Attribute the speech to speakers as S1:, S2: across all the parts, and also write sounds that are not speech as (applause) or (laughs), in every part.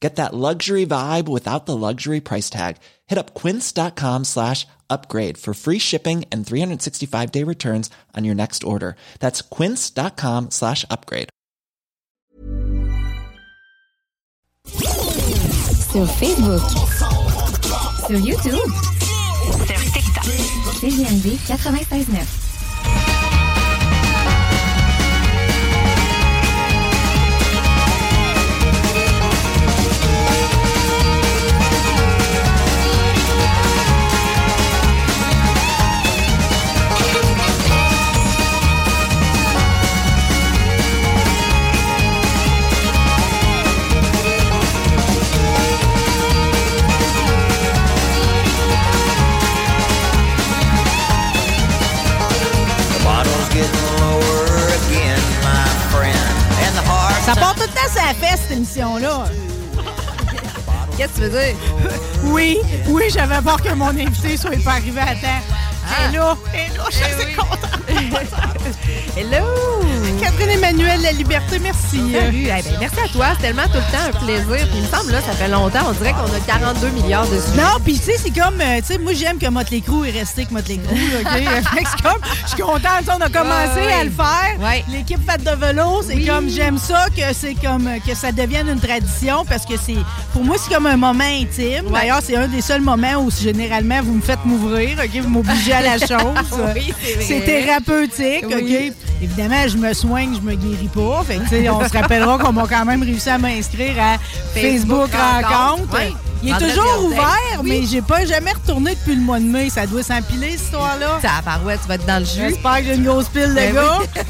S1: Get that luxury vibe without the luxury price tag. Hit up quince.com slash upgrade for free shipping and 365 day returns on your next order. That's quince.com slash upgrade.
S2: Sur Facebook. Sur YouTube. Sur TikTok. CGMD 96.9.
S3: Ça part tout le temps sa fesse, cette émission-là. (laughs)
S4: Qu'est-ce que tu veux dire?
S3: Oui, oui, j'avais peur que mon invité soit pas arrivé à temps.
S4: Ah.
S3: Et là, je suis
S4: oui.
S3: contente. (laughs)
S4: Hello!
S3: Catherine Emmanuel, La Liberté, merci.
S4: Salut! Eh ben, merci à toi. C'est tellement tout le temps un plaisir. Puis il me semble, là, ça fait longtemps. On dirait qu'on a 42 milliards de sujets.
S3: Non, puis tu sais, c'est comme, euh, tu sais, moi j'aime que Motley Crue est resté que Motley Crue, OK? (laughs) (laughs) Fait que c'est comme, je suis contente, on a commencé
S4: Ouais,
S3: à le faire.
S4: Ouais.
S3: L'équipe faite de vélo, c'est
S4: Oui.
S3: comme, j'aime ça que c'est comme, que ça devienne une tradition parce que c'est, pour moi, c'est comme un moment intime.
S4: Ouais.
S3: D'ailleurs, c'est un des seuls moments où généralement vous me faites m'ouvrir, OK? Vous m'obligez à la (laughs) chose.
S4: Oui, c'est vrai.
S3: C'est thérapeutique,
S4: Oui.
S3: OK? Évidemment, je me soigne, je me guéris pas. Fait que, on se rappellera qu'on m'a quand même réussi à m'inscrire à Facebook,
S4: Facebook
S3: Rencontre.
S4: Rencontre, oui.
S3: Il est toujours ouvert,
S4: Oui.
S3: mais j'ai pas jamais retourné depuis le mois de mai. Ça doit s'empiler, cette histoire-là.
S4: Ta barouette, tu vas être dans le jus.
S3: J'espère que j'ai une grosse pile de
S4: Ben
S3: gars.
S4: oui. (laughs)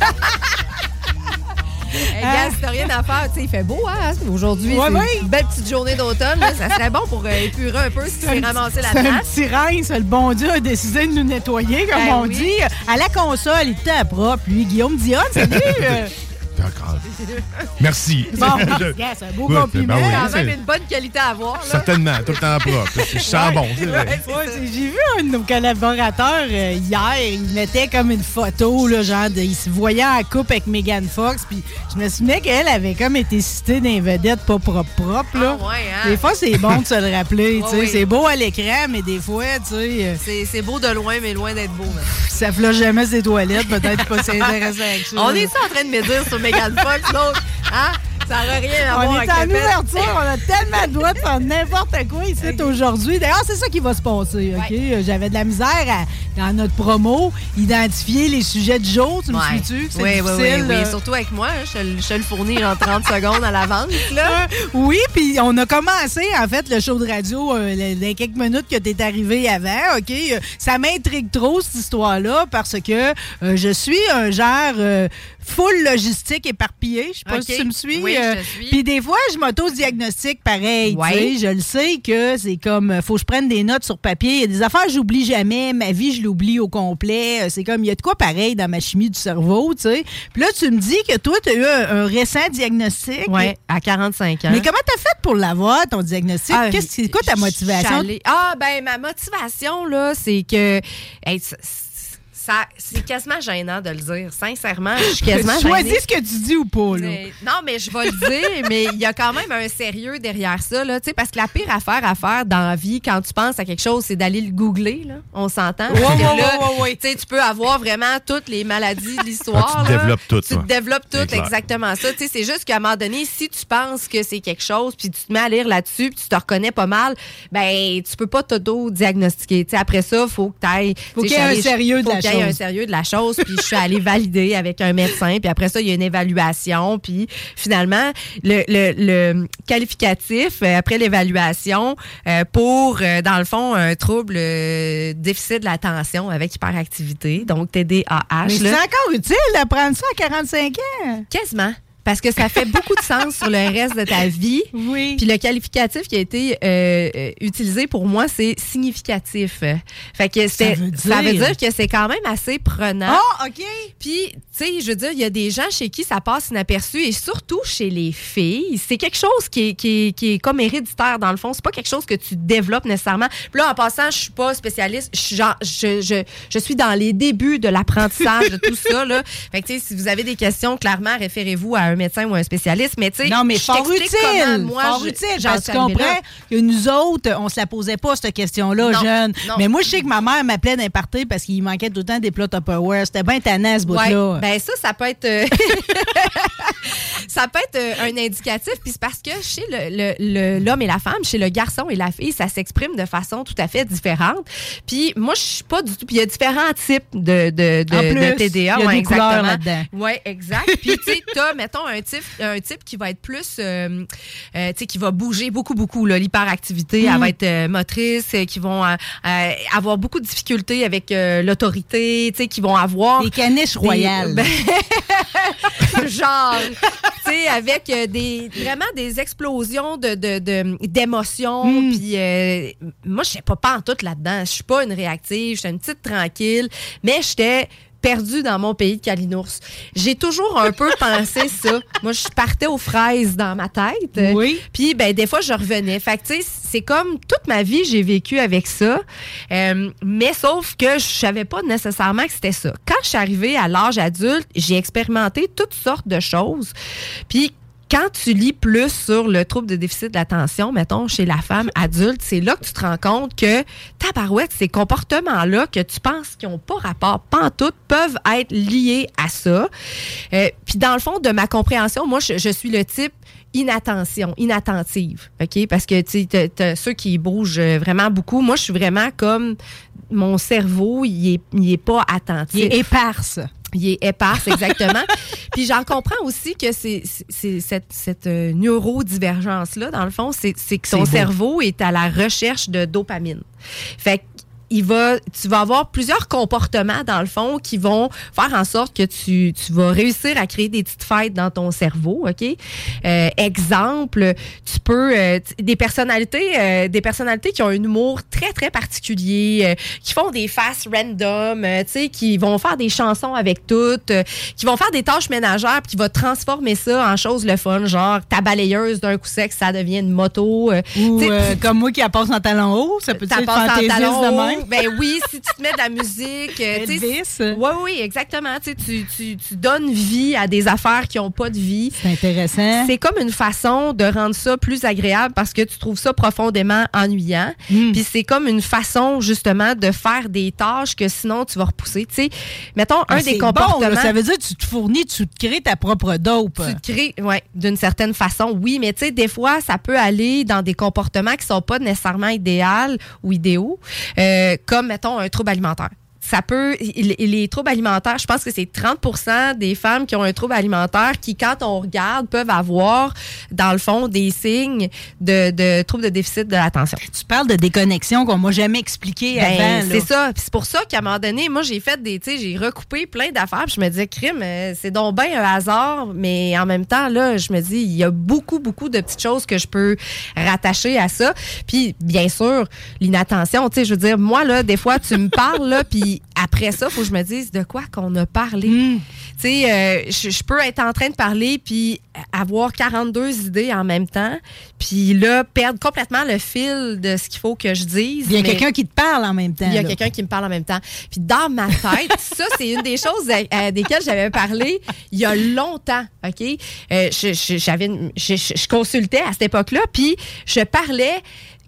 S4: Hey, gars, si t'as rien à faire, tu sais, il fait beau, hein? Aujourd'hui,
S3: Ouais,
S4: c'est
S3: ouais.
S4: une belle petite journée d'automne. là. Ça serait bon pour euh, épurer un peu si tu ramasser la
S3: c'est un petit rince. Le bon Dieu a décidé de nous nettoyer, comme
S4: Ben
S3: on
S4: oui.
S3: dit. À la console, il était propre. Lui, Guillaume Dion, salut! (laughs) (laughs)
S5: Merci.
S3: bon, (laughs)
S5: Je-
S3: c'est un beau
S5: Good,
S3: compliment.
S5: ben oui,
S4: quand
S5: c'est-
S4: même une bonne qualité à avoir. Là.
S5: Certainement, tout le temps propre. (laughs) C'est vrai.
S4: Ouais, ça.
S3: c'est- J'ai vu un de nos collaborateurs euh, hier, il mettait comme une photo, là, genre, de- il se voyait en couple avec Megan Fox, puis je me souvenais qu'elle avait comme été citée dans les vedettes pas propres, propres, là.
S4: Ah ouais, hein?
S3: Des fois, c'est bon de se le rappeler,
S4: oui.
S3: C'est beau à l'écran, mais des fois, tu sais, euh,
S4: C'est c'est beau de loin, mais loin d'être beau. man.
S3: ça floche jamais ses toilettes, peut-être pas c'est intéressant avec ça.
S4: On est en train de me dire sur Megan Fox, l'autre? Hein? Ça n'aurait rien à
S3: On
S4: voir
S3: est
S4: avec
S3: en ouverture, on a tellement le droit de faire n'importe quoi ici aujourd'hui. D'ailleurs, c'est ça qui va se passer, OK? Euh, J'avais de la misère à, dans notre promo, identifier les sujets du jour, tu me
S4: Ouais.
S3: suis-tu?
S4: Oui, oui, oui,
S3: difficile,
S4: oui.
S3: euh,
S4: Surtout avec moi, hein, je, te le- je le fournis en 30 (laughs) secondes à l'avance. Là.
S3: Oui, puis on a commencé, en fait, le show de radio euh, les, les quelques minutes que tu es arrivé avant, OK? Ça m'intrigue trop, cette histoire-là, parce que euh, je suis un genre full logistique éparpillé. Je sais pas si tu me suis.
S4: Oui,
S3: euh,
S4: je te suis.
S3: Puis des fois, je m'auto-diagnostique pareil. sais. Je le sais que c'est comme, euh, faut que je prenne des notes sur papier. Il y a des affaires que j'oublie jamais. Ma vie, je l'oublie au complet. Euh, C'est comme, il y a de quoi pareil dans ma chimie du cerveau, tu sais. Puis là, tu me dis que toi, tu as eu un, un récent diagnostic.
S4: Oui, à 45 ans.
S3: Mais comment t'as fait pour l'avoir, ton diagnostic?
S4: Ah,
S3: Qu'est-ce c'est quoi ta motivation?
S4: Ah, ben, ma motivation, là, c'est que. hey, ça- ça- c'est quasiment gênant de le dire. Sincèrement, je suis quasiment gênée.
S3: Choisis ce que tu dis ou pas, là.
S4: Mais- non, mais je vais le dire, mais il y a quand même un sérieux derrière ça, là, tu sais, parce que la pire affaire à faire dans la vie, quand tu penses à quelque chose, c'est d'aller le googler, là. On s'entend?
S3: Ouais, ouais, ouais.
S4: Tu sais, tu peux avoir vraiment toutes les maladies de l'histoire.
S5: Ah, tu te développes tout,
S4: Tu te développes tout,
S5: C'est clair.
S4: exactement ça. Tu sais, c'est juste qu'à un moment donné, si tu penses que c'est quelque chose, puis tu te mets à lire là-dessus, puis tu te reconnais pas mal, ben, tu peux pas t'auto-diagnostiquer. Tu sais, après ça, faut que tu ailles.
S3: Faut qu'il y ait un sérieux de la
S4: Faut un sérieux de la chose, puis je suis allée valider avec un médecin, puis après ça, il y a une évaluation, puis finalement, le, le- le qualificatif, euh, après l'évaluation, euh, pour, euh, dans le fond, un trouble euh, déficit de l'attention avec hyperactivité, donc TDAH,
S3: Mais c'est encore utile d'apprendre ça à 45 ans.
S4: quasiment. Parce que ça fait beaucoup de sens sur le reste de ta vie.
S3: Oui.
S4: Puis le qualificatif qui a été euh, euh, utilisé pour moi, c'est significatif. Fait que c'est-
S3: veut
S4: ça veut
S3: dire?
S4: que c'est quand même assez prenant.
S3: Ah, OK.
S4: Puis, tu sais, je veux dire, il y a des gens chez qui ça passe inaperçu et surtout chez les filles. C'est quelque chose qui est, qui, est, qui est comme héréditaire dans le fond. C'est pas quelque chose que tu développes nécessairement. Puis là, en passant, je suis pas spécialiste. Je, suis genre- je, je, je suis dans les débuts de l'apprentissage de tout ça. Là. (laughs) Fait que, tu sais, si vous avez des questions, clairement, référez-vous à un médecin ou un spécialiste. Mais, tu sais,
S3: Non, mais
S4: je
S3: fort utile.
S4: moi,
S3: fort
S4: je-
S3: utile.
S4: suis
S3: tu comprends que nous autres, on se la posait pas, cette question-là, jeune.
S4: non.
S3: Mais moi, je sais que ma mère m'appelait d'un party parce qu'il manquait tout le temps des plats Tupperware. C'était bien tannant, ce bout-là.
S4: Ouais, ben ça, ça peut être, euh, (laughs) ça peut être euh, un indicatif. Puis c'est parce que chez le- le- le- l'homme et la femme, chez le garçon et la fille, ça s'exprime de façon tout à fait différente. Puis moi, je suis pas du tout. Puis il y a différents types de, de, de, TDA.
S3: il y a
S4: ouais,
S3: des couleurs
S4: exactement.
S3: là-dedans.
S4: Oui, exact. Puis, tu sais, t'as, mettons, un type, un type qui va être plus, euh, euh, tu sais, qui va bouger beaucoup, beaucoup. là. L'hyperactivité, elle va être euh, motrice, qui vont avoir beaucoup de difficultés avec l'autorité, tu sais, qui vont avoir...
S3: Des caniches royales.
S4: Des- (laughs) ben, genre, tu sais, avec des vraiment des explosions de de- de- d'émotions.
S3: Hmm.
S4: Puis moi, je sais pas pas en tout là-dedans. Je suis pas une réactive. Je suis une petite tranquille, mais j'étais perdue dans mon pays de Kalinours. J'ai toujours un peu (laughs) pensé ça. Moi, je partais aux fraises dans ma tête.
S3: Oui.
S4: Puis, ben, des fois, je revenais. Fait que, tu sais, c'est comme toute ma vie, j'ai vécu avec ça. Euh, mais sauf que je savais pas nécessairement que c'était ça. Quand je suis arrivée à l'âge adulte, j'ai expérimenté toutes sortes de choses. Puis, quand tu lis plus sur le trouble de déficit de l'attention, mettons, chez la femme adulte, c'est là que tu te rends compte que, tabarouette, ces comportements-là que tu penses qui n'ont pas rapport, pantoute, peuvent être liés à ça. Euh, Puis dans le fond, de ma compréhension, moi, je, je suis le type inattention, inattentive, OK? Parce que, tu sais, ceux qui bougent vraiment beaucoup, moi, je suis vraiment comme mon cerveau, il est, il est pas attentif.
S3: Il est éparse.
S4: Il est éparse, exactement. (laughs) Puis j'en comprends aussi que c'est cette, cette euh, neurodivergence-là, dans le fond, c'est que
S3: beau.
S4: cerveau est à la recherche de dopamine. Fait que il va, tu vas avoir plusieurs comportements, dans le fond, qui vont faire en sorte que tu, tu vas réussir à créer des petites fêtes dans ton cerveau, OK? Euh, exemple, tu peux... euh, des personnalités euh, des personnalités qui ont un humour très, très particulier, euh, qui font des faces random, euh, tu sais, qui vont faire des chansons avec toutes, euh, qui vont faire des tâches ménagères, puis qui vont transformer ça en choses le fun, genre ta balayeuse d'un coup sec, ça devient une moto. euh,
S3: Ou euh, comme moi qui la passe en talon haut, ça peut être fantaisiste de
S4: hauts.
S3: Même.
S4: Ben oui, si tu te mets de la musique. euh,
S3: Elvis.
S4: Oui, oui, exactement. Tu, tu, tu, donnes vie à des affaires qui n'ont pas de vie.
S3: C'est intéressant.
S4: C'est comme une façon de rendre ça plus agréable parce que tu trouves ça profondément ennuyant.
S3: Mm.
S4: Puis c'est comme une façon, justement, de faire des tâches que sinon tu vas repousser. Tu sais, mettons, un
S3: Ah,
S4: des
S3: bon,
S4: comportements.
S3: là. ça veut dire que tu te fournis, tu te crées ta propre dope.
S4: Tu te crées, ouais, d'une certaine façon, oui, mais tu sais, des fois, ça peut aller dans des comportements qui sont pas nécessairement idéaux ou idéaux, euh, comme, mettons, un trouble alimentaire. Ça peut, les les troubles alimentaires, je pense que c'est 30% des femmes qui ont un trouble alimentaire qui, quand on regarde, peuvent avoir, dans le fond, des signes de, de troubles de déficit de l'attention.
S3: Tu parles de déconnexion qu'on m'a jamais expliqué
S4: Ben,
S3: avant.
S4: c'est ça. C'est pour ça qu'à un moment donné, moi, j'ai fait des, tu sais, j'ai recoupé plein d'affaires. Puis je me disais, crime, euh, c'est donc bien un hasard. Mais en même temps, là, je me dis, il y a beaucoup, beaucoup de petites choses que je peux rattacher à ça. Puis, bien sûr, l'inattention, tu sais, je veux dire, moi, là, des fois, tu me parles, là, puis après ça, faut que je me dise de quoi qu'on a parlé.
S3: Hmm.
S4: Tu sais, euh, je, je peux être en train de parler puis avoir 42 idées en même temps, puis là, perdre complètement le fil de ce qu'il faut que je dise.
S3: Il y a quelqu'un qui te parle en même temps.
S4: il y a quelqu'un qui me parle en même temps. Puis dans ma tête, (laughs) ça, c'est une des choses à, à desquelles j'avais parlé il y a longtemps, OK? Euh, une- je consultais à cette époque-là, puis je parlais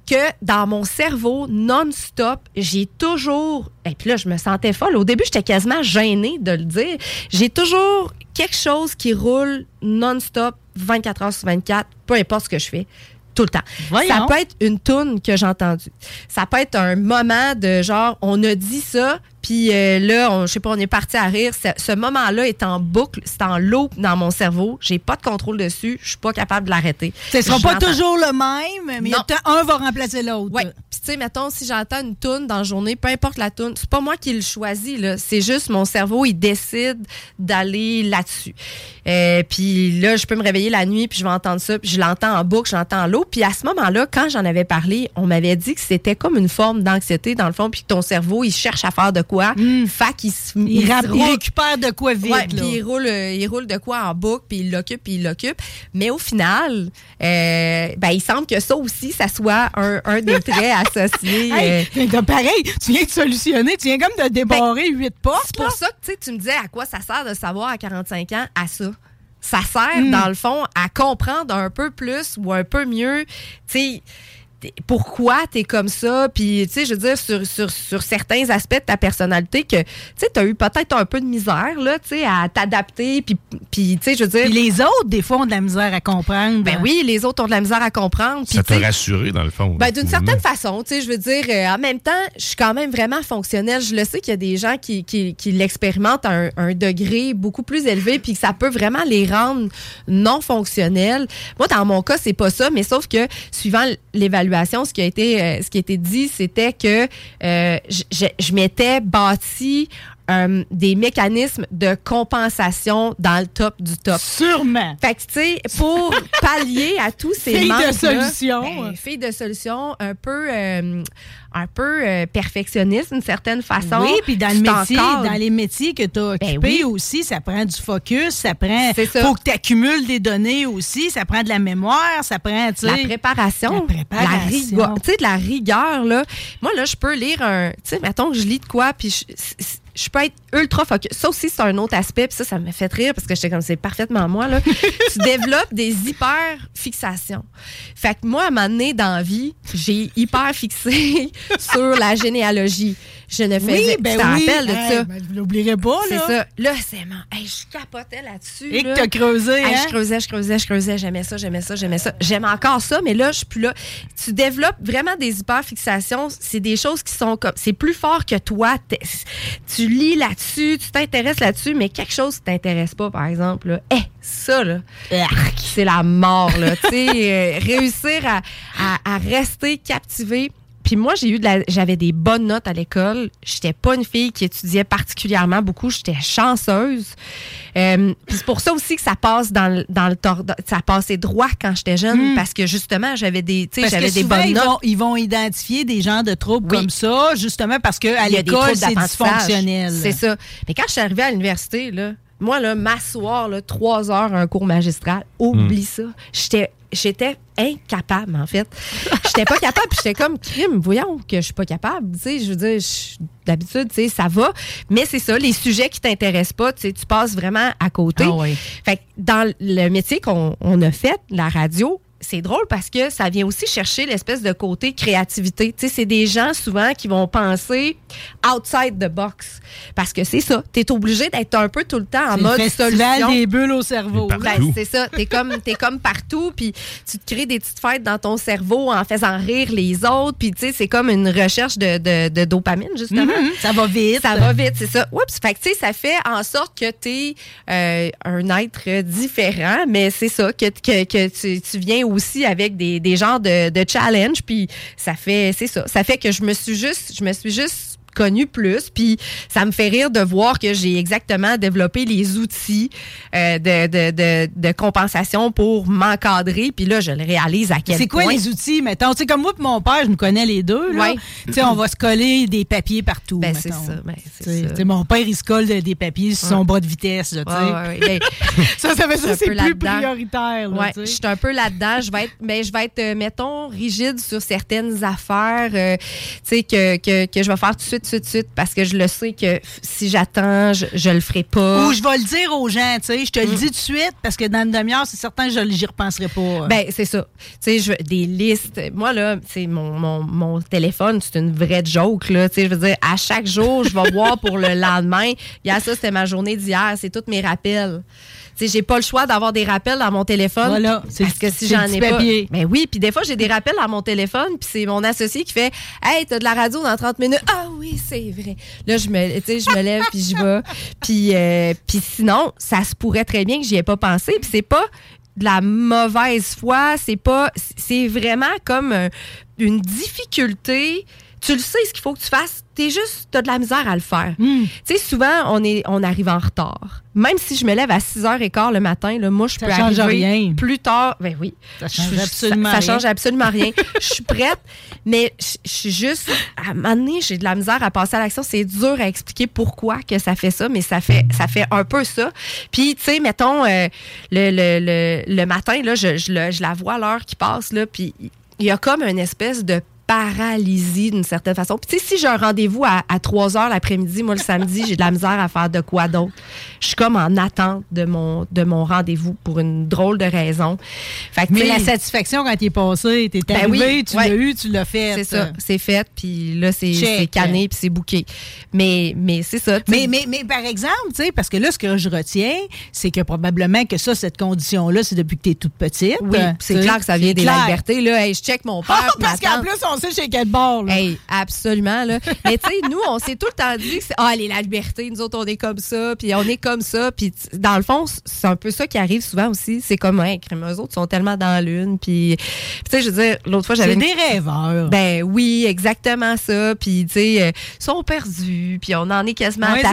S4: que dans mon cerveau, non-stop, j'ai toujours... Et puis là, je me sentais folle. Au début, j'étais quasiment gênée de le dire. J'ai toujours quelque chose qui roule non-stop, 24 heures sur 24, peu importe ce que je fais. Tout le temps.
S3: Voyons.
S4: Ça peut être une toune que j'ai entendue. Ça peut être un moment de genre, on a dit ça, puis euh, là, on, je sais pas, on est parti à rire. Ce, moment-là est en boucle, c'est en loop dans mon cerveau. J'ai pas de contrôle dessus. Je suis pas capable de l'arrêter.
S3: Ce sera pas toujours le même, mais un va remplacer l'autre.
S4: Oui. Puis, tu sais, mettons, si j'entends une toune dans la journée, peu importe la toune, c'est pas moi qui le choisis, là. C'est juste mon cerveau, il décide d'aller là-dessus. Euh, puis là, je peux me réveiller la nuit, puis je vais entendre ça, puis je l'entends en boucle, je l'entends en l'eau. Puis à ce moment-là, quand j'en avais parlé, on m'avait dit que c'était comme une forme d'anxiété, dans le fond, puis que ton cerveau, il cherche à faire de quoi. Fait qu'il se-
S3: Hmm. Il,
S4: se
S3: il récupère de quoi vite.
S4: Ouais,
S3: là.
S4: puis il roule, euh, il roule de quoi en boucle, puis il l'occupe, puis il l'occupe. Mais au final, euh, ben, il semble que ça aussi, ça soit un, un des traits (laughs) associés. euh,
S3: Hey, t'as pareil, tu viens de solutionner, tu viens comme de débarrer huit portes.
S4: c'est pour ça que tu me disais à quoi ça sert de savoir à 45 ans à ça. Ça sert,
S3: Hmm.
S4: dans le fond, à comprendre un peu plus ou un peu mieux, tu sais, pourquoi tu es comme ça? Puis, tu sais, je veux dire, sur, sur, sur certains aspects de ta personnalité que, tu sais, tu as eu peut-être un peu de misère, là, tu sais, à t'adapter. Puis, puis, tu sais, je veux dire...
S3: Puis les autres, des fois, ont de la misère à comprendre.
S4: Ben oui, les autres ont de la misère à comprendre.
S5: Ça t'a rassuré, dans le fond.
S4: ben, d'une certaine façon, tu sais, je veux dire, euh, en même temps, je suis quand même vraiment fonctionnelle. Je le sais qu'il y a des gens qui, qui, qui l'expérimentent à un, un degré beaucoup plus élevé, puis que ça peut vraiment les rendre non fonctionnels. Moi, dans mon cas, c'est pas ça, mais sauf que suivant l'évaluation, ce qui a été, euh, ce qui a été dit, c'était que euh, je, je- je m'étais bâti euh, des mécanismes de compensation dans le top du top.
S3: Sûrement.
S4: Fait que, tu sais, pour (laughs) pallier à tous ces
S3: Fille de solution.
S4: ben, fille de solution, un peu, euh, un peu euh, perfectionniste d'une certaine façon.
S3: Oui, puis dans le métier, dans les métiers que tu as
S4: Ben
S3: occupés
S4: oui.
S3: aussi, ça prend du focus, ça prend.
S4: C'est ça.
S3: faut que tu accumules des données aussi, ça prend de la mémoire, ça prend, tu sais.
S4: La préparation,
S3: La préparation.
S4: la rigueur, tu sais, de la rigueur, là. Moi, là, je peux lire un, tu sais, mettons que je lis de quoi, puis je, peux être ultra focus. Ça aussi, c'est un autre aspect, puis ça, ça me fait rire parce que j'étais comme, c'est parfaitement moi, là. (laughs) tu développes des hyper fixations. Fait que moi, à un moment donné, dans la vie, j'ai hyper fixé (laughs) sur la généalogie. Je ne faisais,
S3: Oui, ben
S4: te
S3: oui.
S4: de
S3: Hey,
S4: ça?
S3: ben, je l'oublierai pas,
S4: C'est
S3: là.
S4: ça. Là, c'est mon. Hey, je capotais là-dessus.
S3: Et que t'as creusé,
S4: Hey,
S3: hein?
S4: Je creusais, je creusais, je creusais. J'aimais ça, j'aimais ça, j'aimais ça. J'aime encore ça, mais là, je suis plus là. Tu développes vraiment des hyperfixations. C'est des choses qui sont comme. C'est plus fort que toi. Tu lis là-dessus, tu t'intéresses là-dessus, mais quelque chose qui t'intéresse pas, par exemple. Là. Eh, ça, là. C'est la mort, là. (laughs) tu sais, euh, réussir à, à- à rester captivé. Puis moi, j'ai eu de la, j'avais des bonnes notes à l'école. J'étais pas une fille qui étudiait particulièrement beaucoup. J'étais chanceuse. Euh, puis c'est pour ça aussi que ça passe dans le, dans le ça passait droit quand j'étais jeune parce que justement j'avais des, tu sais,
S3: Parce
S4: j'avais
S3: que
S4: des bonnes
S3: ils
S4: notes.
S3: vont, ils vont identifier des gens de troubles
S4: Oui.
S3: comme ça, justement parce qu'à l'école,
S4: troubles
S3: c'est dysfonctionnel.
S4: C'est ça. Mais quand je suis arrivée à l'université, là, moi, là, m'asseoir là, trois heures à un cours magistral, oublie ça. J'étais, j'étais incapable, en fait. J'étais pas capable, puis j'étais comme, crime, voyons que je suis pas capable. Tu sais, je veux dire, d'habitude, tu sais, ça va. Mais c'est ça, les sujets qui t'intéressent pas, tu sais, tu passes vraiment à côté.
S3: Ah oui.
S4: Fait que dans le métier qu'on on a fait, la radio, c'est drôle parce que ça vient aussi chercher l'espèce de côté créativité. Tu sais, c'est des gens souvent qui vont penser outside the box. Parce que c'est ça. Tu es obligé d'être un peu tout le temps en
S3: le
S4: mode
S3: festival
S4: solution.
S3: des bulles au cerveau.
S4: Ben, c'est ça. T'es comme, t'es comme partout, puis tu te crées des petites fêtes dans ton cerveau en faisant rire les autres, puis tu sais, c'est comme une recherche de, de- de dopamine, justement.
S3: Mhm, Ça va vite.
S4: Ça va vite, c'est ça. Oups, fait que tu sais, ça fait en sorte que tu es un être différent, mais c'est ça, que, que, que tu, tu viens aussi avec des, des genres de, de challenge, puis ça fait, c'est ça. Ça fait que je me suis juste, je me suis juste connue plus, puis ça me fait rire de voir que j'ai exactement développé les outils euh, de, de, de, de compensation pour m'encadrer, puis là, je le réalise à quel
S3: C'est quoi
S4: point.
S3: les outils, mettons? Tu sais, comme moi et mon père, je me connais les deux. Là.
S4: Ouais.
S3: Tu sais, on va se coller des papiers partout.
S4: Ben, c'est ça, ben, c'est
S3: Tu sais,
S4: ça.
S3: tu sais, mon père, il se colle des papiers sur son bras de vitesse. Là.
S4: Ouais, ouais. Ben, (laughs)
S3: Ça, ça fait ça, c'est plus prioritaire. Là,
S4: je suis un peu là-dedans. Je vais être, mais je vais être, euh, mettons, rigide sur certaines affaires, euh, tu sais, que, que, que je vais faire tout de suite, tout de suite, parce que je le sais que si j'attends, je, je le ferai pas.
S3: Ou je vais le dire aux gens, tu sais. Je te le dis tout de suite parce que dans une demi-heure, c'est certain que je n'y repenserai pas.
S4: Ben, c'est ça. Tu sais, je- des listes. Moi, là, tu mon, mon, mon téléphone, c'est une vraie joke, là. Tu sais, je veux dire, à chaque jour, je vais voir pour le (laughs) lendemain. Regarde, ça, c'était ma journée d'hier. C'est tous mes rappels. J'ai pas le choix d'avoir des rappels dans mon téléphone.
S3: Voilà, c'est
S4: Parce que si j'en ai pas.
S3: papier.
S4: Ben oui, puis des fois, j'ai des rappels dans mon téléphone, puis c'est mon associé qui fait Hey, t'as de la radio dans 30 minutes. Ah oui, c'est vrai. Là, je me, tu sais, je me lève puis je vais. Puis, euh, puis sinon, ça se pourrait très bien que j'y ai pas pensé. Puis c'est pas de la mauvaise foi, c'est pas, c'est vraiment comme euh, une difficulté. Tu le sais ce qu'il faut que tu fasses, t'es juste, t'as de la misère à le faire.
S3: Hmm.
S4: Tu sais, souvent, on, est, on arrive en retard. Même si je me lève à 6h15 le matin, là, moi, je
S3: Ça
S4: peux arriver
S3: rien.
S4: plus tard. Ben oui.
S3: Ça change
S4: Je-
S3: absolument
S4: ça,
S3: rien.
S4: change absolument rien. (laughs) Je suis prête, mais je suis juste, à un moment donné, j'ai de la misère à passer à l'action. C'est dur à expliquer pourquoi que ça fait ça, mais ça fait, ça fait un peu ça. Puis, tu sais, mettons, euh, le, le, le, le matin, là, je, je, le- je la vois à l'heure qui passe, là, puis il y a comme une espèce de paralysie d'une certaine façon. Puis tu sais, si j'ai un rendez-vous à, à 3 heures l'après-midi, moi le samedi, j'ai de la misère à faire de quoi d'autre. Je suis comme en attente de mon, de mon rendez-vous pour une drôle de raison. Fait que,
S3: Mais la satisfaction quand il est passé, t'es
S4: Ben
S3: arrivé,
S4: oui,
S3: tu
S4: ouais.
S3: l'as eu, tu l'as fait.
S4: c'est ça, c'est fait, puis là, c'est canné, puis c'est bouqué. Mais, mais c'est ça.
S3: Mais, mais, mais par exemple, tu sais, parce que là, ce que je retiens, c'est que probablement que ça, cette condition-là, c'est depuis que tu es toute petite.
S4: oui, c'est clair que ça vient des libertés. Là, Hey, je check mon (laughs) père.
S3: Ah,
S4: puis
S3: parce qu'en plus, on sait chez quel bord. Là.
S4: Hey, absolument. Là. Mais tu sais, nous, on s'est tout le temps dit que c'est ah, les la liberté, nous autres, on est comme ça, puis on est comme ça. Puis dans le fond, c'est un peu ça qui arrive souvent aussi. C'est comme, crème, eux autres sont tellement dans lune. Puis, tu sais, je veux dire, l'autre fois, j'avais
S3: c'est
S4: une
S3: des rêveurs.
S4: Ben oui, exactement ça. Puis tu sais, euh, ils sont perdus, puis on en est quasiment
S3: même.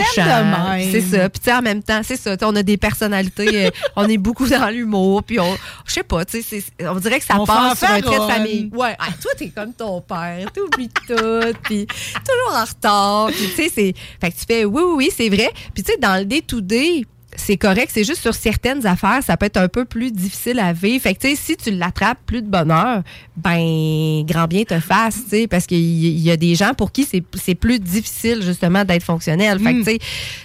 S4: C'est ça. Puis tu sais, en même temps, c'est ça. On a des personnalités, euh, (laughs) on est beaucoup dans l'humour, puis on, je sais pas, tu sais, on dirait que ça
S3: On
S4: passe sur un trait de famille. Ouais. Ah, toi, t'es comme ton père, t'oublies tout, puis toujours en retard. Puis tu sais, c'est, fait que tu fais, oui, oui, oui, c'est vrai. Puis tu sais, dans le day to day. C'est correct, c'est juste sur certaines affaires, ça peut être un peu plus difficile à vivre. Fait que, tu sais, si tu l'attrapes plus de bonheur, ben, grand bien te fasse, tu sais, parce qu'il y y a des gens pour qui c'est c'est plus difficile, justement, d'être fonctionnel. Fait que, tu sais,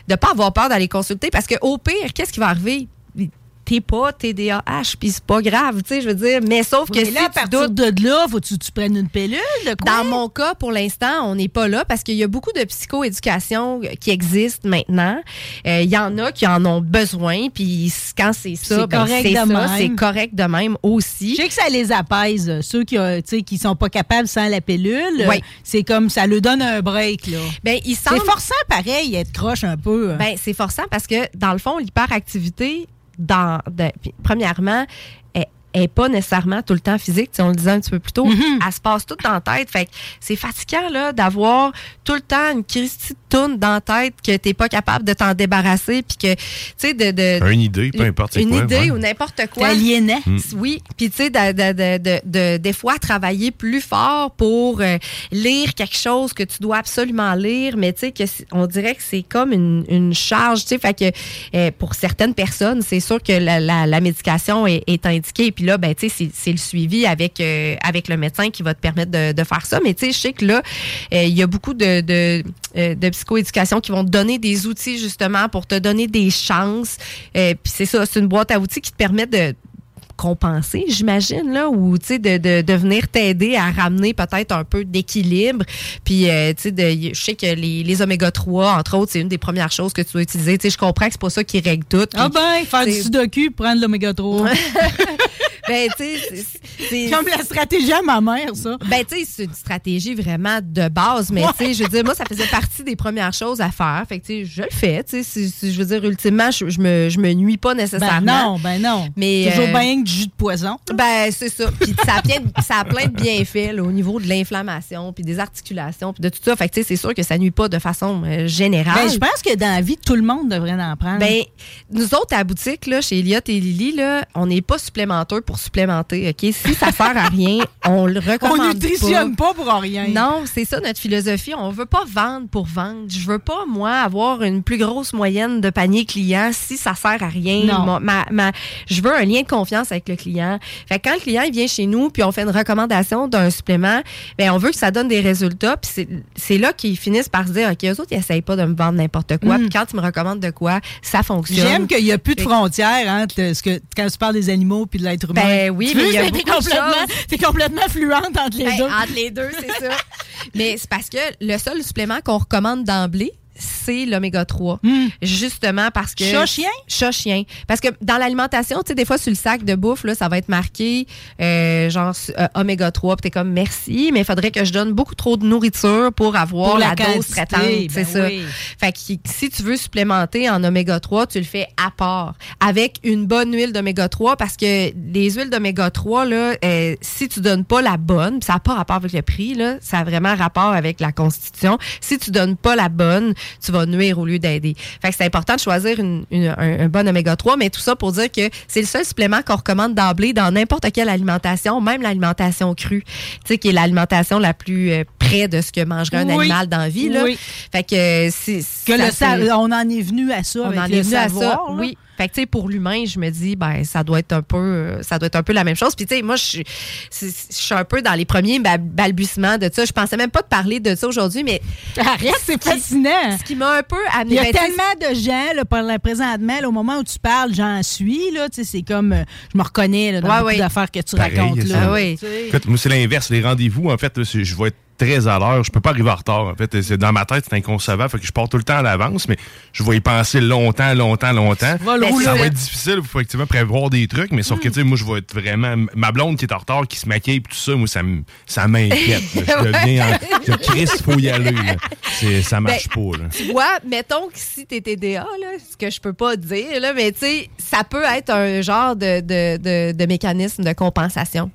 S4: de pas avoir peur d'aller consulter, parce que au pire, qu'est-ce qui va arriver? T'es pas TDAH, puis c'est pas grave, tu sais, je veux dire. Mais sauf que
S3: Mais
S4: si
S3: là, à
S4: tu doutes
S3: de là, faut-tu que tu prennes une pilule? quoi?
S4: dans mon cas, pour l'instant, on n'est pas là parce qu'il y a beaucoup de psychoéducation qui existent maintenant. Euh, Il y en a qui en ont besoin, puis quand c'est ça,
S3: C'est
S4: ben,
S3: correct
S4: correct de même aussi.
S3: Je sais que ça les apaise, euh, ceux qui, euh, tu sais, qui sont pas capables sans la pilule.
S4: Oui.
S3: euh, C'est comme ça leur donne un break. là.
S4: Ben, il
S3: C'est forçant pareil, être croche un peu. hein.
S4: Ben, c'est forçant parce que, dans le fond, l'hyperactivité, dans, de- premièrement, elle n'est pas nécessairement tout le temps physique. Tu sais, on le disait un petit peu plus tôt. Elle se passe toute dans la tête. Fait que c'est fatigant là, d'avoir tout le temps une Christie de toune dans la tête que tu n'es pas capable de t'en débarrasser. Puis que, tu sais, de, de-
S5: Une idée, peu importe c'est
S4: Une
S5: quoi.
S4: idée
S5: ouais.
S4: ou n'importe quoi.
S3: aliénant.
S4: Oui, puis tu sais, de, de, de, de- de- des fois, travailler plus fort pour euh, lire quelque chose que tu dois absolument lire, mais tu sais, que on dirait que c'est comme une, une charge, tu sais, fait que euh, pour certaines personnes, c'est sûr que la, la, la médication est, est indiquée, puis là, ben, c'est- le suivi avec, euh, avec le médecin qui va te permettre de, faire ça, mais tu sais, je sais que là, euh, il y a beaucoup de, euh, de psychoéducation qui vont te donner des outils, justement, pour te donner des chances, puis c'est ça, c'est une boîte à outils qui te permet de compenser, j'imagine, là, ou, tu sais, de, de, de venir t'aider à ramener peut-être un peu d'équilibre. Puis, euh, tu sais, je sais que les, les oméga 3, entre autres, c'est une des premières choses que tu dois utiliser. Tu sais, je comprends que c'est pas ça qui règle tout.
S3: Ah ben, faire du sudoku, prendre l'oméga 3. (laughs)
S4: ben, tu sais, c'est-.
S3: Comme la stratégie à ma mère, ça.
S4: Ben, tu sais, c'est une stratégie vraiment de base, mais tu sais, je veux dire, moi, ça faisait partie des premières choses à faire. Fait que, tu sais, je le fais, tu sais. Je veux dire, ultimement, je, je me, je me nuis pas
S3: Ben
S4: nécessairement.
S3: non, ben non.
S4: Mais,
S3: Toujours
S4: euh,
S3: bien que du jus de poison.
S4: Ben, c'est ça. Puis ça a, plein de- ça a plein de bienfaits là, au niveau de l'inflammation, puis des articulations, puis de tout ça. Fait que, tu sais, c'est sûr que ça nuit pas de façon euh, générale.
S3: Ben, je pense que dans la vie, tout le monde devrait en prendre.
S4: Ben, nous autres, à la boutique, là, chez Elliot et Lily, là, on n'est pas supplémenteurs pour supplémenter, OK? Si ça sert à rien, on le (laughs)
S3: on
S4: recommande
S3: nutritionne pas. pour rien.
S4: Non, c'est ça notre philosophie. On veut pas vendre pour vendre. Je veux pas, moi, avoir une plus grosse moyenne de panier client si ça sert à rien.
S3: Non.
S4: Mon- ma- ma- je veux un lien de confiance avec le client. Fait que quand le client il vient chez nous puis on fait une recommandation d'un supplément, ben on veut que ça donne des résultats. Puis c'est- là qu'ils finissent par se dire, OK, eux autres, ils essayent pas de me vendre n'importe quoi. Puis quand ils me recommandent de quoi, ça fonctionne.
S3: Mm. J'aime qu'il n'y a plus de frontières entre ce que, quand tu parles des animaux puis de l'être humain.
S4: Ben oui,
S3: Tu
S4: mais il y a
S3: t'es
S4: beaucoup de
S3: complètement, (laughs) t'es complètement fluente entre les
S4: Ben,
S3: deux.
S4: entre les deux, c'est ça. Mais c'est parce que le seul supplément qu'on recommande d'emblée, c'est l'oméga 3.
S3: Hmm.
S4: Justement parce que.
S3: Chat-chien?
S4: Chat-chien. Parce que dans l'alimentation, tu sais, des fois, sur le sac de bouffe, là, ça va être marqué euh, genre euh, oméga 3. Puis t'es comme merci, mais il faudrait que je donne beaucoup trop de nourriture pour avoir
S3: Pour la
S4: la, dose traitante.
S3: ben
S4: c'est ça.
S3: oui.
S4: Fait que si tu veux supplémenter en oméga 3, tu le fais à part avec une bonne huile d'oméga 3 parce que les huiles d'oméga 3 là, euh, si tu donnes pas la bonne, ça n'a pas rapport avec le prix là, ça a vraiment rapport avec la constitution. Si tu donnes pas la bonne, tu vas nuire au lieu d'aider. Fait que c'est important de choisir une- une- un, un bon oméga 3, mais tout ça pour dire que c'est le seul supplément qu'on recommande d'emblée dans n'importe quelle alimentation, même l'alimentation crue, tu sais qui est l'alimentation la plus euh, près de ce que mangerait un
S3: Oui.
S4: animal dans la vie là.
S3: Oui.
S4: Fait que euh, c'est
S3: Que
S4: ça,
S3: le sa-
S4: c'est-
S3: on en est venu à ça
S4: on
S3: avec
S4: en
S3: le
S4: est venu à ça.
S3: savoir, là.
S4: Oui. Fait que tu sais pour l'humain, je me dis ben ça doit être un peu euh, ça doit être un peu la même chose. Puis tu sais moi je suis c'est- je suis un peu dans les premiers ba- balbutiements de ça. Je pensais même pas de parler de ça aujourd'hui mais (laughs)
S3: Arrête, c'est fascinant.
S4: ce qui m'a un peu amené
S3: Il y a
S4: ben,
S3: tellement de gens, là, par la présentement, là, au moment où tu parles, j'en suis, là, tu sais, c'est comme, euh, je me reconnais, là, dans
S4: Ouais,
S3: beaucoup
S4: ouais.
S3: d'affaires que tu
S5: Pareil,
S3: racontes, là.
S4: Ah oui.
S5: Écoute, moi, c'est l'inverse. Les rendez-vous, en fait, je vais être très à l'heure. Je peux pas arriver en retard. En fait, c'est dans ma tête, c'est inconcevable. Fait que je pars tout le temps à l'avance, mais je vais y penser longtemps, longtemps, longtemps. Ça va être difficile, il faut effectivement prévoir des trucs, mais sauf
S3: Hmm.
S5: que, tu sais, moi, je vais être vraiment. Ma blonde qui est en retard, qui se maquille, pis tout ça, moi, ça ça m'inquiète. Je (laughs) deviens. en- Je Chris, faut y aller. là. C'est- Ça marche
S4: Ben,
S5: pas, là.
S4: tu vois, mettons que si t'es TDA, là, ce que je peux pas dire, là, mais tu sais, ça peut être un genre de, de, de, de mécanisme de compensation.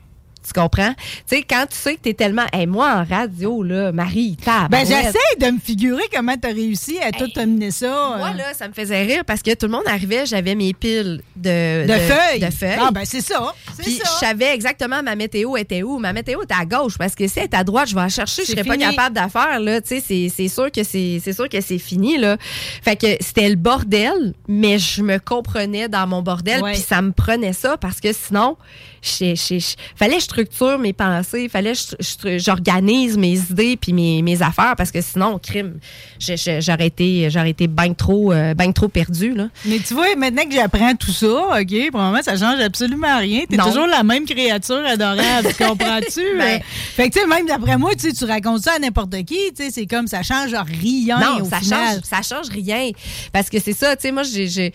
S4: Tu comprends? Tu sais, quand tu sais que t'es tellement. Hey, moi, en radio, là, Marie, tabarouette.
S3: Ben, j'essaie de me figurer comment tu as réussi à tout amener ça.
S4: Moi,
S3: euh,
S4: là, ça me faisait rire parce que tout le monde arrivait, j'avais mes piles de,
S3: de, feuilles.
S4: De feuilles.
S3: Ah, ben, c'est ça.
S4: Puis je savais exactement ma météo était où. Ma météo était à gauche parce que si elle est à droite, je vais la chercher, je serais pas capable d'en faire là. Tu sais, c'est- sûr que c'est fini là. Fait que c'était le bordel, mais je me comprenais dans mon bordel, puis ça me prenait ça parce que sinon, je, je- je- fallait que je structure mes pensées, fallait que j'organise mes idées puis mes, mes affaires parce que sinon, crime, j'aurais été j'aurais été bien trop euh, ben trop perdu là.
S3: Mais tu vois, maintenant que j'apprends tout ça, OK, pour le moment, ça change absolument rien. T'es toujours la même créature adorable, comprends-tu? (laughs)
S4: Ben-
S3: Euh, fait que, tu sais, même d'après moi, tu racontes ça à n'importe qui, tu sais, c'est comme ça change rien
S4: non,
S3: au
S4: ça
S3: final.
S4: change, ça change rien. Parce que c'est ça, tu sais, moi, j'ai-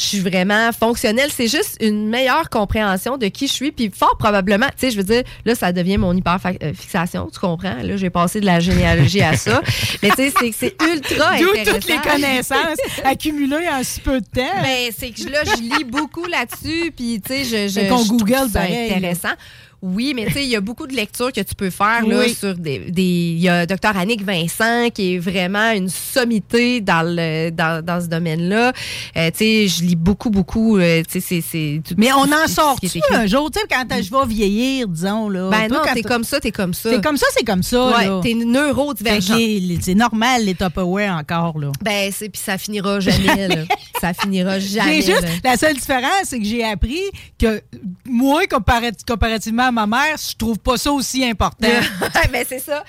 S4: je suis vraiment fonctionnelle. C'est juste une meilleure compréhension de qui je suis. Puis fort probablement, tu sais, je veux dire, là, ça devient mon hyper-fixation, tu comprends? Là, j'ai passé de la généalogie à ça. (laughs) Mais tu sais, c'est, c'est ultra
S3: D'où
S4: intéressant.
S3: toutes les connaissances accumulées en si peu de temps.
S4: Ben, c'est que là, je lis beaucoup là-dessus, puis tu sais, je, je, je trouve
S3: Google
S4: ça
S3: pareil,
S4: intéressant. Oui, mais tu sais, il y a beaucoup de lectures que tu peux faire là,
S3: Oui.
S4: sur des, des. Il y a Dr. Annick Vincent qui est vraiment une sommité dans le dans, dans ce domaine-là. Euh, tu sais, je lis beaucoup, beaucoup. euh, tu sais, c'est-
S3: Mais on en
S4: ce
S3: sort
S4: qui est
S3: tu
S4: écrit.
S3: un jour, tu sais, quand je vais vieillir, disons, là.
S4: Ben
S3: Toi,
S4: non,
S3: quand
S4: t'es comme ça, t'es comme ça.
S3: C'est comme ça, c'est comme ça,
S4: Ouais, t'es neurodivergent.
S3: c'est normal, les Tupperware encore, là.
S4: Ben, c'est puis ça finira jamais. là. (laughs) ça finira jamais.
S3: Juste,
S4: là.
S3: la seule différence, c'est que j'ai appris que moi, comparat- comparativement ma mère, je trouve pas ça aussi important. (laughs)
S4: Mais ben, c'est ça.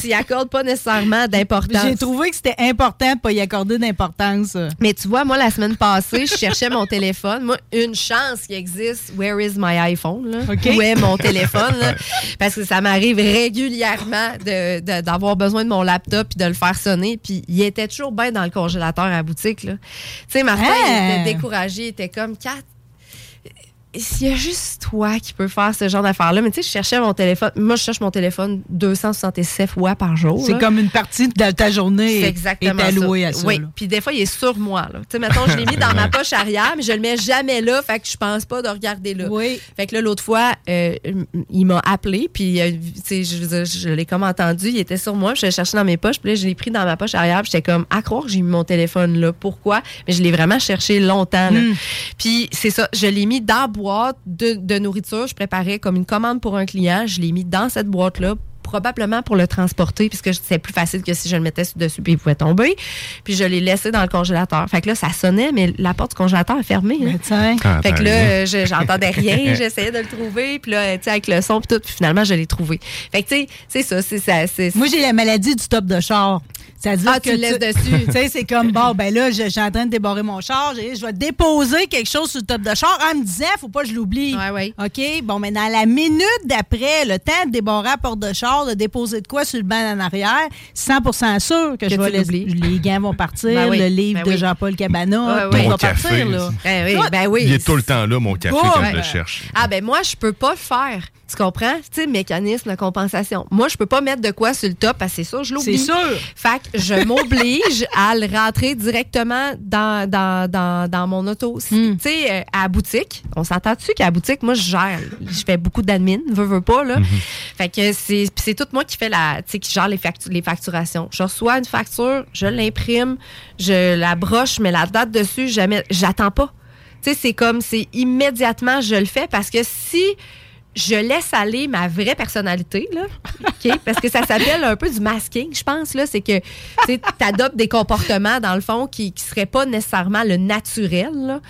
S4: Tu n'y accordes pas nécessairement d'importance.
S3: J'ai trouvé que c'était important de pas y accorder d'importance.
S4: Mais tu vois, moi, la semaine passée, je cherchais mon (laughs) téléphone. Moi, une chance qui existe, where is my iPhone? Où est mon téléphone? (laughs) Parce que ça m'arrive régulièrement d'avoir de, besoin de mon laptop puis de le faire sonner. Puis il était toujours bien dans le congélateur à boutique. Tu sais, Martin, il était hein? découragé. Il était comme, 4 s'il y a juste toi qui peux faire ce genre d'affaires-là, mais tu sais, je cherchais mon téléphone. Moi, je cherche mon téléphone 267 fois par jour.
S3: C'est comme une partie de ta journée est,
S4: exactement est
S3: allouée
S4: ça.
S3: à ça.
S4: Oui, puis des fois, il est sur moi. Tu sais, mettons, je l'ai mis dans ma (laughs) poche arrière, mais je le mets jamais là, fait que je pense pas de regarder là.
S3: Oui.
S4: Fait que là, l'autre fois, euh, il m'a appelé, puis euh, tu sais, je, l'ai comme entendu, il était sur moi, je l'ai cherché dans mes poches, puis là, je l'ai pris dans ma poche arrière, j'étais comme, à croire que j'ai mis mon téléphone là. Pourquoi? Mais je l'ai vraiment cherché longtemps. Hmm. Puis c'est ça, je l'ai mis d'arbre boîte de, de nourriture, je préparais comme une commande pour un client, je l'ai mis dans cette boîte-là probablement pour le transporter puisque c'est plus facile que si je le mettais dessus puis il pouvait tomber puis je l'ai laissé dans le congélateur fait que là ça sonnait mais la porte du congélateur est fermée hein.
S3: Mais tiens.
S5: Ah,
S4: Fait que là, euh, je- j'entendais rien, (laughs) j'essayais de le trouver, puis là, tu sais, avec le son, puis tout, puis finalement, je l'ai trouvé. Fait que, tu sais, c'est ça, c'est ça. c'est-
S3: Moi, j'ai la maladie du top de char. C'est-à-dire
S4: Ah,
S3: que
S4: tu le laisses dessus. (laughs)
S3: Tu sais, c'est comme, bon, ben là, je, je suis en train de débarrer mon char, j'ai- je vais déposer quelque chose sur le top de char en me disant, faut pas que je l'oublie.
S4: Ouais, ouais.
S3: OK? Bon, mais dans la minute d'après, le temps de débarrer la porte de char, de déposer de quoi sur le banc en arrière, 100% sûr que, je vais laisser-
S4: l'oublies.
S3: les gants vont partir,
S4: Ben oui,
S3: le livre
S4: ben
S3: de
S4: oui.
S3: Jean-Paul Cabana, tout va
S5: Mon café,
S3: partir, là.
S5: là.
S4: Ben oui, ben oui.
S5: Il est tout le temps là, mon café,
S3: Bon,
S5: quand je le cherche.
S4: Ah ben moi, je peux pas le faire. Tu comprends? Tu sais, mécanisme de compensation. Moi, je peux pas mettre de quoi sur le top parce que c'est sûr, je l'oublie.
S3: C'est sûr.
S4: Fait que je m'oblige à le rentrer directement dans, dans, dans, dans mon auto. Si-
S3: Hmm.
S4: Tu sais, euh, à la boutique, on s'entend-tu qu'à la boutique, moi, je gère. Je fais beaucoup d'admin, veux, veux pas, là. Fait que c'est c'est tout moi qui fait la, tu sais, qui gère les, factu- les facturations. Je reçois une facture, je l'imprime, je la broche, je mets la date dessus, jamais, j'attends pas. Tu sais, c'est comme, c'est immédiatement, je le fais parce que si je laisse aller ma vraie personnalité, là, OK? Parce que ça s'appelle un peu du masking, je pense, là. C'est que tu adoptes des comportements, dans le fond, qui ne seraient pas nécessairement le naturel, là.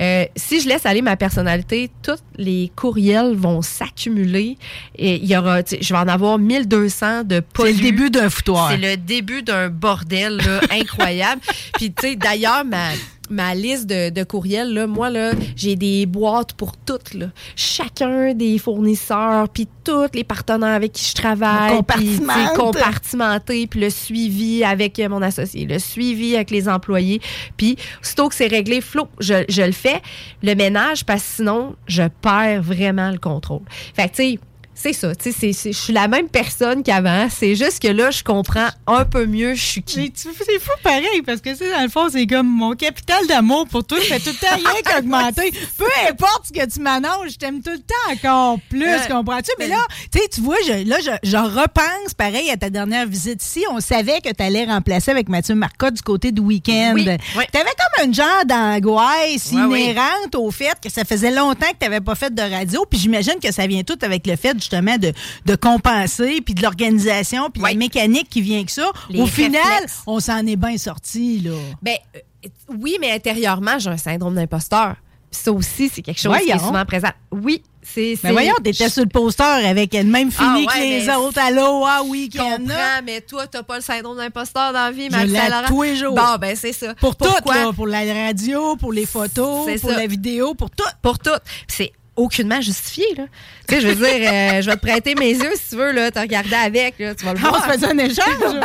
S4: Euh, si je laisse aller ma personnalité, tous les courriels vont s'accumuler. Et il y aura, je vais en avoir 1200 de
S3: C'est
S4: pollus.
S3: le début d'un foutoir.
S4: C'est le début d'un bordel là, incroyable. Puis, tu sais, d'ailleurs, ma, ma liste de, de courriels, là, moi, là, j'ai des boîtes pour toutes. Là. Chacun des fournisseurs, puis tous les partenaires avec qui je travaille.
S3: Compartimente.
S4: compartimenté, puis le suivi avec euh, mon associé, le suivi avec les employés. Puis, aussitôt que c'est réglé, flou, je, je le fais, le ménage, parce que sinon, je perds vraiment le contrôle. Fait que, tu sais, c'est ça, tu sais, je suis la même personne qu'avant. C'est juste que là, je comprends un peu mieux je suis qui.
S3: C'est fou pareil, parce que dans le fond, c'est comme mon capital d'amour pour toi, fait tout le temps rien (laughs) qu'augmenter. Peu importe ce que tu m'annonces, je t'aime tout le temps encore plus,
S4: Ouais.
S3: comprends-tu? Mais là, tu sais, tu vois, je, là, je, je repense pareil à ta dernière visite ici. On savait que tu allais remplacer avec Mathieu Marcotte du côté du week-end.
S4: Oui, oui.
S3: Tu avais comme un genre d'angoisse
S4: Ouais, oui.
S3: inhérente au fait que ça faisait longtemps que tu n'avais pas fait de radio. Puis j'imagine que ça vient tout avec le fait, justement, de, de compenser, puis de l'organisation, puis
S4: Oui.
S3: la mécanique qui vient que ça.
S4: Les
S3: Au final, on s'en est bien sorti, là.
S4: Ben, euh, oui, mais intérieurement, j'ai un syndrome d'imposteur. Ça aussi, c'est quelque chose qui est souvent présent. Oui, c'est.
S3: Mais voyons, t'étais sur le poster avec le même
S4: Ah
S3: fini
S4: ouais,
S3: que les
S4: mais
S3: autres. Allô, ah week-end.
S4: comprends, mais toi, t'as pas le syndrome d'imposteur dans la vie, Max
S3: tous les jours.
S4: Bon, ben, c'est ça.
S3: Pour tout,
S4: Pourquoi?
S3: là, pour la radio, pour les photos, pour
S4: ça.
S3: la vidéo, pour tout.
S4: Pour tout. C'est aucunement justifié, là. Tu sais, je veux dire, euh, je vais te prêter mes yeux si tu veux, là, te regarder avec, là, tu vas le
S3: Ah,
S4: voir.
S3: on se faisait un échange. (laughs)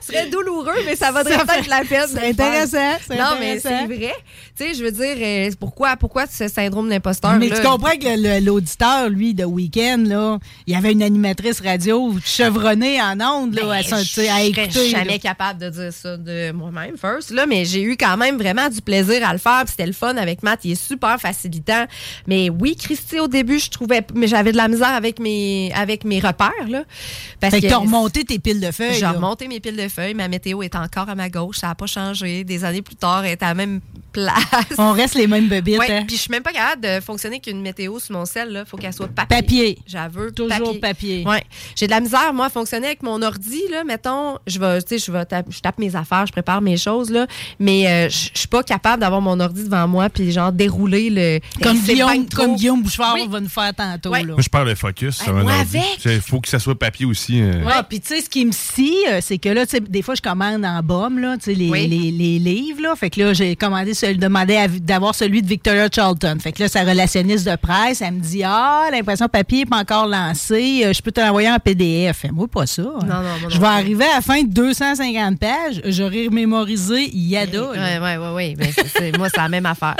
S4: Ce serait douloureux, mais ça vaudrait peut-être la peine. de
S3: c'est intéressant,
S4: Non, mais c'est vrai. Tu sais, je veux dire, euh, pourquoi, pourquoi ce syndrome d'imposteur?
S3: Mais
S4: là?
S3: tu comprends que l'auditeur, lui, de week-end, là, il y avait une animatrice radio chevronnée en ondes, là,
S4: Ben,
S3: à, à
S4: serais
S3: écouter.
S4: jamais capable de dire ça de moi-même, first. Là, mais j'ai eu quand même vraiment du plaisir à le faire. C'était le fun avec Matt. Il est super facilitant. Mais oui, Christy, au début, je trouvais. Mais j'avais de la misère avec mes, avec mes repères. Là, parce
S3: Fait que t'as remonté tes piles de feuilles.
S4: J'ai remonté mes piles de feuilles. Ma météo est encore à ma gauche. Ça n'a pas changé. Des années plus tard, elle est à la même place.
S3: On reste les mêmes bébites.
S4: Ouais,
S3: hein.
S4: puis je suis même pas capable de fonctionner qu'une météo sur mon sel. Il faut qu'elle soit papier.
S3: Papier.
S4: J'avoue.
S3: Toujours papier.
S4: Ouais. J'ai de la misère, moi, à fonctionner avec mon ordi, là, mettons, je vais, tu sais, je vais tape, je tape mes affaires, je prépare mes choses, là, mais euh, je suis pas capable d'avoir mon ordi devant moi puis genre dérouler le.
S3: Comme
S4: c'est
S3: Guillaume, comme Guillaume Bouchard
S4: Oui.
S3: va nous faire tantôt.
S4: Ouais.
S3: là.
S5: Moi, je perds le focus sur
S4: Ah,
S5: un
S4: moi
S5: ordi.
S4: avec?
S5: Il faut que ça soit papier aussi. euh.
S3: Ah, puis tu sais, ce qui me scie, euh, c'est que là, tu sais, des fois, je commande en baume, là, tu sais, les,
S4: Oui.
S3: les, les livres, là. Fait que là, j'ai commandé, celui, demandé d'avoir celui de Victoria Charlton. Fait que là, sa relationniste de presse, elle me dit, ah, l'impression papier n'est pas encore lancée, euh, je peux te l'envoyer en PDF. Fais-moi pas ça. hein.
S4: non, moi non
S3: je vais arriver à la fin de 250 pages, j'aurai mémorisé Yada.
S4: ouais, ouais, ouais. Mais moi, c'est la même affaire.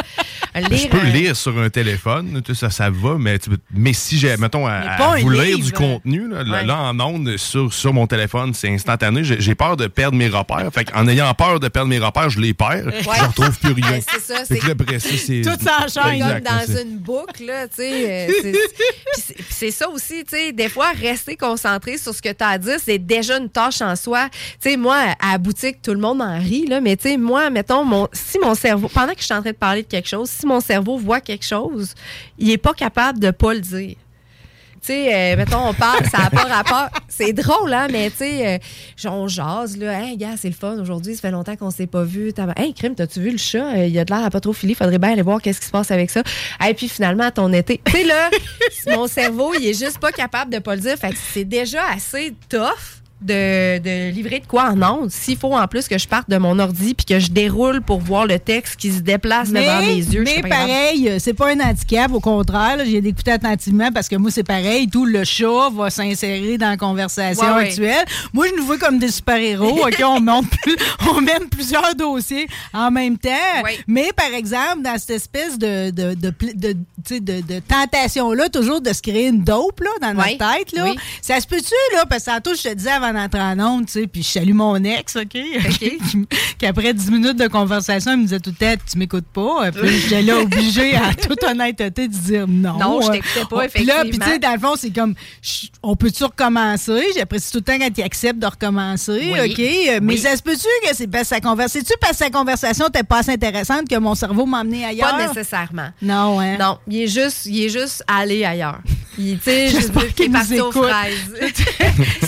S4: Lire,
S5: Je peux
S4: euh,
S5: lire sur un téléphone, ça, ça va, mais, tu- mais si j'ai, mettons, à, à vous lire du contenu, là,
S4: Ouais.
S5: là, en ondes, sur, sur mon téléphone, c'est instantané, j'ai peur de perdre mes repères. Fait en ayant peur de perdre mes repères, je les perds, je retrouve plus (laughs) rien.
S4: C'est ça. (laughs)
S3: Tout s'enchaîne.
S4: comme dans une boucle, là, tu sais. euh, c'est- (laughs) Puis ça aussi, tu sais, des fois, rester concentré sur ce que tu as à dire, c'est déjà une tâche en soi. Tu sais, moi, à la boutique, tout le monde en rit, là, mais tu sais, moi, mettons, mon, si mon cerveau, pendant que je suis en train de parler de quelque chose, si mon cerveau voit quelque chose, il est pas capable de pas le dire. Tu sais, euh, mettons, on parle, ça n'a pas rapport. C'est drôle, hein, mais tu sais, euh, on jase, là. Hey, gars, c'est le fun aujourd'hui, ça fait longtemps qu'on s'est pas vu. Hey, crime, t'as-tu vu le chat? Euh, Il a de l'air à pas trop filer, faudrait bien aller voir qu'est-ce qui se passe avec ça. Et puis finalement, ton été. Tu sais, là, mon cerveau, il est juste pas capable de pas le dire. Fait que c'est déjà assez tough de, de livrer de quoi en ondes, s'il faut en plus que je parte de mon ordi puis que je déroule pour voir le texte qui se déplace devant mes yeux,
S3: mais
S4: pas
S3: pareil, euh, c'est pas un handicap, au contraire. J'ai écouté attentivement parce que moi, c'est pareil. Tout le chat va s'insérer dans la conversation
S4: Ouais, ouais.
S3: actuelle. Moi, je nous vois comme des super-héros. (laughs) OK, on, monte plus- on mène plusieurs dossiers en même temps. Mais, par exemple, dans cette espèce de, de, de, tentation-là, toujours de se créer une dope là, dans notre tête, là,
S4: Oui.
S3: ça se peut-tu, là? Parce que tantôt, je te disais avant d'entrer en onde, tu sais, puis je salue mon ex, OK? (laughs) Qui- Qu'après 10 minutes de conversation, il me disait tout le temps, tu m'écoutes pas. Puis j'étais là obligée, en (laughs) toute honnêteté, de dire non.
S4: Non, je
S3: Euh,
S4: t'écoutais pas,
S3: Puis là, puis tu sais,
S4: effectivement.
S3: dans le fond, c'est comme, on peut-tu recommencer? J'apprécie tout le temps quand il accepte de recommencer,
S4: Oui.
S3: OK? Euh, Mais ça se peut-tu que c'est parce que sa conversation, tu parce que sa conversation n'était pas assez intéressante que mon cerveau m'a emmené ailleurs?
S4: Pas nécessairement.
S3: Non, hein?
S4: Non, il est juste, il est juste allé ailleurs. Il, tu sais, (laughs) dire
S3: qu'il
S4: est
S3: nous
S4: parti aux fraises.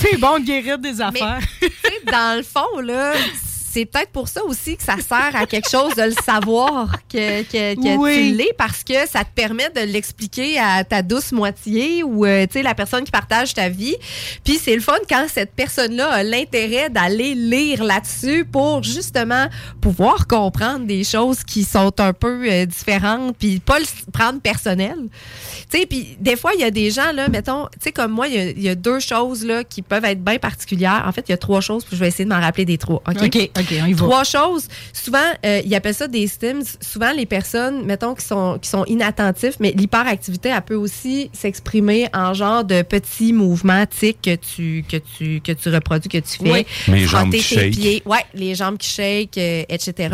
S3: c'est bon de guérir des affaires.
S4: Tu sais, dans le fond, là, (laughs) c'est peut-être pour ça aussi que ça sert à quelque chose de le savoir que, que, que
S3: Oui.
S4: tu l'es parce que ça te permet de l'expliquer à ta douce moitié ou euh, tu sais la personne qui partage ta vie. Puis c'est le fun quand cette personne-là a l'intérêt d'aller lire là-dessus pour justement pouvoir comprendre des choses qui sont un peu euh, différentes puis pas le prendre personnel. Tu sais, puis des fois, il y a des gens, là, mettons, tu sais, comme moi, il y a- il y, a deux choses, là, qui peuvent être bien particulières. En fait, il y a trois choses, puis je vais essayer de m'en rappeler des trois. OK?
S3: OK,
S4: Trois choses. Souvent, euh, ils appellent ça des stims. Souvent, les personnes, mettons, qui sont, qui sont inattentifs, mais l'hyperactivité, elle peut aussi s'exprimer en genre de petits mouvements tics que tu, que tu, que tu reproduis, que tu fais.
S5: Oui. Les jambes qui
S4: tes
S5: shake.
S4: pieds. Ouais, les jambes qui shake, euh, etc.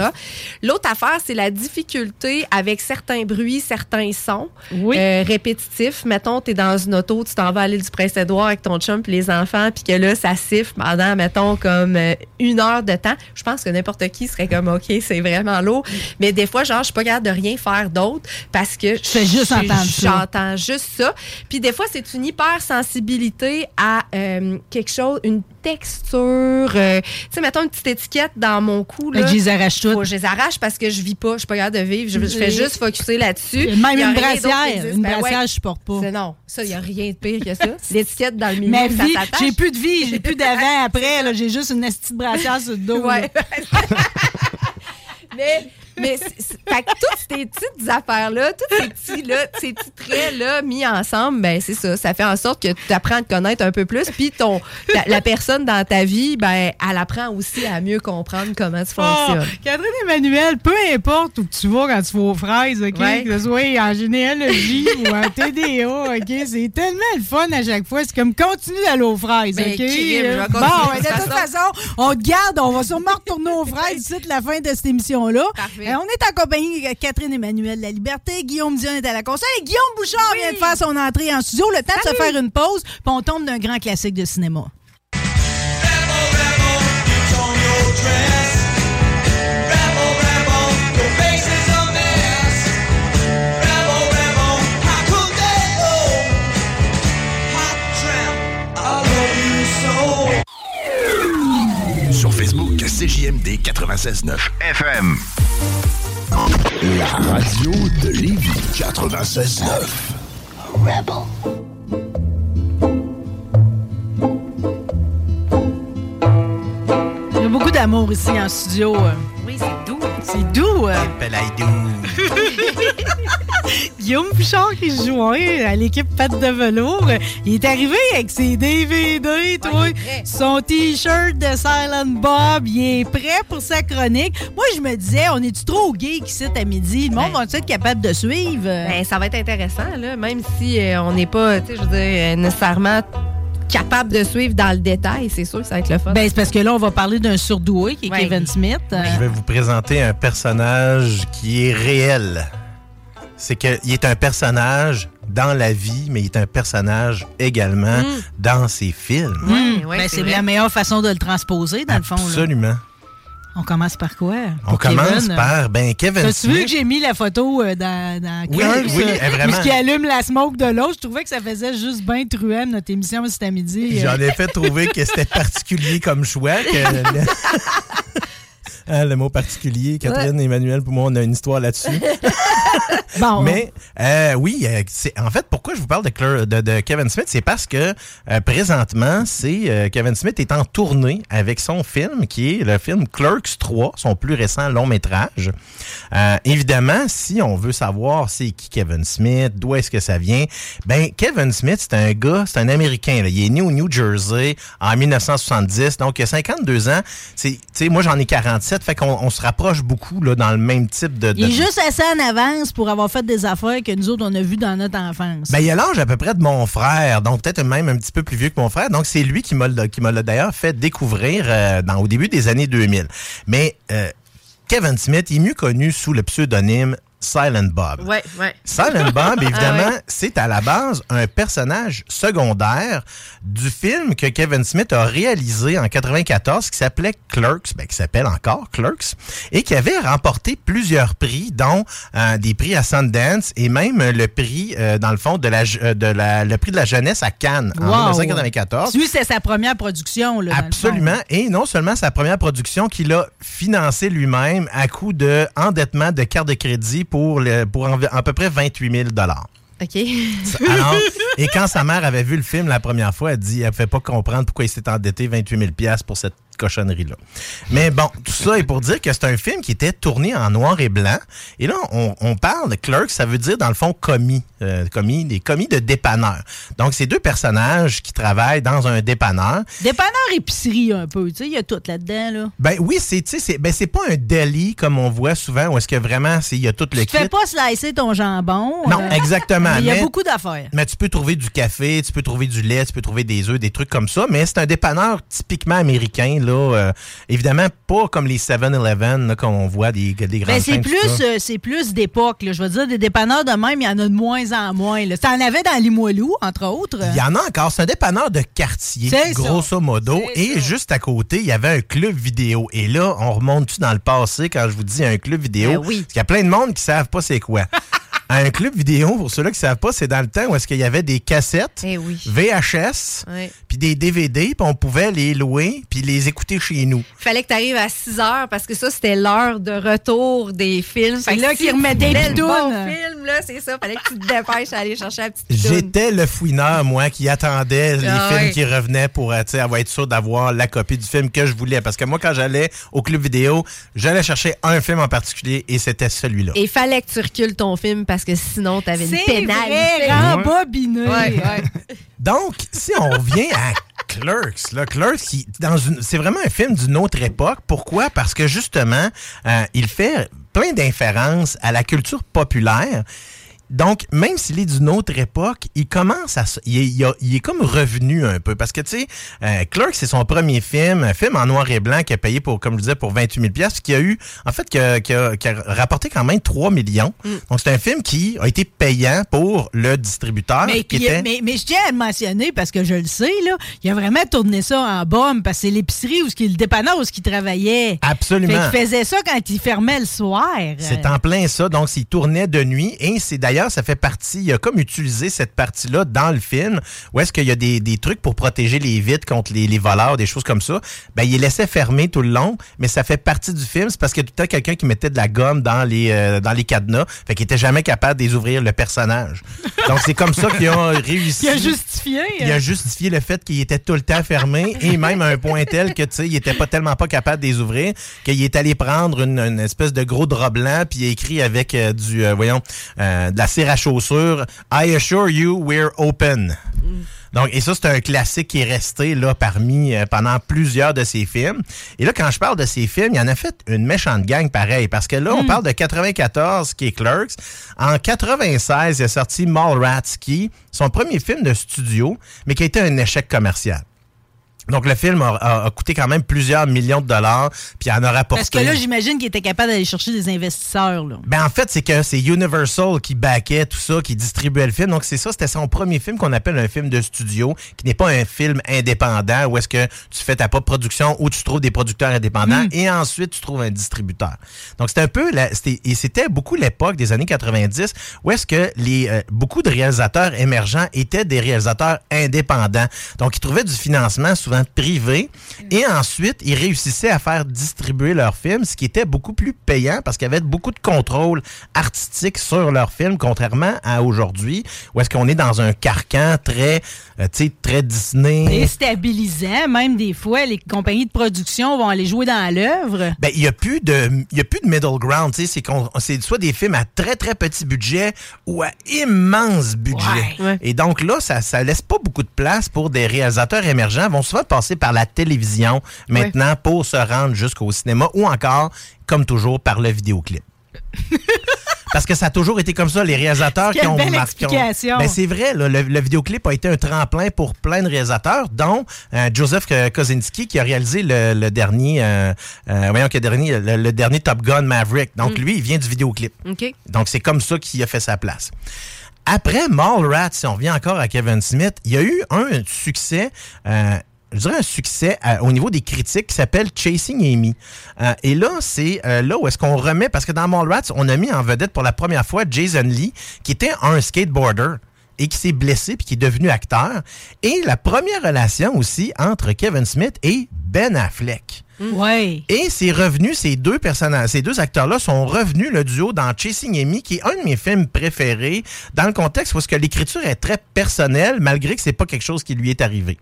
S4: L'autre affaire, c'est la difficulté avec certains bruits, certains sons
S3: Oui.
S4: euh, répétitifs. Mettons, tu es dans une auto, tu t'en vas à l'île du Prince-Édouard avec ton chum puis les enfants, puis que là, ça siffle pendant, mettons, comme euh, une heure de temps. Je pense que n'importe qui serait comme, OK, c'est vraiment lourd. Mais des fois, genre, je suis pas capable de rien faire d'autre parce que je
S3: fais juste entendre ça.
S4: J'entends juste ça. Puis des fois, c'est une hypersensibilité à euh, quelque chose, une texture. euh, tu sais, mettons une petite étiquette dans mon cou. Là,
S3: je les arrache toutes.
S4: Faut- je les arrache parce que je vis pas, je suis pas capable de vivre. Je, je fais juste focuser là-dessus.
S3: Même une brassière. Une
S4: Ben ouais.
S3: brassière, je supporte pas.
S4: C'est non, ça, il n'y a rien de pire que ça. (laughs) L'étiquette dans le milieu,
S3: Ma vie, j'ai plus de vie, j'ai plus d'avant après. J'ai juste une petite brassière sur le dos.
S4: Ouais. (laughs) mais mais fait que toutes ces petites affaires-là, tous ces petits, là, ces petits traits-là mis ensemble, ben c'est ça. Ça fait en sorte que tu apprends à te connaître un peu plus. Puis ton, ta- la personne dans ta vie, ben, elle apprend aussi à mieux comprendre comment tu
S3: Ah,
S4: fonctionnes.
S3: Catherine Emmanuel, peu importe où tu vas quand tu vas aux fraises, OK?
S4: Ouais.
S3: Que ce soit en généalogie (laughs) ou en TDA, OK? C'est tellement le fun à chaque fois. C'est comme continue d'aller aux fraises,
S4: Ben,
S3: OK?
S4: crime,
S3: Euh, bon,
S4: de
S3: ben, de
S4: toute
S3: toute façon, on te garde. On va sûrement retourner aux fraises d'ici la fin de cette émission-là.
S4: Parfait.
S3: Euh, on est en compagnie de Catherine Emmanuel de La Liberté. Guillaume Dion est à la console. Et Guillaume Bouchard vient de faire son entrée en studio. Le temps de se faire une pause, puis on tombe d'un grand classique de cinéma.
S6: CJMD 96.9 FM. La radio de Lévis 96.9.
S3: Il y a beaucoup d'amour ici en studio.
S4: Oui, c'est doux.
S3: C'est doux. euh. (laughs) (laughs) Guillaume Bouchard qui se joint à l'équipe Patte de velours. Il est arrivé avec ses DVD, toi, son T-shirt de Silent Bob. Il est prêt pour sa chronique. Moi, je me disais, on est-tu trop gay ici à midi? Le monde
S4: Ben.
S3: va être capable de suivre?
S4: Ben, ça va être intéressant, là, même si euh, on n'est pas, tu sais, je veux dire, euh, nécessairement capable de suivre dans le détail. C'est sûr que ça va être le fun.
S3: Ben, c'est parce que là, on va parler d'un surdoué qui est
S4: Ouais.
S3: Kevin Smith.
S7: Je vais vous présenter un personnage qui est réel. C'est qu'il est un personnage dans la vie, mais il est un personnage également dans ses films.
S4: Ouais, ouais,
S3: Ben,
S4: c'est
S3: la meilleure façon de le transposer, dans le fond.
S7: Absolument.
S3: On commence par quoi?
S7: On
S3: Pour
S7: commence
S3: Kevin, euh,
S7: par ben Kevin
S3: T'as-tu vu
S7: Smith.
S3: que j'ai mis la photo euh, dans, dans
S7: Oui, oui,
S3: euh,
S7: vraiment.
S3: qui allume la smoke de l'autre? Je trouvais que ça faisait juste bien truand notre émission cet à midi.
S7: J'en ai fait trouver que c'était particulier comme choix. Que (laughs) le... Hein, (laughs) le mot particulier, Catherine et Emmanuel, pour moi, on a une histoire là-dessus. (laughs) (laughs)
S3: Bon.
S7: Mais euh, oui, euh, en fait pourquoi je vous parle de, Claire- de, de Kevin Smith, c'est parce que euh, présentement, c'est euh, Kevin Smith est en tournée avec son film qui est le film Clerks 3, son plus récent long métrage. Euh, évidemment, si on veut savoir c'est qui Kevin Smith, d'où est-ce que ça vient, ben Kevin Smith c'est un gars, c'est un Américain. là. Il est né au New Jersey en 1970, donc il a 52 ans. C'est, tu sais, moi j'en ai 47, fait qu'on on se rapproche beaucoup là dans le même type de.
S3: Il est
S7: de-
S3: juste assez en pour avoir fait des affaires que nous autres, on a vues dans notre enfance.
S7: Ben, il a l'âge à peu près de mon frère, donc peut-être même un petit peu plus vieux que mon frère. Donc, c'est lui qui m'a d'ailleurs fait découvrir euh, au début des années 2000. Mais euh, Kevin Smith est mieux connu sous le pseudonyme Silent Bob.
S4: Ouais, ouais.
S7: Silent Bob, évidemment, (laughs)
S4: Ah ouais.
S7: c'est à la base un personnage secondaire du film que Kevin Smith a réalisé en 94 qui s'appelait Clerks, ben, qui s'appelle encore Clerks, et qui avait remporté plusieurs prix, dont euh, des prix à Sundance et même le prix, euh, dans le fond, de la, euh, de la, le prix de la jeunesse à Cannes en
S3: Wow.
S7: 1994.
S3: Lui, c'est sa première production. Là,
S7: Absolument. Et non seulement sa première production qu'il a financée lui-même à coût de endettement de carte de crédit pour, le, pour envi- à peu près 28 000
S4: OK.
S7: alors, et quand sa mère avait vu le film la première fois, elle dit, elle ne fait pas comprendre pourquoi il s'est endetté 28 000 pièces pour cette cochonnerie-là. Mais bon, tout ça est pour dire que c'est un film qui était tourné en noir et blanc. Et là, on, on parle de clerk, ça veut dire dans le fond commis, euh, commis, des commis de dépanneur. Donc, c'est deux personnages qui travaillent dans un dépanneur.
S3: Dépanneur épicerie, un peu. Tu sais, il y a tout là-dedans. Là.
S7: Ben oui, c'est tu sais, c'est ben c'est pas un deli comme on voit souvent où est-ce que vraiment c'est il y a tout le
S3: Tu te fais
S7: kit.
S3: pas slicer ton jambon.
S7: Non,
S3: euh,
S7: exactement. (laughs)
S3: Il y a
S7: mais-
S3: beaucoup d'affaires.
S7: Mais tu peux trouver du café, tu peux trouver du lait, tu peux trouver des œufs, des trucs comme ça. Mais c'est un dépanneur typiquement américain, là. euh, évidemment, pas comme les 7-Eleven, là, comme on voit des, des grandes
S3: Ben, c'est plus,
S7: ça.
S3: euh, c'est plus d'époque. Je veux dire, des dépanneurs de même, il y en a de moins en moins. Là. T'en avais dans Limoilou, entre autres.
S7: Il y en a encore. C'est un dépanneur de quartier,
S3: ça.
S7: grosso modo. Et
S3: ça.
S7: juste à côté, il y avait un club vidéo. Et là, on remonte-tu dans le passé quand je vous dis un club vidéo?
S4: Ben oui.
S7: Parce qu'il y a plein de monde qui savent pas c'est quoi. (laughs) un club vidéo, pour ceux-là qui savent pas, c'est dans le temps où est-ce qu'il y avait des cassettes,
S4: Eh oui.
S7: VHS, puis des DVD, puis on pouvait les louer, puis les écouter chez nous.
S4: Fallait que tu arrives à 6 heures parce que ça, c'était l'heure de retour des films.
S3: C'est
S4: Fait que
S3: là qu'ils
S4: le
S3: pitounes.
S4: bon film, là, c'est ça. Fallait que tu te dépêches à aller chercher la petite.
S7: J'étais le fouineur, moi, qui attendait les
S4: Ah
S7: films qui revenaient pour euh, avoir être sûr d'avoir la copie du film que je voulais. Parce que moi, quand j'allais au club vidéo, j'allais chercher un film en particulier et c'était celui-là.
S4: Et fallait que tu recules ton film parce que sinon, t'avais une
S3: C'est
S4: pénalité.
S3: rembobiné.
S4: Ouais, ouais. (laughs)
S7: Donc, si on revient à Clerks, là, Clerks, une, c'est vraiment un film d'une autre époque. Pourquoi? Parce que justement, euh, il fait plein d'inférences à la culture populaire. Donc, même s'il est d'une autre époque, il commence à... Il est, il a- il est comme revenu un peu. Parce que, tu sais, euh, Clerks, c'est son premier film, un film en noir et blanc qui a payé, pour, comme je disais, pour 28 000 pièces qui a eu, en fait, qui a, qui a- qui a rapporté quand même 3 millions. Donc, c'est un film qui a été payant pour le distributeur.
S3: Mais,
S7: qui
S3: puis,
S7: était...
S3: mais, mais je tiens à le mentionner parce que je le sais, là, il a vraiment tourné ça en bombe parce que c'est l'épicerie ou ce qui le dépanneur où ce qu'il travaillait.
S7: Absolument.
S3: Fait qu'il faisait ça quand il fermait le soir.
S7: C'est en plein ça. Donc, il tournait de nuit. Et c'est d'ailleurs, ça fait partie, il a comme utilisé cette partie-là dans le film, où est-ce qu'il y a des, des trucs pour protéger les vitres contre les, les voleurs, des choses comme ça. Ben, il les laissait fermer tout le long, mais ça fait partie du film. C'est parce qu'il y a tout le temps quelqu'un qui mettait de la gomme dans les, euh, dans les cadenas. Fait qu'il était jamais capable de les ouvrir le personnage. Donc, c'est comme ça qu'ils (laughs) ont réussi.
S3: Il a justifié.
S7: Il a justifié le fait qu'il était tout le temps fermé et même à un point tel que, tu sais, il était pas tellement pas capable de les ouvrir qu'il est allé prendre une, une espèce de gros drap blanc puis il a écrit avec euh, du, euh, voyons, de la cire à chaussures I assure you we're open. Donc, et ça, c'est un classique qui est resté là parmi euh, pendant plusieurs de ses films. Et là, quand je parle de ses films, il en a fait une méchante gang pareil. Parce que là, on parle de 94 qui est Clerks. En 96, il a sorti Mallrats qui, son premier film de studio, mais qui a été un échec commercial. Donc, le film a, a- a coûté quand même plusieurs millions de dollars, puis il en a rapporté.
S3: Parce que là, j'imagine qu'il était capable d'aller chercher des investisseurs. Là.
S7: Ben en fait, c'est que c'est Universal qui backait tout ça, qui distribuait le film. Donc c'est ça, c'était son premier film qu'on appelle un film de studio, qui n'est pas un film indépendant où est-ce que tu fais ta propre production ou tu trouves des producteurs indépendants et ensuite tu trouves un distributeur. Donc c'était un peu la, c'était- et c'était beaucoup l'époque des années 90 où est-ce que les euh, beaucoup de réalisateurs émergents étaient des réalisateurs indépendants. Donc ils trouvaient du financement souvent privés. Et ensuite, ils réussissaient à faire distribuer leurs films, ce qui était beaucoup plus payant parce qu'il y avait beaucoup de contrôle artistique sur leurs films, contrairement à aujourd'hui, où est-ce qu'on est dans un carcan très, euh, tu sais, très Disney.
S3: Déstabilisant, même des fois, les compagnies de production vont aller jouer dans l'œuvre.
S7: Ben, il n'y a plus de, y a plus de middle ground, tu sais, c'est soit des films à très, très petit budget ou à immense budget.
S3: Ouais.
S7: Et donc là, ça, ça laisse pas beaucoup de place pour des réalisateurs émergents, vont souvent passer par la télévision maintenant pour se rendre jusqu'au cinéma ou encore, comme toujours, par le vidéoclip. (laughs) Parce que ça a toujours été comme ça, les réalisateurs
S3: Quelle
S7: qui ont marqué. Ben, c'est vrai, là, le, le vidéoclip a été un tremplin pour plein de réalisateurs, dont euh, Joseph K- Kosinski qui a réalisé le, le dernier, euh, euh, voyons, que dernier, le, le dernier Top Gun Maverick. Donc
S4: Mm.
S7: lui, il vient du vidéoclip.
S4: OK.
S7: Donc c'est comme ça qu'il a fait sa place. Après Mallrats, si on revient encore à Kevin Smith, il y a eu un succès. Je dirais un succès euh, au niveau des critiques qui s'appelle Chasing Amy. Euh, et là, c'est euh, là où est-ce qu'on remet, parce que dans Mallrats, on a mis en vedette pour la première fois Jason Lee, qui était un skateboarder et qui s'est blessé puis qui est devenu acteur. Et la première relation aussi entre Kevin Smith et Ben Affleck.
S3: Ouais.
S7: Et c'est revenu, ces deux personnages, ces deux acteurs-là sont revenus le duo dans Chasing Amy, qui est un de mes films préférés, dans le contexte où que l'écriture est très personnelle, malgré que c'est pas quelque chose qui lui est arrivé.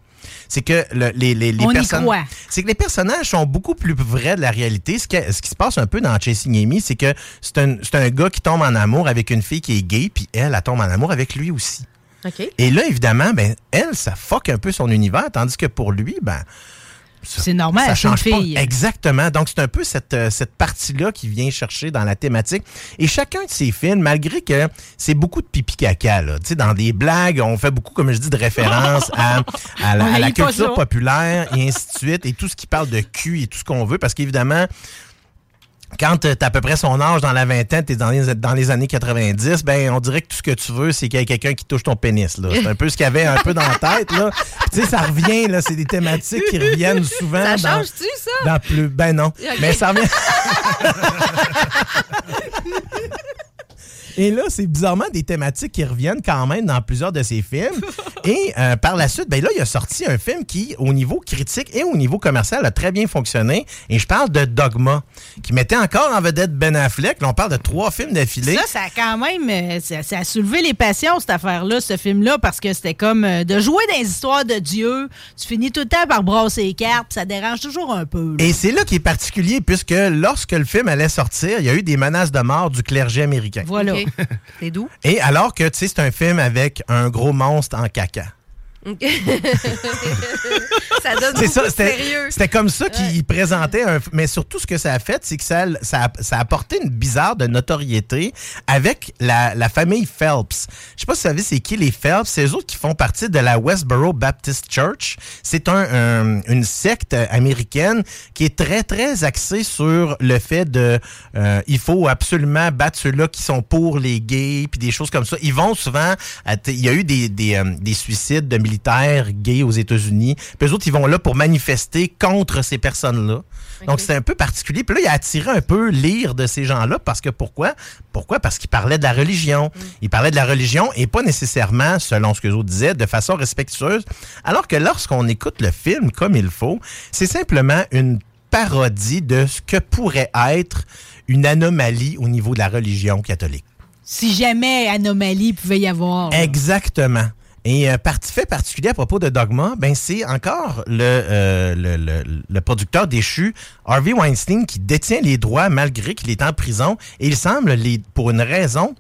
S7: C'est que le- les, les, les
S3: croit.
S7: c'est que les personnages sont beaucoup plus vrais de la réalité. Ce, que- ce qui se passe un peu dans Chasing Amy, c'est que c'est un, c'est un gars qui tombe en amour avec une fille qui est gay, puis elle, elle tombe en amour avec lui aussi. Et là, évidemment, ben, elle, ça fuck un peu son univers, tandis que pour lui, ben,
S3: C'est normal,
S7: ça
S3: une
S7: change pas.
S3: fille.
S7: Exactement. Donc, c'est un peu cette, euh, cette partie-là qui vient chercher dans la thématique. Et chacun de ces films, malgré que c'est beaucoup de pipi caca, là, tu sais, dans des blagues, on fait beaucoup, comme je dis, de références à, à la, à
S3: pas
S7: culture populaire et ainsi de suite, et tout ce qui parle de cul et tout ce qu'on veut, parce qu'évidemment, quand tu à peu près son âge dans la vingtaine, tu es dans les, dans les années 90, ben on dirait que tout ce que tu veux, c'est qu'il y ait quelqu'un qui touche ton pénis. là. C'est un peu ce qu'il y avait un peu dans la tête. Là. Tu sais, ça revient, là, c'est des thématiques qui reviennent souvent.
S4: Ça change-tu, ça?
S7: dans plus. Ben non. Mais ça revient. (laughs) (laughs) Et là, c'est bizarrement des thématiques qui reviennent quand même dans plusieurs de ses films. (laughs) Et euh, par la suite, ben là, il a sorti un film qui, au niveau critique et au niveau commercial, a très bien fonctionné. Et je parle de Dogma, qui mettait encore en vedette Ben Affleck. Là, on parle de trois films d'affilée.
S3: Ça, ça a quand même euh, ça, ça a soulevé les passions, cette affaire-là, ce film-là, parce que c'était comme euh, de jouer dans les histoires de Dieu. Tu finis tout le temps par brasser les cartes, puis ça dérange toujours un peu. là.
S7: Et c'est là qui est particulier, puisque lorsque le film allait sortir, il y a eu des menaces de mort du clergé américain.
S3: Voilà.
S7: Et alors que, tu sais, c'est un film avec un gros monstre en caca.
S4: Ça donne
S7: C'est
S4: beaucoup
S7: ça,
S4: de
S7: c'était
S4: sérieux.
S7: c'était comme ça qu'il présentait un. Mais surtout, ce que ça a fait, c'est que ça, ça, a, ça a apporté une bizarre de notoriété avec la, la famille Phelps. Je sais pas si vous savez c'est qui les Phelps. C'est eux autres qui font partie de la Westboro Baptist Church. C'est un, un- une secte américaine qui est très, très axée sur le fait de. euh, il faut absolument battre ceux-là qui sont pour les gays, puis des choses comme ça. Ils vont souvent. à Il y a eu des, des, euh, des suicides de militaires gays aux États-Unis. Puis eux autres, ils vont là pour manifester contre ces personnes-là. Donc, c'est un peu particulier. Puis là, il a attiré un peu l'ire de ces gens-là parce que pourquoi? Pourquoi? Parce qu'ils parlaient de la religion. Ils parlaient de la religion et pas nécessairement, selon ce que les autres disaient, de façon respectueuse. Alors que lorsqu'on écoute le film comme il faut, c'est simplement une parodie de ce que pourrait être une anomalie au niveau de la religion catholique.
S3: Si jamais anomalie pouvait y avoir. là.
S7: Exactement. Et euh, parti fait particulier à propos de Dogma, ben c'est encore le, euh, le, le- le producteur déchu, Harvey Weinstein, qui détient les droits malgré qu'il est en prison. Et il semble, les, pour une raison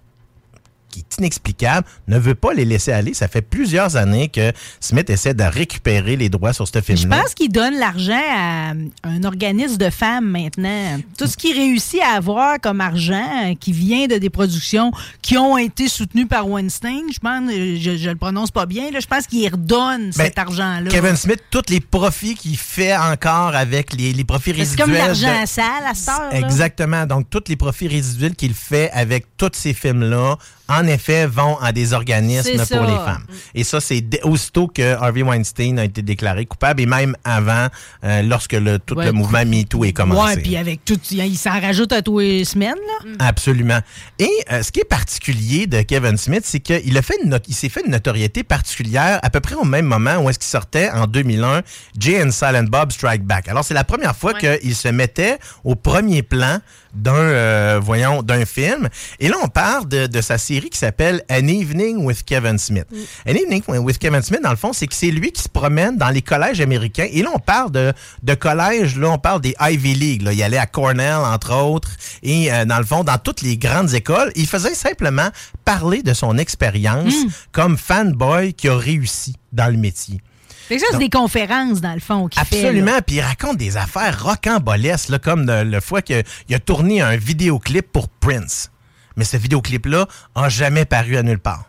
S7: qui est inexplicable, ne veut pas les laisser aller. Ça fait plusieurs années que Smith essaie de récupérer les droits sur ce
S3: Je
S7: film-là.
S3: pense qu'il donne l'argent à un organisme de femmes maintenant. Tout ce qu'il réussit à avoir comme argent euh, qui vient de des productions qui ont été soutenues par Weinstein, je pense, euh, je, je le prononce pas bien, là, je pense qu'il redonne
S7: Ben,
S3: cet argent-là.
S7: Kevin Smith, tous les profits qu'il fait encore avec les, les profits
S3: C'est
S7: résiduels.
S3: comme l'argent
S7: de-
S3: sale à cette heure.
S7: Exactement. Donc, tous les profits résiduels qu'il fait avec tous ces films-là en effet, vont à des organismes
S3: ça.
S7: pour les femmes. Et ça, c'est aussitôt que Harvey Weinstein a été déclaré coupable et même avant, euh, lorsque le, tout
S3: Ouais.
S7: le mouvement MeToo est commencé.
S3: Ouais, puis avec tout, il s'en rajoute à tous les semaines, là.
S7: Absolument. Et euh, ce qui est particulier de Kevin Smith, c'est qu'il a fait une il s'est fait une notoriété particulière à peu près au même moment où est-ce qu'il sortait en 2001 Jay and Silent Bob Strike Back. Alors c'est la première fois qu'il se mettait au premier plan d'un euh, voyons d'un film. Et là on parle de, de sa série qui s'appelle An Evening with Kevin Smith. An Evening with Kevin Smith dans le fond c'est que c'est lui qui se promène dans les collèges américains. Et là on parle de de collèges là on parle des Ivy League. Là. Il allait à Cornell entre autres et euh, dans le fond dans toutes les grandes écoles il faisait simplement parler de son expérience comme fanboy qui a réussi dans le métier.
S3: C'est
S7: Donc-
S3: des conférences, dans le fond, qu'il fait. là.
S7: Absolument, puis il raconte des affaires rocambolesques, là, comme le, le fois qu'il a tourné un vidéoclip pour Prince. Mais ce vidéoclip-là a jamais paru à nulle part.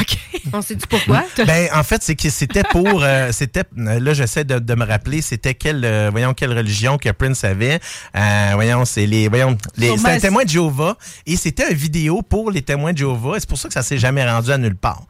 S3: OK.
S4: On sait du pourquoi? (laughs)
S7: Ben, en fait, c'est que c'était pour. euh, c'était. Là, j'essaie de, de me rappeler, c'était quelle, euh, voyons, quelle religion que Prince avait. Euh, voyons, c'est les. Voyons, les, c'est un témoin de Jéhovah. Et c'était une vidéo pour les témoins de Jéhovah. Et c'est pour ça que ça s'est jamais rendu à nulle part.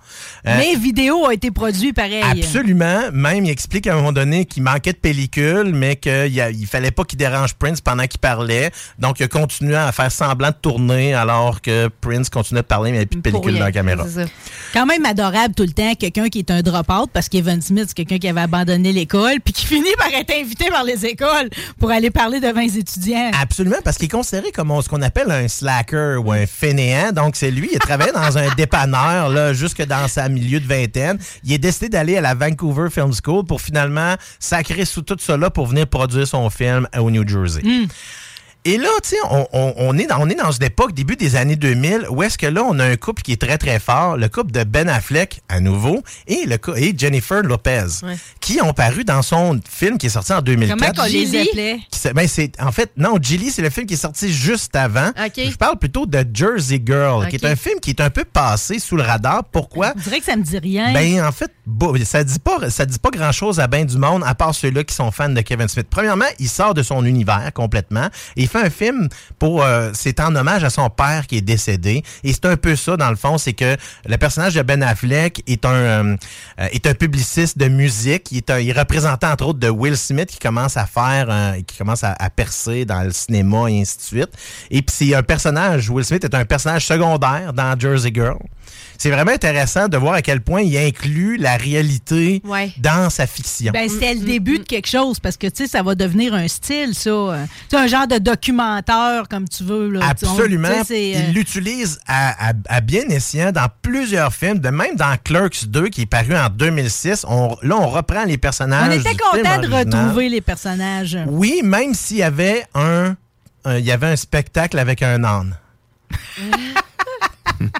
S7: Euh,
S3: Mais vidéo a été produit pareil.
S7: Absolument. Même, il explique à un moment donné qu'il manquait de pellicule, mais qu'il il fallait pas qu'il dérange Prince pendant qu'il parlait. Donc, il a continué à faire semblant de tourner alors que Prince continuait de parler, mais il n'y avait plus de pellicule dans la caméra.
S4: c'est ça.
S3: Quand même adorable tout le temps, quelqu'un qui est un drop-out, parce qu'Evan Smith, c'est quelqu'un qui avait abandonné l'école, puis qui (laughs) finit par être invité par les écoles pour aller parler devant les étudiants.
S7: Absolument, parce qu'il est considéré comme on- ce qu'on appelle un slacker ou un fainéant. Donc, c'est lui, il a travaillé dans un (laughs) dépanneur là, jusque dans sa milieu de vingtaine. Il est décidé d'aller à la Vancouver Film School pour finalement sacrer sous tout cela pour venir produire son film au New Jersey. Et là, tu sais, on, on- on est dans, on est dans une époque, début des années 2000, où est-ce que là, on a un couple qui est très, très fort, le couple de Ben Affleck, à nouveau, et, le, et Jennifer Lopez,
S4: Ouais.
S7: qui ont paru dans son film qui est sorti en 2004.
S3: Comment qu'on les appelait?
S7: Qui ben, c'est en fait non, Gilly, c'est le film qui est sorti juste avant. Je parle plutôt de Jersey Girl, qui est un film qui est un peu passé sous le radar. Pourquoi?
S3: On dirait que ça me dit rien.
S7: ben en fait, bon, ça dit pas ça dit pas grand-chose à ben du monde à part ceux-là qui sont fans de Kevin Smith. Premièrement, il sort de son univers complètement et un film pour euh, c'est en hommage à son père qui est décédé et c'est un peu ça dans le fond, c'est que le personnage de Ben Affleck est un euh, euh, est un publiciste de musique, il est un, il est représentant entre autres de Will Smith qui commence à faire euh, qui commence à, à percer dans le cinéma et ainsi de suite. Et puis c'est un personnage Will Smith est un personnage secondaire dans Jersey Girl. C'est vraiment intéressant de voir à quel point il inclut la réalité
S4: Ouais.
S7: dans sa fiction.
S3: Ben, c'était le début de quelque chose parce que, tu sais, ça va devenir un style, ça. Euh, Tu sais, un genre de documentaire, comme tu veux. Là.
S7: Absolument.
S3: C'est, euh,
S7: Il l'utilise à, à- à bien escient dans plusieurs films, de même dans Clerks 2 qui est paru en 2006. On, là, on reprend les personnages.
S3: On était content de retrouver les personnages.
S7: Oui, même s'il y avait un, un- il y avait un spectacle avec un âne. (laughs)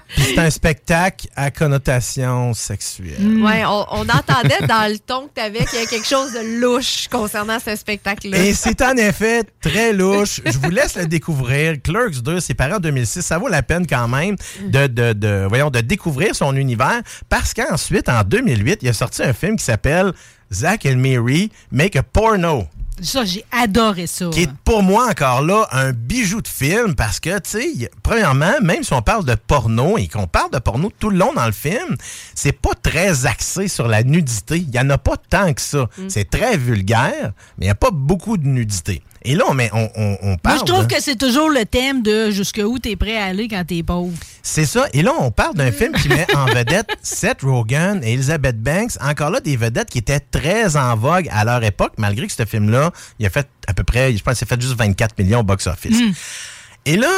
S7: Puis c'est un spectacle à connotation sexuelle.
S4: Ouais, on, on entendait dans le ton que tu avais qu'il y a quelque chose de louche concernant ce spectacle-là.
S7: Et c'est en effet très louche. Je vous laisse le découvrir. Clerks 2, c'est paru en 2006. Ça vaut la peine quand même de, de, de- voyons, de découvrir son univers parce qu'ensuite, en 2008, il a sorti un film qui s'appelle Zach and Mary Make a Porno.
S3: Ça, j'ai adoré ça.
S7: Qui est pour moi encore là un bijou de film parce que, tu sais, premièrement, même si on parle de porno et qu'on parle de porno tout le long dans le film, c'est pas très axé sur la nudité. Il y en a pas tant que ça. C'est très vulgaire, mais il n'y a pas beaucoup de nudité. Et là, on, met- on, on, on
S3: Moi,
S7: parle.
S3: je trouve que c'est toujours le thème de jusqu'où t'es prêt à aller quand t'es pauvre.
S7: C'est ça. Et là, on parle d'un film qui met en vedette (laughs) Seth Rogen et Elizabeth Banks. Encore là, des vedettes qui étaient très en vogue à leur époque, malgré que ce film-là, il a fait à peu près, je pense, qu'il a fait juste 24 millions au box-office. Et là,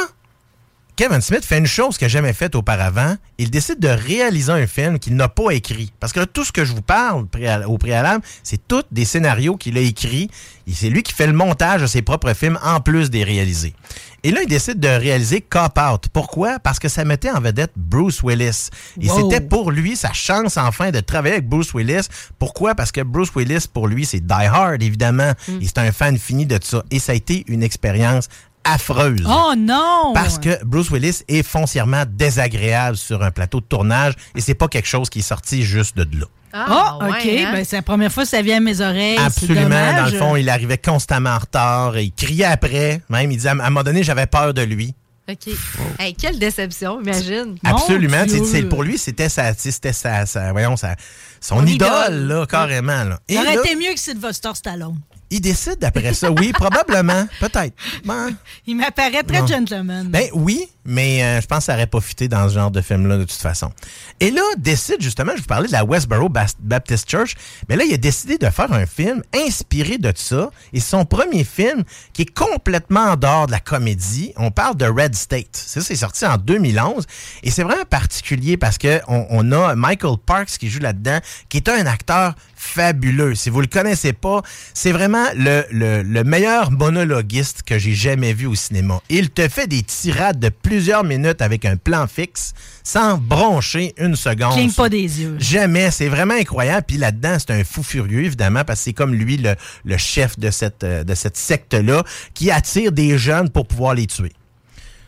S7: Kevin Smith fait une chose qu'il n'a jamais faite auparavant. Il décide de réaliser un film qu'il n'a pas écrit. Parce que là, tout ce que je vous parle au préalable, c'est tous des scénarios qu'il a écrits. Et c'est lui qui fait le montage de ses propres films en plus des réalisés. Et là, il décide de réaliser Cop Out. Pourquoi? Parce que ça mettait en vedette Bruce Willis. Et
S3: Wow.
S7: c'était pour lui sa chance enfin de travailler avec Bruce Willis. Pourquoi? Parce que Bruce Willis, pour lui, c'est Die Hard, évidemment. Et c'est un fan fini de ça. Et ça a été une expérience affreuse.
S3: Oh non!
S7: Parce que Bruce Willis est foncièrement désagréable sur un plateau de tournage et c'est pas quelque chose qui est sorti juste de là.
S3: Ah,
S4: ouais,
S3: OK.
S4: hein?
S3: Ben, c'est la première fois que ça vient à mes oreilles.
S7: Absolument. Dans le fond, il arrivait constamment en retard. et Il criait après. Même, il disait, à un moment donné, j'avais peur de lui.
S4: OK. Hey, quelle déception, imagine.
S7: Absolument. C'est- pour lui, c'était sa, c'était sa, sa- voyons, sa- son
S3: Son
S7: idole,
S3: idole.
S7: là, carrément. Là. Et
S3: Ça aurait
S7: là,
S3: été mieux que Sylvester Stallone.
S7: Il décide après ça. Oui, probablement. (laughs) Peut-être. Ben,
S3: Il m'apparaît très
S7: Non.
S3: gentleman.
S7: Ben oui, mais euh, je pense que ça n'aurait pas fité dans ce genre de film-là de toute façon. Et là, décide justement, je vous parlais de la Westboro Baptist Church, mais là, il a décidé de faire un film inspiré de ça. Et c'est son premier film qui est complètement en dehors de la comédie. On parle de Red State. Ça, c'est sorti en 2011. Et c'est vraiment particulier parce que on, on a Michael Parks qui joue là-dedans, qui est un acteur fabuleux. Si vous le connaissez pas, c'est vraiment le, le, le meilleur monologuiste que j'ai jamais vu au cinéma. Il te fait des tirades de plusieurs minutes avec un plan fixe sans broncher une seconde.
S3: Cligne pas des yeux.
S7: Jamais, c'est vraiment incroyable. Puis là-dedans, c'est un fou furieux, évidemment, parce que c'est comme lui le, le chef de cette, euh, de cette secte-là qui attire des jeunes pour pouvoir les tuer.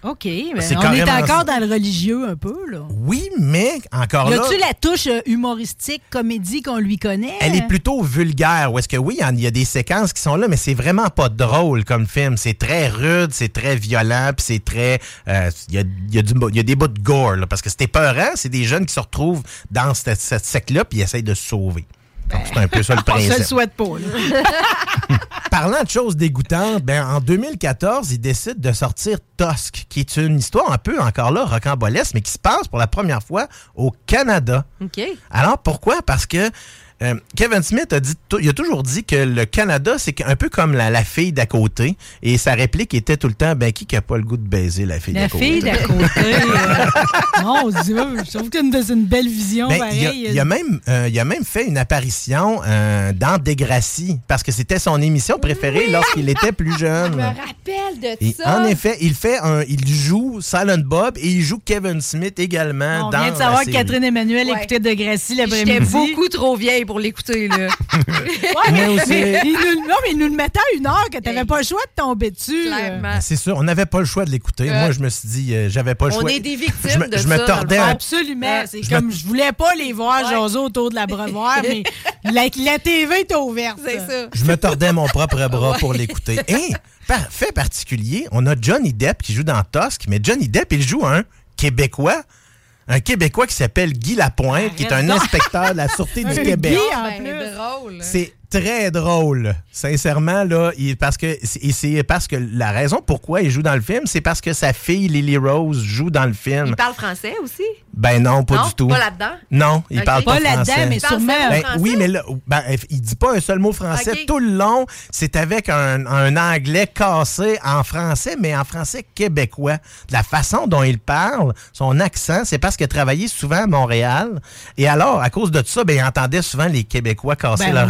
S3: OK, mais on est encore dans le religieux un peu, là.
S7: Oui, mais encore
S3: Y
S7: là...
S3: a-tu la touche euh, humoristique, comédie qu'on lui connaît?
S7: Elle est plutôt vulgaire. Ou est-ce que oui, il y y, a des séquences qui sont là, mais c'est vraiment pas drôle comme film. C'est très rude, c'est très violent, puis c'est très. euh, Il y, a, il y a y des bouts de gore, là, parce que c'était peurant. C'est des jeunes qui se retrouvent dans cette, cette secte-là, puis ils essayent de se sauver. Donc, c'est un peu ça le (laughs)
S3: On se le souhaite pas. (laughs)
S7: Parlant de choses dégoûtantes, ben, en 2014, il décide de sortir Tusk, qui est une histoire un peu, encore là, rocambolesque, mais qui se passe pour la première fois au Canada.
S4: OK.
S7: Alors pourquoi? Parce que euh, Kevin Smith a dit, il a toujours dit que le Canada, c'est un peu comme la, la fille d'à côté. Et sa réplique était tout le temps, ben qui n'a pas le goût de baiser la fille d'à
S3: La
S7: côté?
S3: fille d'à côté. euh, (laughs) Mon Dieu, je trouve que c'est une belle vision,
S7: Ben, il, a,
S3: pareil.
S7: il a même, euh, il a même fait une apparition euh, dans Degrassi parce que c'était son émission préférée lorsqu'il était plus jeune.
S4: rappelle de
S7: Et en effet, il fait un, il joue Silent Bob et il joue Kevin Smith également
S3: On
S7: dans
S3: vient de
S7: la
S3: savoir que. Catherine Emmanuel
S4: Ouais.
S3: écoutait de Gracie l'après-midi.
S4: J'étais beaucoup trop vieille pour l'écouter, là. (laughs)
S3: Ouais, (laughs) mais, il nous, non, mais il nous le mettait à une heure que t'avais pas le choix de tomber dessus. euh.
S4: Clairement.
S7: C'est sûr, on n'avait pas le choix de l'écouter. Moi, je me suis dit, euh, j'avais pas le
S4: On
S7: choix.
S4: est des victimes
S7: je me,
S4: de
S7: je me tordais.
S3: Absolument.
S4: Ouais.
S3: C'est
S7: Je
S3: comme
S7: me-
S3: je voulais pas les voir
S4: Ouais.
S3: jaser autour de l'abreuvoir, mais (laughs) la, la TV est ouverte.
S4: C'est ça.
S7: Je me tordais mon propre bras pour l'écouter. Et, par fait particulier, on a Johnny Depp qui joue dans Tusk, mais Johnny Depp, il joue un Québécois. Un Québécois qui s'appelle Guy Lapointe, qui est un inspecteur de la Sûreté du (laughs) Québec.
S3: Guy, en
S4: Ben,
S3: plus.
S4: drôle.
S7: C'est très drôle. Sincèrement, là, il- parce que c'est parce que la raison pourquoi il joue dans le film, c'est parce que sa fille Lily Rose joue dans le film.
S4: Il parle français aussi?
S7: Ben non, pas
S4: non,
S7: du tout.
S4: Pas là-dedans?
S7: Non, il parle pas,
S3: Pas là-dedans,
S7: français.
S3: mais
S4: Il parle
S3: sûrement.
S7: Ben,
S4: français?
S7: oui, mais là, ben, il dit pas un seul mot français tout le long. C'est avec un, un anglais cassé en français, mais en français québécois. De la façon dont il parle, son accent, c'est parce qu'il a travaillé souvent à Montréal. Et alors, à cause de ça, ben, il entendait souvent les Québécois casser
S3: Ben
S7: leur.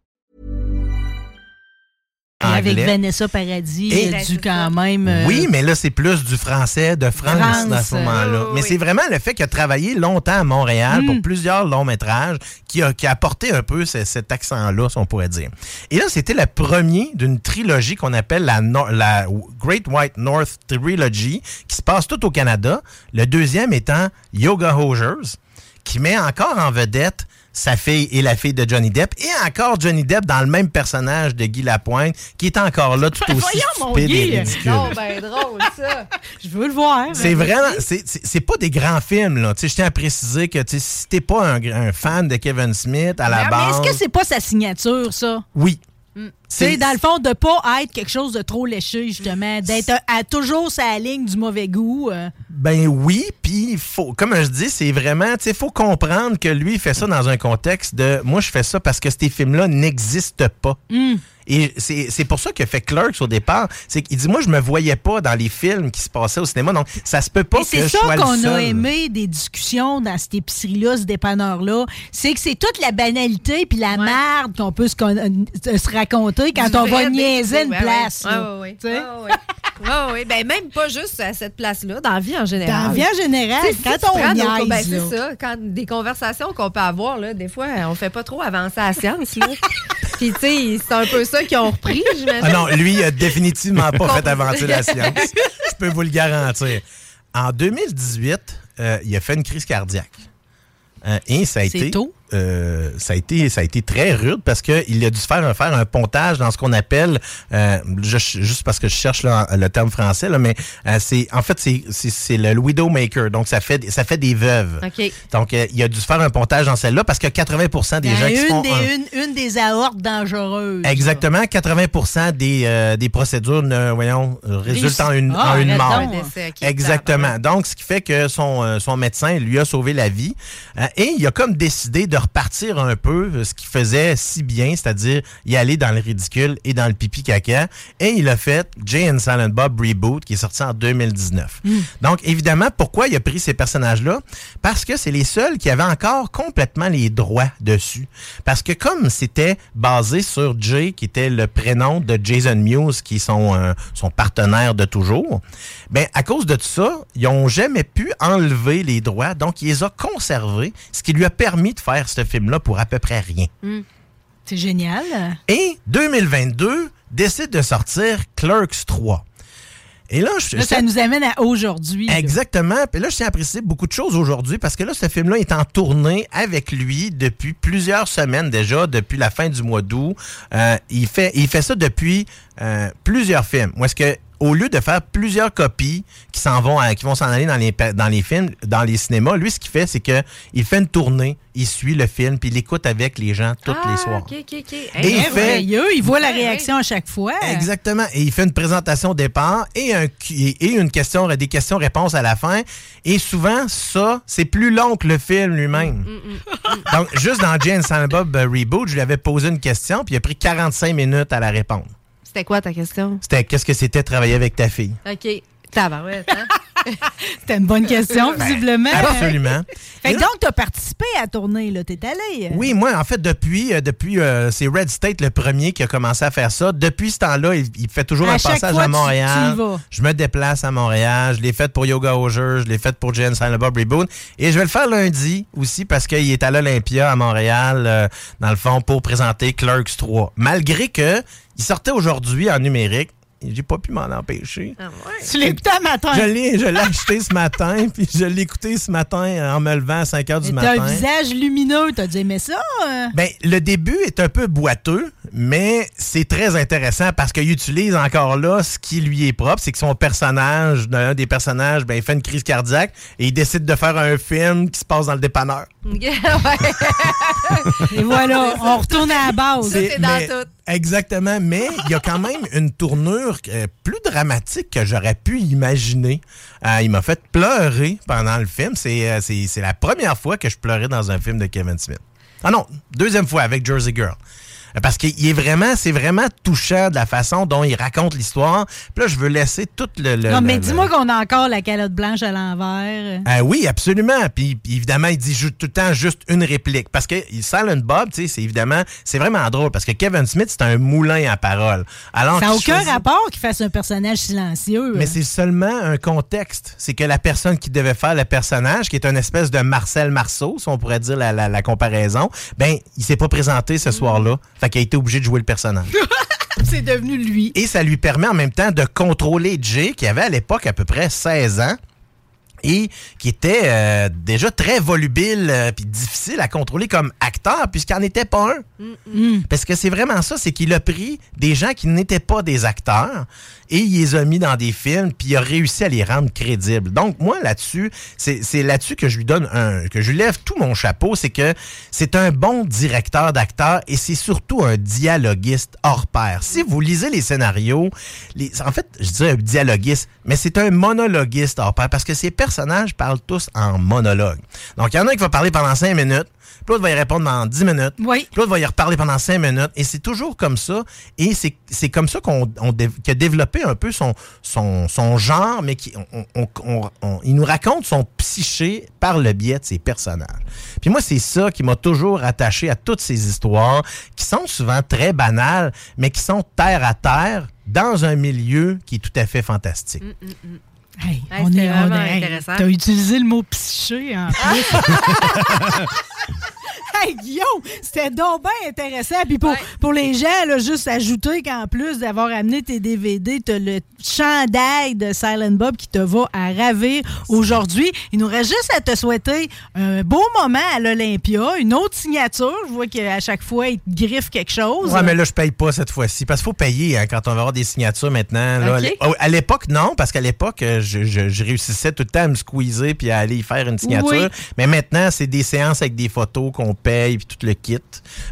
S3: Avec. Vanessa Paradis,
S7: Et-
S3: il a dû quand même. euh,
S7: Oui, mais là, c'est plus du français de France,
S3: France,
S7: dans ce moment-là.
S4: oui,
S7: mais c'est vraiment le fait qu'il a travaillé longtemps à Montréal
S3: Mm.
S7: pour plusieurs longs métrages qui a, qui a apporté un peu ce- cet accent-là, si on pourrait dire. Et là, c'était le premier d'une trilogie qu'on appelle la, Great White North Trilogy, qui se passe tout au Canada. Le deuxième étant Yoga Hosers, qui met encore en vedette sa fille et la fille de Johnny Depp, et encore Johnny Depp dans le même personnage de Guy Lapointe, qui est encore là tout (laughs) aussi
S3: Voyons, mon
S7: stupide
S3: Guy!
S7: et ridicule.
S4: Non, ben drôle, ça. (laughs)
S3: Je veux le voir.
S7: C'est vraiment, c'est- pas des grands films, là. Tu sais, je tiens à préciser que si t'es pas un, un fan de Kevin Smith à la
S3: Mais
S7: base.
S3: est-ce que c'est pas sa signature, ça?
S7: Oui.
S3: C'est dans le fond de pas être quelque chose de trop léché, justement, d'être à toujours sa ligne du mauvais goût. euh.
S7: Ben oui, puis il faut, comme je dis, c'est vraiment, tu sais, faut comprendre que lui, il fait ça dans un contexte de, moi, je fais ça parce que ces films-là n'existent pas.
S3: Hmm.
S7: Et c'est c'est pour ça a fait Clerks au départ. C'est qu'il dit, moi, je me voyais pas dans les films qui se passaient au cinéma, donc ça se peut pas
S3: Et
S7: que
S3: c'est
S7: je
S3: ça
S7: le
S3: qu'on a aimé des discussions dans cette épicerie-là, ce dépanneur-là. C'est que c'est toute la banalité puis la merde qu'on peut se, euh, se raconter quand on va niaiser une
S4: ouais,
S3: place.
S4: ouais. Ouais, ouais. Ouais, ouais. Ben, même pas juste à cette place-là, dans la vie en général.
S3: Dans la vie en général,
S4: si
S3: quand on
S4: nos-
S3: niaise,
S4: ben, c'est ça. Quand des conversations qu'on peut avoir, là, des fois, on fait pas trop avancer la science. Là. (laughs) Puis, tu sais, c'est un peu ça qu'ils ont repris, j'imagine.
S7: Ah non, lui, il a définitivement pas fait avancer la science. (laughs) Je peux vous le garantir. En 2018, euh, il a fait une crise cardiaque. Euh, et ça a
S3: C'est
S7: été.
S3: tôt?
S7: Euh, ça a été ça a été très rude parce que il a dû faire un, faire un pontage dans ce qu'on appelle euh, je- juste parce que je cherche là, le terme français là, mais euh, c'est en fait c'est le widowmaker donc ça fait ça fait des veuves donc il a dû faire un pontage dans celle-là parce que 80% des
S3: Ben,
S7: gens qui
S3: une,
S7: font
S3: des,
S7: un-
S3: une, une des aortes dangereuses.
S7: Exactement, 80 des, des procédures voyons, résultent en une,
S3: Ah,
S7: en une
S3: arrête
S7: mort. Exactement. Donc, ce qui fait que son, son médecin lui a sauvé la vie. Et il a comme décidé de repartir un peu ce qu'il faisait si bien, c'est-à-dire y aller dans le ridicule et dans le pipi caca. Et il a fait Jay and Silent Bob Reboot, qui est sorti en 2019. Donc, évidemment, pourquoi il a pris ces personnages-là? Parce que c'est les seuls qui avaient encore complètement les droits dessus. Parce que comme c'était basé sur Jay, qui était le prénom de Jason Mewes, qui est son, euh, son partenaire de toujours, ben à cause de tout ça, ils ont jamais pu enlever les droits, donc il les a conservés, ce qui lui a permis de faire ce film-là pour à peu près rien.
S3: C'est génial.
S7: Et 2022 décide de sortir Clerks 3. Et là, je,
S3: Là, ça nous amène à aujourd'hui.
S7: Exactement. Puis là, je tiens à préciser beaucoup de choses aujourd'hui parce que là, ce film-là est en tournée avec lui depuis plusieurs semaines déjà, depuis la fin du mois d'août. Euh, il, fait, il fait ça depuis euh, plusieurs films. Où est-ce que au lieu de faire plusieurs copies qui s'en vont, à- qui vont s'en aller dans les, pa- dans les films, dans les cinémas, lui, ce qu'il fait, c'est que il fait une tournée, il suit le film, puis il écoute avec les gens tous
S4: Ah,
S7: les soirs.
S4: OK, OK, OK.
S7: Et
S3: Eh,
S7: il fait-
S3: merveilleux, il voit la réaction à chaque fois.
S7: Exactement. Et il fait une présentation au départ et, un, Q- et une question, des questions-réponses à la fin. Et souvent, ça, c'est plus long que le film lui-même. Donc, juste dans Jane Silent Bob euh, Reboot, je lui avais posé une question, puis il a pris 45 minutes à la répondre.
S4: C'était quoi ta question?
S7: C'était qu'est-ce que c'était travailler avec ta fille?
S4: OK. Tabarouette, hein? (laughs)
S3: C'était une bonne question, visiblement.
S7: Ben, Absolument.
S3: Fait que donc, tu as participé à la tournée, là. T'es allé. euh.
S7: Oui, moi, en fait, depuis, euh, depuis euh, c'est Red State le premier qui a commencé à faire ça. Depuis ce temps-là, il, il fait toujours
S3: À
S7: un passage
S3: fois,
S7: à Montréal.
S3: tu y vas.
S7: Je me déplace à Montréal. Je l'ai fait pour Yoga au jeu. Je l'ai fait pour Jen Silent Bob Reboot. Et je vais le faire lundi aussi parce qu'il est à l'Olympia à Montréal, euh, dans le fond, pour présenter Clerks 3. Malgré que il sortait aujourd'hui en numérique. J'ai pas pu m'en empêcher.
S4: Ah
S3: Tu l'as écouté un matin?
S7: Je l'ai, je l'ai acheté ce matin, (laughs) puis je l'ai écouté ce matin en me levant à 5 heures du
S3: Mais T'as
S7: matin.
S3: un visage lumineux. T'as dit, mais ça. euh,
S7: Ben, le début est un peu boiteux, mais c'est très intéressant parce qu'il utilise encore là ce qui lui est propre, c'est que son personnage, un des personnages, ben, il fait une crise cardiaque et il décide de faire un film qui se passe dans le dépanneur. (laughs)
S4: ouais.
S3: Et voilà, (laughs) on retourne à la base.
S4: c'est dans
S7: mais-
S4: tout.
S7: Exactement, mais il y a quand même une tournure euh, plus dramatique que j'aurais pu imaginer. Euh, il m'a fait pleurer pendant le film. C'est euh, c'est- c'est la première fois que je pleurais dans un film de Kevin Smith. Ah non, deuxième fois avec Jersey Girl. Parce qu'il est vraiment, c'est vraiment touchant de la façon dont il raconte l'histoire. Puis là, je veux laisser tout le. le-
S3: Non,
S7: le-
S3: mais
S7: le-
S3: dis-moi qu'on a encore la calotte blanche à l'envers.
S7: ah oui, absolument. Puis, puis évidemment, il dit tout le temps juste une réplique. Parce que Silent Bob, tu sais, c'est évidemment, c'est vraiment drôle. Parce que Kevin Smith, c'est un moulin à parole. Alors
S3: Ça n'a aucun
S7: choisit-
S3: rapport qu'il fasse un personnage silencieux.
S7: Mais c'est seulement un contexte. C'est que la personne qui devait faire le personnage, qui est une espèce de Marcel Marceau, si on pourrait dire la, la- la comparaison, ben, il s'est pas présenté ce soir-là. Fait qu'il a été obligé de jouer le personnage. (laughs)
S3: c'est devenu lui.
S7: Et ça lui permet en même temps de contrôler Jay, qui avait à l'époque à peu près 16 ans. Et qui était euh, déjà très volubile euh, puis difficile à contrôler comme acteur puisqu'il n'en était pas un.
S3: Mm.
S7: Parce que c'est vraiment ça, c'est qu'il a pris des gens qui n'étaient pas des acteurs et il les a mis dans des films puis il a réussi à les rendre crédibles. Donc moi là-dessus, c'est c'est là-dessus que je lui donne un que je lui lève tout mon chapeau, c'est que c'est un bon directeur d'acteurs et c'est surtout un dialoguiste hors pair. Si vous lisez les scénarios, les, en fait, je dirais un dialoguiste, mais c'est un monologuiste hors pair parce que ces personnages parlent tous en monologue. Donc il y en a un qui va parler pendant cinq minutes, puis l'autre va y répondre pendant 10 minutes.
S3: Oui.
S7: Puis l'autre va y reparler pendant 5 minutes. Et c'est toujours comme ça. Et c'est comme ça qu'on a développé un peu son, son, son genre, mais qui, on, on- on- il nous raconte son psyché par le biais de ses personnages. Puis moi, c'est ça qui m'a toujours attaché à toutes ces histoires, qui sont souvent très banales, mais qui sont terre à terre dans un milieu qui est tout à fait fantastique.
S3: Hey, on est, on
S4: vraiment
S3: est- hey,
S4: intéressant.
S3: T'as utilisé le mot psyché en (laughs) plus. (laughs) (laughs) hey, Guillaume, c'était donc bien intéressant. Puis pour,
S4: Ouais.
S3: pour les gens, là, juste ajouter qu'en plus d'avoir amené tes DVD, t'as le chandail de Silent Bob qui te va à ravir aujourd'hui. Il nous reste juste à te souhaiter un beau moment à l'Olympia, une autre signature. Je vois qu'à chaque fois, il te griffe quelque chose.
S7: Ouais, mais là, je paye pas cette fois-ci. Parce qu'il faut payer hein, quand on va avoir des signatures maintenant. Là.
S4: Ok.
S7: À l'é- À l'époque, non, parce qu'à l'époque, euh, je, je- je réussissais tout le temps à me squeezer puis à aller y faire une signature.
S3: Oui.
S7: Mais maintenant, c'est des séances avec des photos qu'on paye puis tout le kit.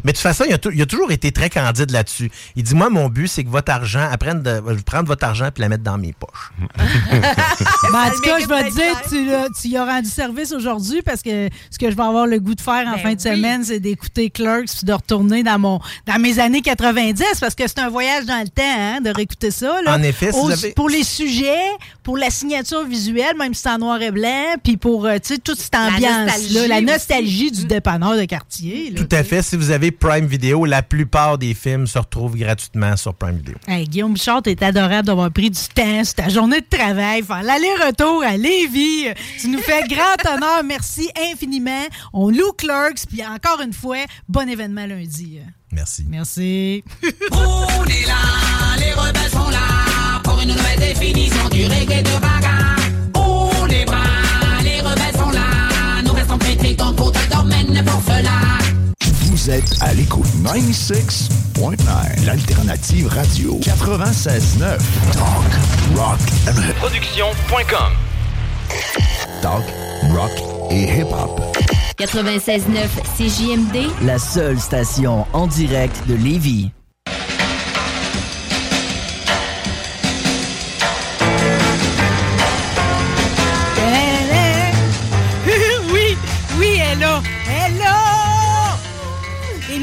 S7: Mais de toute façon, il a, il a toujours été très candide là-dessus. Il dit, moi, mon but, c'est que votre argent, apprenne de, je vais prendre votre argent puis la mettre dans mes poches. (laughs)
S3: Ben, en tout cas, je vais te dire, tu, tu y as rendu service aujourd'hui parce que ce que je vais avoir le goût de faire en
S4: Ben
S3: fin de
S4: oui.
S3: semaine, c'est d'écouter Clerks puis de retourner dans mon dans mes années 90 parce que c'est un voyage dans le temps hein, de réécouter ça. Là.
S7: En effet, si
S3: Au-
S7: vous avez-
S3: Pour les sujets, pour la signature visuelle, même si c'est en noir et blanc, puis pour euh, tu sais, toute cette ambiance-là,
S4: nostalgie
S3: la
S4: aussi.
S3: nostalgie du dépanneur de quartier. là,
S7: Tout à fait. Si vous avez Prime Video, la plupart des films se retrouvent gratuitement sur Prime Video.
S3: Hey, Guillaume Bichard, t'es adorable d'avoir pris du temps sur ta journée de travail, faire l'aller-retour à Lévis. Tu nous fais grand (laughs) honneur. Merci infiniment. On loue Clerks, puis encore une fois, bon événement lundi.
S7: Merci.
S3: Merci.
S8: On est là, les rebelles sont là pour une nouvelle définition du reggae de bagarre. On est bras, les rebelles sont là, nous restons dans le domaine pour cela.
S6: Vous êtes à l'écoute 96.9, l'alternative radio 96.9. Talk, rock and
S9: Production.com.
S6: Talk, rock et hip-hop.
S2: 96.9 CJMD,
S10: La seule station en direct de Lévis.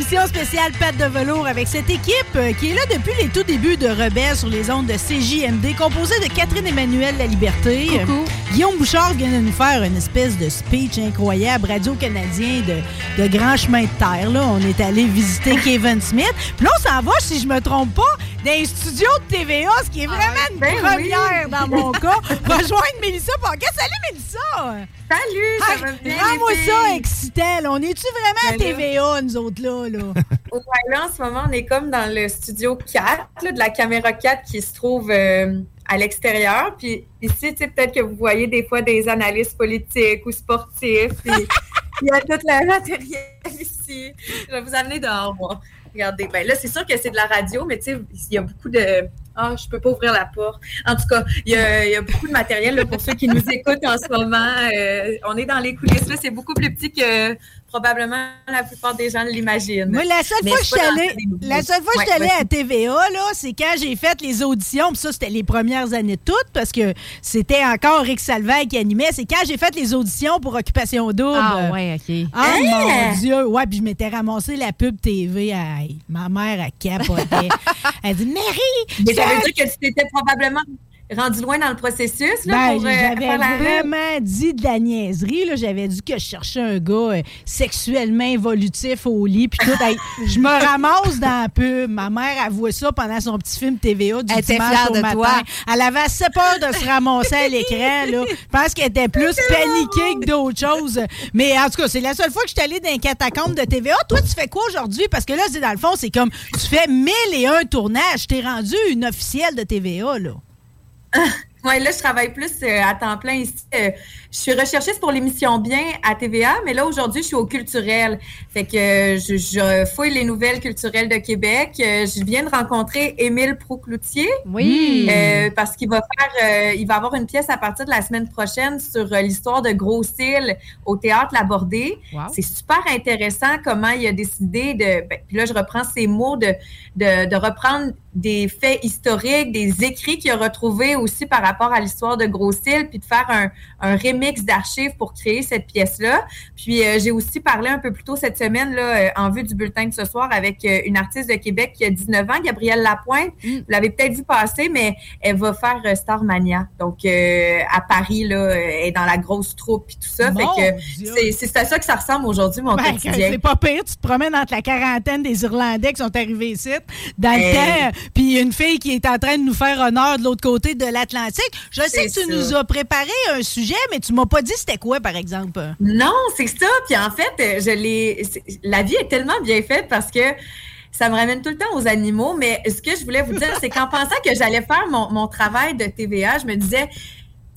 S3: Émission spéciale Pâte de velours avec cette équipe euh, qui est là depuis les tout débuts de Rebelle sur les ondes de CJMD, composée de Catherine Emmanuel La Liberté.
S4: Coucou.
S3: Guillaume Bouchard vient de nous faire une espèce de speech incroyable, radio-canadien de, de grand chemin de terre. Là. On est allé visiter (laughs) Kevin Smith. Puis là, on s'en va, si je me trompe pas, dans un studio de TVA, ce qui est vraiment une
S4: ben
S3: première dans mon (laughs) cas. Rejoindre Mélissa Paquet. Salut, Mélissa!
S11: Salut, ça
S3: Hey,
S11: va bien?
S3: Rends-moi ça. On est-tu vraiment à
S11: Ben.
S3: TVA, nous autres, là? là? (laughs)
S11: Ouais, là, en ce moment, on est comme dans le studio 4, là, de la caméra 4 qui se trouve euh, à l'extérieur. Puis ici, tu sais, peut-être que vous voyez des fois des analystes politiques ou sportifs. puis (laughs) il y a tout le matériel ici. Je vais vous amener dehors, moi. Regardez, ben là, c'est sûr que c'est de la radio, mais tu sais, il y a beaucoup de... Ah, je peux pas ouvrir la porte. En tout cas, il y a, il y a beaucoup de matériel là, pour ceux qui nous écoutent en ce moment. Euh, on est dans les coulisses, là. C'est beaucoup plus petit que probablement la plupart des gens l'imaginent.
S3: Moi, la seule
S11: Mais
S3: fois que je suis allée, la seule fois que je
S11: Ouais,
S3: à TVA, là, c'est quand j'ai fait les auditions. Puis ça, c'était les premières années toutes, parce que c'était encore Rick Salvaille qui animait. C'est quand j'ai fait les auditions pour Occupation Double.
S4: Ah, ouais, OK.
S3: Ah,
S11: Hein?
S3: mon Dieu! Ouais, puis je m'étais ramassé la pub TV. Aïe, ma mère, elle capotait. (laughs) elle dit, Marie!
S11: Mais ça
S3: ça-
S11: veut dire que tu t'étais probablement rendu loin dans le processus là,
S3: Ben,
S11: pour euh,
S3: j'avais vraiment dit de la niaiserie. là. J'avais dit que je cherchais un gars euh, sexuellement évolutif au lit. Puis tout. Hey, (laughs) je me ramasse dans la pub. Ma mère, voit ça pendant son petit film TVA du
S4: Elle était
S3: dimanche
S4: fière
S3: au
S4: de
S3: matin.
S4: toi.
S3: Elle avait assez peur de se ramasser à l'écran. Je pense qu'elle était plus paniquée que d'autres choses. Mais en tout cas, c'est la seule fois que je suis allée dans les catacombes de TVA. Toi, tu fais quoi aujourd'hui? Parce que là, c'est dans le fond, c'est comme tu fais mille et un tournages. T'es rendu une officielle de TVA, là.
S11: Ouais, là, je travaille plus euh, à temps plein ici. Euh, je suis recherchiste pour l'émission Bien à TVA, mais là, aujourd'hui, je suis au culturel. Fait que je, je fouille les nouvelles culturelles de Québec. Euh, Je viens de rencontrer Émile Proucloutier.
S4: Oui.
S11: Euh, parce qu'il va faire, euh, il va avoir une pièce à partir de la semaine prochaine sur l'histoire de Gros-Île au théâtre Labordé.
S4: Wow.
S11: C'est super intéressant comment il a décidé de. ben, puis là, je reprends ses mots de, de, de reprendre des faits historiques, des écrits qu'il a retrouvés aussi par rapport à l'histoire de Gros-Île, puis de faire un, un remix d'archives pour créer cette pièce-là. Puis euh, j'ai aussi parlé un peu plus tôt cette semaine, là, euh, en vue du bulletin de ce soir, avec euh, une artiste de Québec qui a 19 ans, Gabrielle Lapointe. Vous l'avez peut-être vu passer, mais elle va faire Starmania. Donc à Paris, là, elle est dans la grosse troupe et tout ça.
S3: Mon
S11: fait que c'est c'est à ça que ça ressemble aujourd'hui, mon
S3: Ben,
S11: quotidien.
S3: c'est pas pire, tu te promènes entre la quarantaine des Irlandais qui sont arrivés ici, dans le
S11: Hey.
S3: temps, puis une fille qui est en train de nous faire honneur de l'autre côté de l'Atlantique. Je sais que tu
S11: ça.
S3: nous as préparé un sujet, mais tu m'as pas dit c'était quoi, par exemple?
S11: Non, c'est ça. Puis en fait, euh, je l'ai. La vie est tellement bien faite parce que ça me ramène tout le temps aux animaux. Mais ce que je voulais vous dire, c'est qu'en pensant que j'allais faire mon, mon travail de TVA, je me disais.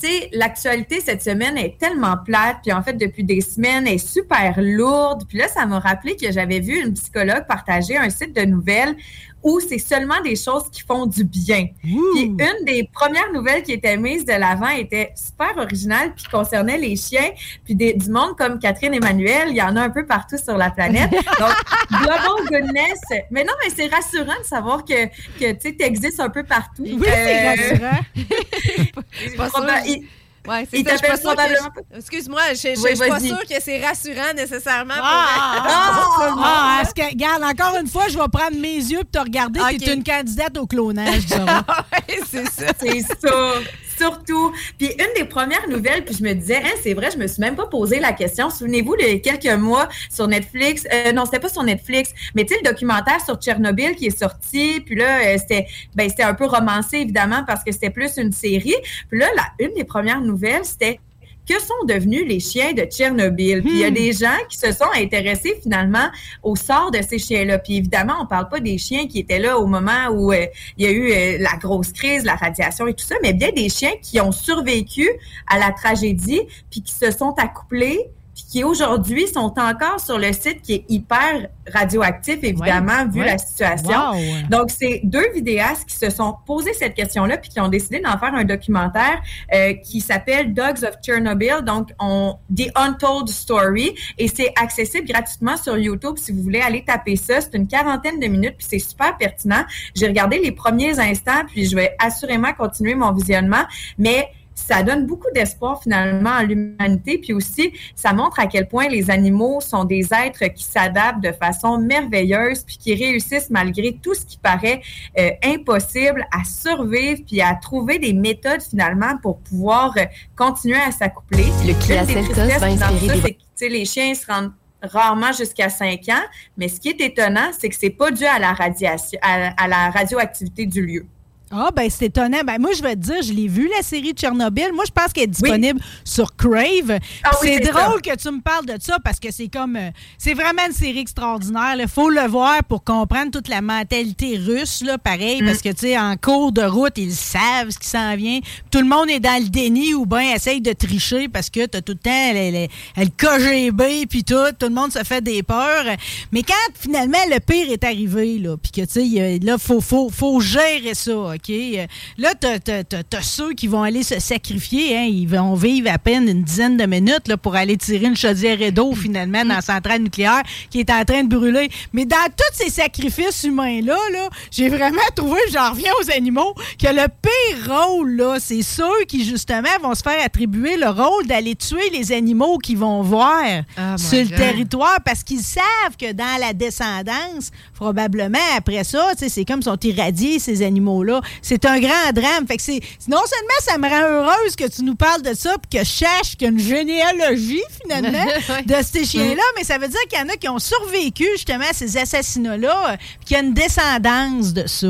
S11: Tu sais, l'actualité cette semaine est tellement plate, puis en fait, depuis des semaines, elle est super lourde. Puis là, ça m'a rappelé que j'avais vu une psychologue partager un site de nouvelles où c'est seulement des choses qui font du bien. Puis une des premières nouvelles qui était mise de l'avant était super originale, puis concernait les chiens, puis des- du monde comme Catherine Emmanuel, il y en a un peu partout sur la planète. (laughs) Donc, Global Goodness. Mais non, mais c'est rassurant de savoir que, que tu existes un peu partout.
S3: Oui, c'est
S11: Euh,
S3: rassurant. (laughs) (laughs)
S4: Pas. Ouais, c'est ça, je
S11: probablement
S4: je- Excuse-moi, je je- je
S11: Oui,
S4: suis pas sûre que c'est rassurant nécessairement. pour-
S3: Ah,
S4: pour
S3: ah,
S4: là.
S3: est-ce que, regarde, encore une fois, je vais prendre mes yeux pour te regarder.
S4: Ok.
S3: Tu es une candidate au clonage. (laughs)
S4: Ouais, c'est ça.
S11: C'est ça. Surtout. Puis une des premières nouvelles, puis je me disais, hein, c'est vrai, je me suis même pas posé la question. Souvenez-vous, il quelques mois sur Netflix, euh, non, c'était pas sur Netflix, mais tu sais, le documentaire sur Tchernobyl qui est sorti, puis là, euh, c'était ben, un peu romancé, évidemment, parce que c'était plus une série. Puis là, une des premières nouvelles, c'était que sont devenus les chiens de Tchernobyl? Puis il y a des gens qui se sont intéressés finalement au sort de ces chiens-là. Puis évidemment, on parle pas des chiens qui étaient là au moment où euh, il y a eu euh, la grosse crise, la radiation et tout ça, mais bien des chiens qui ont survécu à la tragédie, puis qui se sont accouplés, puis qui aujourd'hui sont encore sur le site qui est hyper radioactif, évidemment, vu
S3: ouais.
S11: la situation.
S3: Wow.
S11: Donc, c'est deux vidéastes qui se sont posé cette question-là puis qui ont décidé d'en faire un documentaire euh, qui s'appelle Dogs of Chernobyl, donc on, The Untold Story, et c'est accessible gratuitement sur YouTube si vous voulez aller taper ça. C'est une quarantaine de minutes puis c'est super pertinent. J'ai regardé les premiers instants puis je vais assurément continuer mon visionnement, mais ça donne beaucoup d'espoir finalement à l'humanité, puis aussi ça montre à quel point les animaux sont des êtres qui s'adaptent de façon merveilleuse, puis qui réussissent malgré tout ce qui paraît euh, impossible à survivre, puis à trouver des méthodes finalement pour pouvoir euh, continuer à s'accoupler.
S9: Le va inspirer
S11: les chiens se rendent rarement jusqu'à 5 ans, mais ce qui est étonnant, c'est que c'est pas dû à la radiation, à, à la radioactivité du lieu.
S3: Ah, ben c'est étonnant. Ben moi, je vais te dire, je l'ai vu, la série Tchernobyl. Moi, je pense qu'elle est disponible sur Crave.
S11: Ah oui,
S3: c'est drôle que tu me parles de ça parce que c'est comme. euh, c'est vraiment une série extraordinaire. Il faut le voir pour comprendre toute la mentalité russe, là, pareil,
S11: Mm.
S3: parce que, tu sais, en cours de route, ils savent ce qui s'en vient. Tout le monde est dans le déni ou bien essaye de tricher parce que tu as tout le temps le, le- le KGB puis tout. Tout le monde se fait des peurs. Mais quand finalement le pire est arrivé, là, puis que, tu sais, il là, faut, faut, faut gérer ça, OK? Euh, Là, t'as t'as ceux qui vont aller se sacrifier, hein? Ils vont vivre à peine une dizaine de minutes là, pour aller tirer une chaudière d'eau, finalement, dans la centrale nucléaire qui est en train de brûler. Mais dans tous ces sacrifices humains-là, là, j'ai vraiment trouvé, j'en reviens aux animaux, que le pire rôle, là, c'est ceux qui, justement, vont se faire attribuer le rôle d'aller tuer les animaux qu'ils vont voir
S4: Oh
S3: sur le
S4: God.
S3: territoire parce qu'ils savent que dans la descendance, probablement après ça, c'est comme ils sont irradiés, ces animaux-là. C'est un grand drame. Fait que c'est, non seulement ça me rend heureuse que tu nous parles de ça puis que je sache qu'il y a une généalogie, finalement, (laughs) de ces chiens-là, mais ça veut dire qu'il y en a qui ont survécu, justement, à ces assassinats-là, euh, puis qu'il y a une descendance de ça.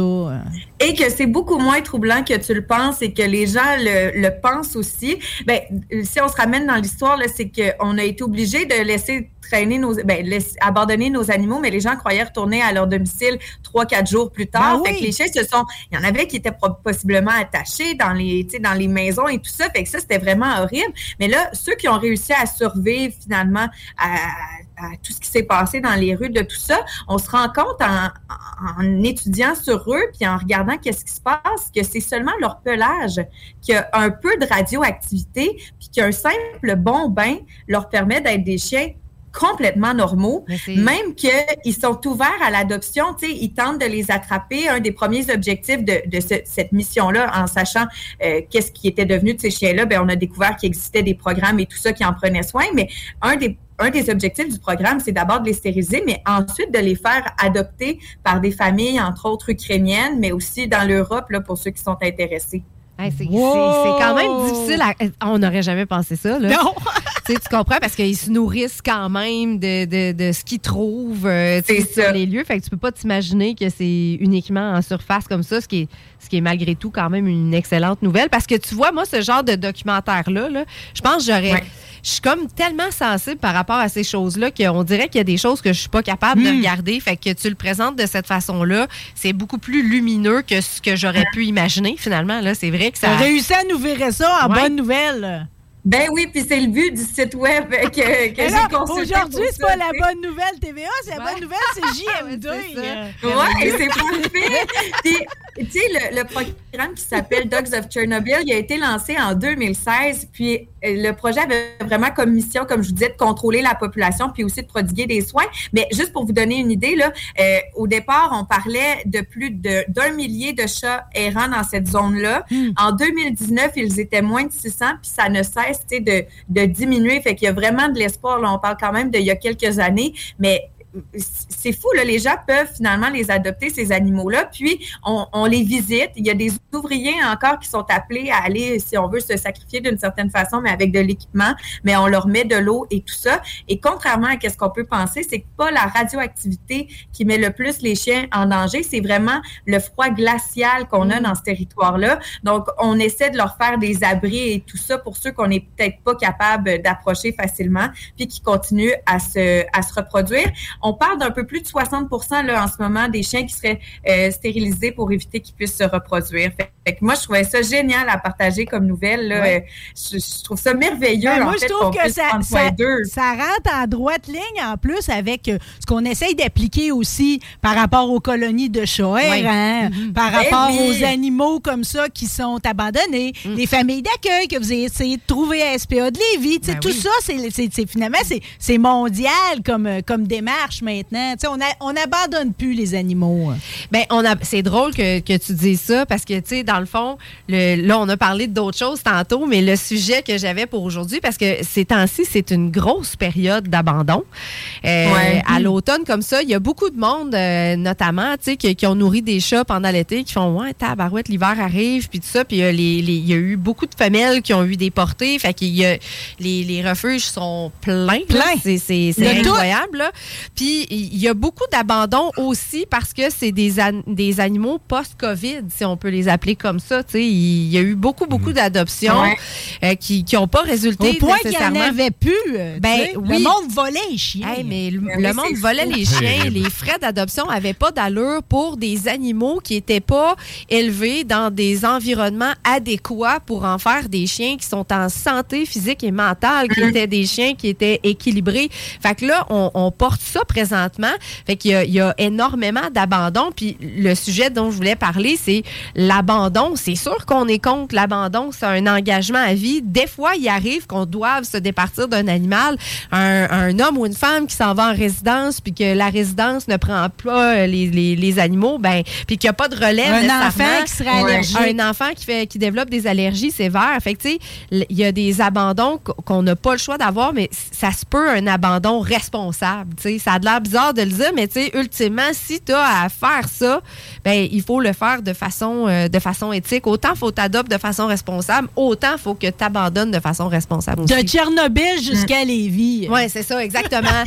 S11: Et que c'est beaucoup moins troublant que tu le penses et que les gens le, le pensent aussi. Ben, si on se ramène dans l'histoire, c'est qu'on a été obligé de laisser traîner nos, ben, laisser- abandonner nos animaux, mais les gens croyaient retourner à leur domicile trois, quatre jours plus tard.
S3: Ben
S11: Fait
S3: oui.
S11: que les chiens se sont, il y en avait qui étaient possiblement attachés dans les, dans les maisons et tout ça. Fait que ça, c'était vraiment horrible. Mais là, ceux qui ont réussi à survivre finalement à, tout ce qui s'est passé dans les rues de tout ça, on se rend compte en, en- en étudiant sur eux puis en regardant qu'est-ce qui se passe que c'est seulement leur pelage qui a un peu de radioactivité puis qu'un simple bon bain leur permet d'être des chiens complètement normaux, même qu'ils sont ouverts à l'adoption, tu sais, ils tentent de les attraper. Un des premiers objectifs de, de ce- cette mission-là, en sachant euh, qu'est-ce qui était devenu de ces chiens-là, ben, on a découvert qu'il existait des programmes et tout ça qui en prenaient soin, mais un des un des objectifs du programme, c'est d'abord de les stériliser, mais ensuite de les faire adopter par des familles, entre autres ukrainiennes, mais aussi dans l'Europe, là, pour ceux qui sont intéressés.
S4: Hey, c'est quand même difficile. à- On n'aurait jamais pensé ça. Là.
S11: Non. (laughs)
S4: Tu sais, tu comprends parce qu'ils se nourrissent quand même de, de, de ce qu'ils trouvent euh, sur les lieux. Fait que tu peux pas t'imaginer que c'est uniquement en surface comme ça, ce qui, est, ce qui est malgré tout quand même une excellente nouvelle. Parce que tu vois, moi, ce genre de documentaire-là, là, je pense que j'aurais. Je suis comme tellement sensible par rapport à ces choses-là qu'on dirait qu'il y a des choses que je suis pas capable de regarder. Fait que tu le présentes de cette façon-là, c'est beaucoup plus lumineux que ce que j'aurais pu imaginer finalement. Là, c'est vrai que ça.
S3: T'as réussi à nous virer ça en
S4: Ouais.
S3: bonne nouvelle.
S11: Ben oui, puis c'est le but du site web que, que j'ai consulté.
S3: Aujourd'hui, c'est pas la bonne nouvelle TVA, c'est la bonne nouvelle, c'est (laughs) JM2.
S11: Ouais, c'est parfait. Puis, tu sais, le, le programme qui s'appelle Dogs of Chernobyl, il a été lancé en 2016. Puis, le projet avait vraiment comme mission, comme je vous disais, de contrôler la population puis aussi de prodiguer des soins. Mais juste pour vous donner une idée, là, euh, au départ, on parlait de plus de- d'un millier de chats errants dans cette zone-là. En 2019, ils étaient moins de 600, puis ça ne cesse de, de diminuer. Fait qu'il y a vraiment de l'espoir. Là, on parle quand même d'il y a quelques années, mais c'est fou, là, les gens peuvent finalement les adopter, ces animaux-là, puis on, on les visite. Il y a des ouvriers encore qui sont appelés à aller, si on veut, se sacrifier d'une certaine façon, mais avec de l'équipement, mais on leur met de l'eau et tout ça. Et contrairement à ce qu'on peut penser, c'est pas la radioactivité qui met le plus les chiens en danger, c'est vraiment le froid glacial qu'on a dans ce territoire-là. Donc, on essaie de leur faire des abris et tout ça pour ceux qu'on n'est peut-être pas capable d'approcher facilement, puis qui continuent à se, à se reproduire. On parle d'un peu plus de 60 là, en ce moment des chiens qui seraient euh, stérilisés pour éviter qu'ils puissent se reproduire. Fait que moi, je trouvais ça génial à partager comme nouvelle. Là.
S3: Ouais.
S11: Je, je trouve ça merveilleux.
S3: Ben,
S11: en
S3: moi,
S11: fait,
S3: je trouve que ça, rentre en droite ligne en plus avec euh, ce qu'on essaye d'appliquer aussi par rapport aux colonies de chats
S4: Oui.
S3: errants,
S4: Mhm.
S3: par
S11: Ben
S3: rapport
S11: oui.
S3: aux animaux comme ça qui sont abandonnés,
S4: Mm.
S3: les familles d'accueil que vous avez essayé de trouver à SPA de Lévis. Tu sais,
S4: Ben
S3: tout
S4: oui.
S3: ça, c'est, finalement, c'est, c'est mondial comme, euh, comme démarche maintenant. Tu sais, on n'abandonne plus les animaux.
S4: Ben, on a, c'est drôle que, que tu dises ça parce que, tu sais, dans le fond, le, là, on a parlé d'autres choses tantôt, mais le sujet que j'avais pour aujourd'hui, parce que ces temps-ci, c'est une grosse période d'abandon. Euh,
S11: Ouais.
S4: À l'automne, comme ça, il y a beaucoup de monde, euh, notamment, tu sais, qui, qui ont nourri des chats pendant l'été, qui font, ouais, tabarouette, l'hiver arrive, puis tout ça. Puis il y a eu beaucoup de femelles qui ont eu des portées. Fait qu'il y a, les, les refuges sont pleins.
S3: Pleins.
S4: C'est, incroyable. là. Puis il y a beaucoup d'abandon aussi parce que c'est des, an- des animaux post-COVID, si on peut les appeler comme ça. Tu sais, il y a eu beaucoup, beaucoup d'adoptions
S11: Ouais.
S4: euh, qui n'ont pas résulté
S3: Au point qu'il n'y en avait plus. euh,
S4: Ben, oui.
S3: Le monde volait les chiens.
S4: Hey, mais le,
S11: Ben
S4: le monde volait
S11: fou.
S4: les chiens. Les frais d'adoption n'avaient pas d'allure pour des animaux qui n'étaient pas élevés dans des environnements adéquats pour en faire des chiens qui sont en santé physique et mentale, qui étaient des chiens qui étaient équilibrés. Fait que là, on, on porte ça présentement. Fait qu'il y a énormément d'abandon. Puis le sujet dont je voulais parler, c'est l'abandon. C'est sûr qu'on est contre l'abandon. C'est un engagement à vie. Des fois, il arrive qu'on doive se départir d'un animal. Un, un homme ou une femme qui s'en va en résidence, puis que la résidence ne prend pas les, les- les animaux, ben, puis qu'il n'y a pas de relève
S3: Un enfant qui serait allergique.
S4: Un enfant qui, fait, qui développe des allergies sévères. Fait que, tu sais, il y a des abandons qu- qu'on n'a pas le choix d'avoir, mais ça se peut un abandon responsable. Tu sais, ça a de l'air bizarre de le dire, mais tu sais, ultimement, si tu as à faire ça, ben, il faut le faire de façon, euh, de façon façon éthique. Autant faut t'adopter de façon responsable, autant faut que tu abandonnes de façon responsable aussi.
S3: De Tchernobyl jusqu'à Lévis.
S4: Oui, c'est ça, exactement. (laughs)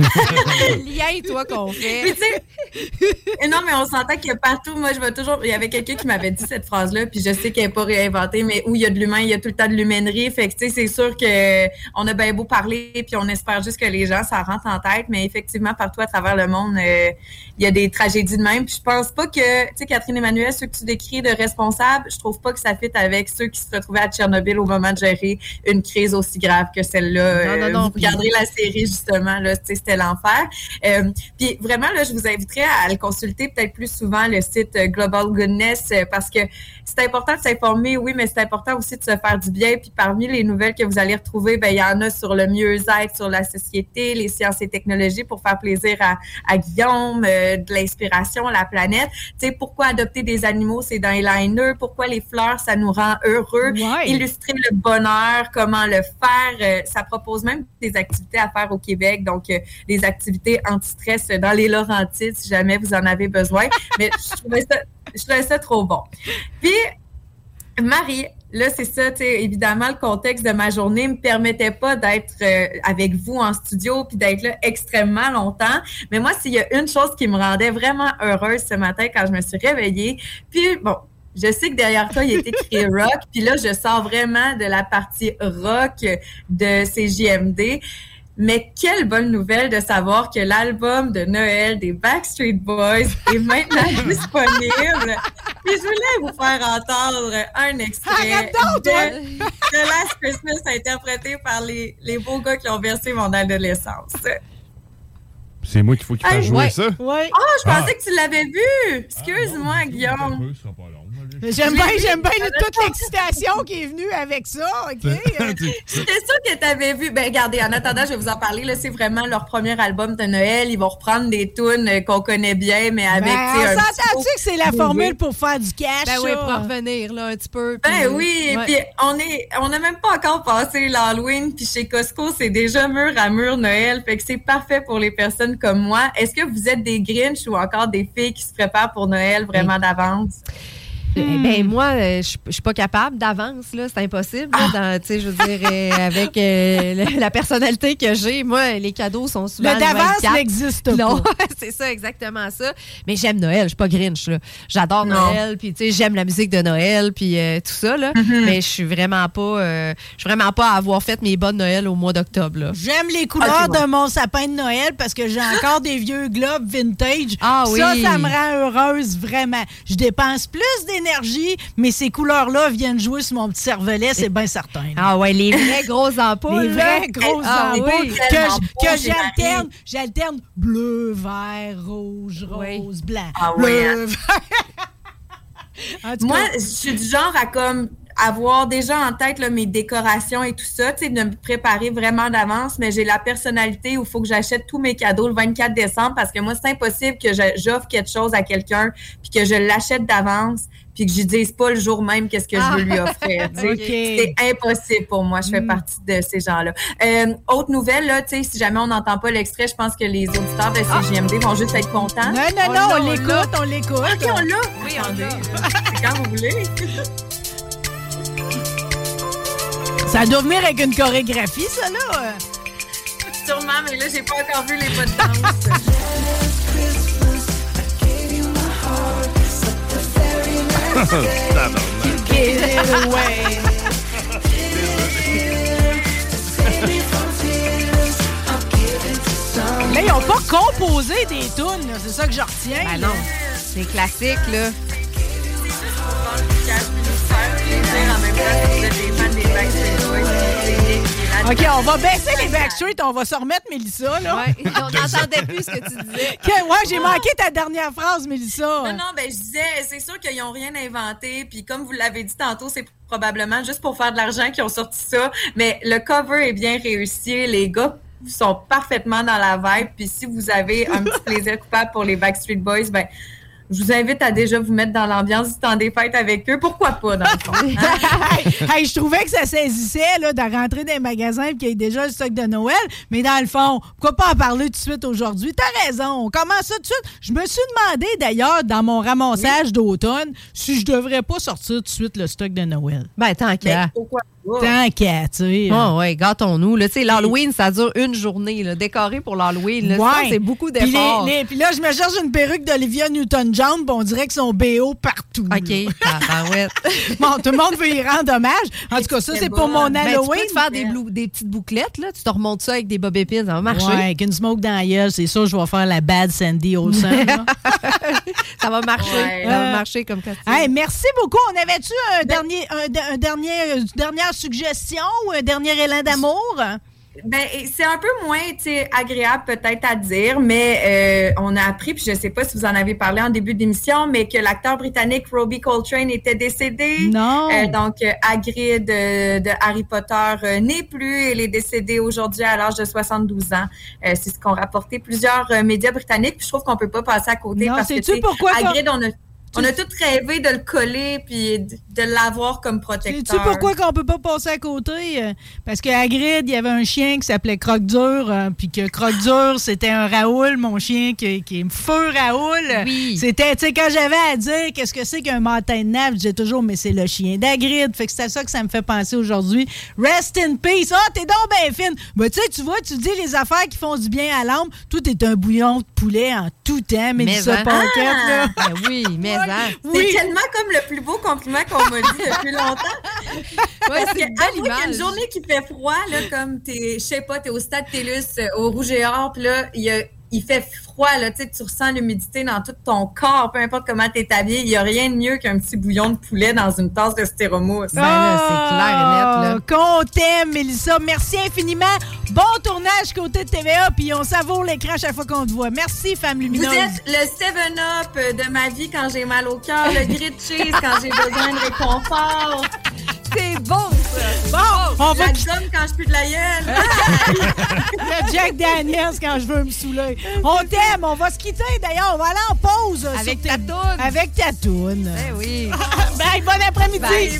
S4: (laughs) Lien, toi, qu'on fait. (laughs)
S11: Non, mais on s'entend qu'il y a partout. Moi, je vois toujours. Il y avait quelqu'un qui m'avait dit cette phrase-là, puis je sais qu'elle n'est pas réinventée, mais où il y a de l'humain, il y a tout le temps de l'humainerie. Fait que, tu sais, c'est sûr qu'on a bien beau parler, puis on espère juste que les gens, ça rentre en tête, mais effectivement, partout à travers le monde, euh, il y a des tragédies de même. Puis je pense pas que, tu sais, Catherine Emmanuel, ceux que tu décris de responsables, je trouve pas que ça fit avec ceux qui se retrouvaient à Tchernobyl au moment de gérer une crise aussi grave que celle-là.
S4: Non, non,
S11: Euh,
S4: non,
S11: vous regarderez la série, justement, là, c'était l'enfer. Euh, puis vraiment, là, je vous inviterais à le consulter peut-être plus souvent, le site euh, Global Goodness, parce que c'est important de s'informer, oui, mais c'est important aussi de se faire du bien. Puis parmi les nouvelles que vous allez retrouver, ben il y en a sur le mieux-être, sur la société, les sciences et technologies pour faire plaisir à, à Guillaume, euh, de l'inspiration, la planète. Tu sais, pourquoi adopter des animaux, c'est dans les liners, pourquoi les fleurs, ça nous rend heureux, illustrer le bonheur, comment le faire. Euh, ça propose même des activités à faire au Québec, donc euh, des activités anti-stress dans les Laurentides, si jamais vous en avez besoin. Mais je trouvais ça, je trouvais ça trop bon. Puis, Marie, là, c'est ça, tu sais, évidemment, le contexte de ma journée me permettait pas d'être euh, avec vous en studio puis d'être là extrêmement longtemps. Mais moi, s'il y a une chose qui me rendait vraiment heureuse ce matin quand je me suis réveillée, puis bon, je sais que derrière toi, il a écrit (laughs) rock, puis là, je sors vraiment de la partie rock de CJMD. Mais quelle bonne nouvelle de savoir que l'album de Noël des Backstreet Boys est maintenant (laughs) disponible. Puis je voulais vous faire entendre un extrait
S3: toi!
S11: de, de Last Christmas interprété par les, les beaux gars qui ont versé mon adolescence.
S5: C'est moi qu'il faut qu'il fasse
S11: Hey,
S5: jouer
S11: ouais.
S5: ça?
S3: Ouais.
S11: Oh, je
S5: Ah.
S11: pensais que tu l'avais vu. Excuse-moi, Guillaume. (laughs)
S3: J'aime bien, j'aime bien toute l'excitation qui est venue avec ça, OK? (laughs)
S11: J'étais sûre que tu avais vu. Ben, regardez, en attendant, je vais vous en parler. Là, c'est vraiment leur premier album de Noël. Ils vont reprendre des tunes euh, qu'on connaît bien, mais avec.
S3: Ben,
S11: tu sais,
S3: on s'entend-tu que c'est la formule pour faire du cash,
S4: Ben oui, pour en revenir là, un petit peu.
S11: Ben oui,
S4: Ouais.
S11: puis on est, on n'a même pas encore passé l'Halloween, puis chez Costco, c'est déjà mur à mur Noël, fait que c'est parfait pour les personnes comme moi. Est-ce que vous êtes des Grinch ou encore des filles qui se préparent pour Noël vraiment d'avance?
S4: Eh Ben moi, euh, je suis pas capable d'avance là, c'est impossible. tu sais, je veux dire, euh, avec euh, la- personnalité que j'ai, moi, les cadeaux sont souvent
S3: Le d'avance
S4: 24.
S3: n'existe
S4: Non,
S3: pas. (laughs)
S4: c'est ça, exactement ça. Mais j'aime Noël, je suis pas Grinch. là. J'adore
S11: Non.
S4: Noël, puis tu sais, j'aime la musique de Noël, puis euh, tout ça là.
S3: Mm-hmm.
S4: Mais je suis vraiment pas, euh, je suis vraiment pas à avoir fait mes bonnes Noël au mois d'octobre.
S3: J'aime les couleurs
S4: ouais.
S3: de mon sapin de Noël parce que j'ai encore des vieux globes vintage.
S4: Ah
S3: Ça,
S4: oui.
S3: ça me rend heureuse, vraiment. Je dépense plus d'énergie, mais ces couleurs-là viennent jouer sur mon petit cervelet, c'est bien certain.
S4: Ah ouais, les vraies grosses ampoules.
S3: Les vraies grosses
S4: Ah
S3: ampoules
S4: oui.
S3: que, j'alterne. J'alterne bleu, vert, rouge, rose, blanc.
S11: Ah
S3: bleu,
S11: ouais, hein.
S3: vert. (laughs)
S11: Moi, je suis du genre à comme avoir déjà en tête là, mes décorations et tout ça, tu sais, de me préparer vraiment d'avance, mais j'ai la personnalité où il faut que j'achète tous mes cadeaux le 24 décembre parce que moi, c'est impossible que je- j'offre quelque chose à quelqu'un puis que je l'achète d'avance puis que je lui dise pas le jour même qu'est-ce que je veux lui offrir. (laughs) C'est impossible pour moi. Je fais partie de ces gens-là. Euh, autre nouvelle, là, tu sais, si jamais on n'entend pas l'extrait, je pense que les auditeurs de CGMD vont juste être contents.
S3: non, non,
S11: Oh
S3: non, on l'écoute, on l'écoute.
S11: OK, on l'a.
S4: Oui, on l'a. (laughs)
S11: C'est quand vous voulez.
S3: Ça doit venir avec une chorégraphie, ça, là.
S11: Sûrement, mais là, j'ai pas encore vu les pas de danse.
S3: Get it away. Là, ils n'ont pas composé des tunes, là, c'est ça que je retiens.
S4: Ben
S3: là.
S4: non, c'est classique là.
S3: OK, on va baisser les Backstreet, on va se remettre, Mélissa, là.
S4: Ouais, on (laughs) n'entendait plus ce que tu disais. (laughs)
S3: Que- ouais, j'ai manqué ta dernière phrase, Mélissa.
S11: Non, non, ben je disais, c'est sûr qu'ils n'ont rien inventé. Puis comme vous l'avez dit tantôt, c'est probablement juste pour faire de l'argent qu'ils ont sorti ça. Mais le cover est bien réussi. Les gars sont parfaitement dans la vibe. Puis si vous avez un petit (laughs) plaisir coupable pour les Backstreet Boys, ben je vous invite à déjà vous mettre dans l'ambiance du temps des fêtes avec eux. Pourquoi pas, dans le fond? (laughs)
S3: hey, je trouvais que ça saisissait là, de rentrer dans les magasins et qu'il y ait déjà le stock de Noël. Mais dans le fond, pourquoi pas en parler tout de suite aujourd'hui? T'as raison. On commence ça tout de suite. Je me suis demandé d'ailleurs dans mon ramassage d'automne si je devrais pas sortir tout de suite le stock de Noël.
S4: Ben, tant qu'à.
S11: Pourquoi pas?
S3: Tant qu'à, tu sais.
S4: Oh, ouais, gâtons-nous. là. Tu sais, L'Halloween, ça dure une journée. Là. Décorer pour l'Halloween,
S3: Ouais.
S4: c'est beaucoup d'efforts.
S3: Puis là, je me cherche une perruque d'Olivia Newton-John, on dirait que son BO partout.
S4: OK, (laughs) tabarouette. (laughs)
S3: bon, tout le monde veut y rendre hommage. En tout cas, ça, c'est pour mon
S4: Ben,
S3: Halloween.
S4: tu peux te faire des, blou- des petites bouclettes, là. Tu te remontes ça avec des bob épines, ça va marcher.
S3: Ouais, avec une smoke dans la gueule, c'est sûr, je vais faire la bad Sandy Olsen. (laughs)
S4: ça va marcher.
S11: Ouais.
S4: Ça va
S3: Euh,
S4: marcher comme ça.
S3: Hey, merci beaucoup. On avait-tu un dernier, un, un dernier, une dernière suggestion ou un dernier élan d'amour?
S11: Ben, c'est un peu moins agréable peut-être à dire, mais euh, on a appris, puis je ne sais pas si vous en avez parlé en début d'émission, mais que l'acteur britannique Robbie Coltrane était décédé.
S3: Non.
S11: Euh, donc, Hagrid de, de Harry Potter euh, n'est plus. Il est décédé aujourd'hui à l'âge de 72 ans. C'est ce qu'ont rapporté plusieurs médias britanniques. Puis je trouve qu'on peut pas passer à côté
S3: Non,
S11: parce que tu
S3: pourquoi
S11: Hagrid, on a, on a tous rêvé de le coller puis de, de l'avoir comme protecteur.
S3: Sais-tu pourquoi qu'on peut pas passer à côté? Parce que Hagrid, il y avait un chien qui s'appelait Croque-Dur, euh, puis que Croque-Dur, (gasps) c'était un Raoul, mon chien, qui, qui est feu Raoul.
S4: Oui.
S3: C'était, tu sais, quand j'avais à dire qu'est-ce que c'est qu'un montagne nave, je disais toujours, mais c'est le chien d'Hagrid. Fait que c'est à ça que ça me fait penser aujourd'hui. Rest in peace. Ah, t'es donc bien fine. Ben, tu sais, tu vois, tu dis les affaires qui font du bien à l'âme. Tout est un bouillon de poulet en tout temps, mais
S4: Mais
S3: ça
S4: hein?
S3: Paquette, là.
S4: Ben oui, mais
S11: C'est tellement comme le plus beau compliment qu'on m'a dit depuis longtemps. (laughs)
S4: Ouais,
S11: Parce que, y a une journée qui fait froid, là, comme t'es, je sais pas, t'es au stade Télus, euh, au Rouge et Or, puis là, il, y a- il fait froid, là, tu sais, tu ressens l'humidité dans tout ton corps, peu importe comment t'es habillé. Il y a rien de mieux qu'un petit bouillon de poulet dans une tasse de stéromousse.
S4: Ben là, c'est clair et net, là.
S3: Qu'on t'aime, Mélissa. Merci infiniment. Bon tournage côté de TVA, puis on savoure l'écran chaque fois qu'on te voit. Merci, femme
S11: Vous
S3: lumineuse.
S11: êtes le 7-up de ma vie quand j'ai mal au cœur, le grit cheese quand j'ai besoin de réconfort.
S4: C'est bon.
S3: Bon, on va
S11: gomme quand je pue de la gueule. (laughs)
S3: le Jack Daniels quand je veux me saouler. On t'aime, on va se quitter d'ailleurs. On va aller en pause.
S4: Avec ta
S3: tes-
S4: toune.
S3: Avec ta toune.
S4: Ben oui. (laughs)
S3: Bye, bon après-midi.
S11: Bye,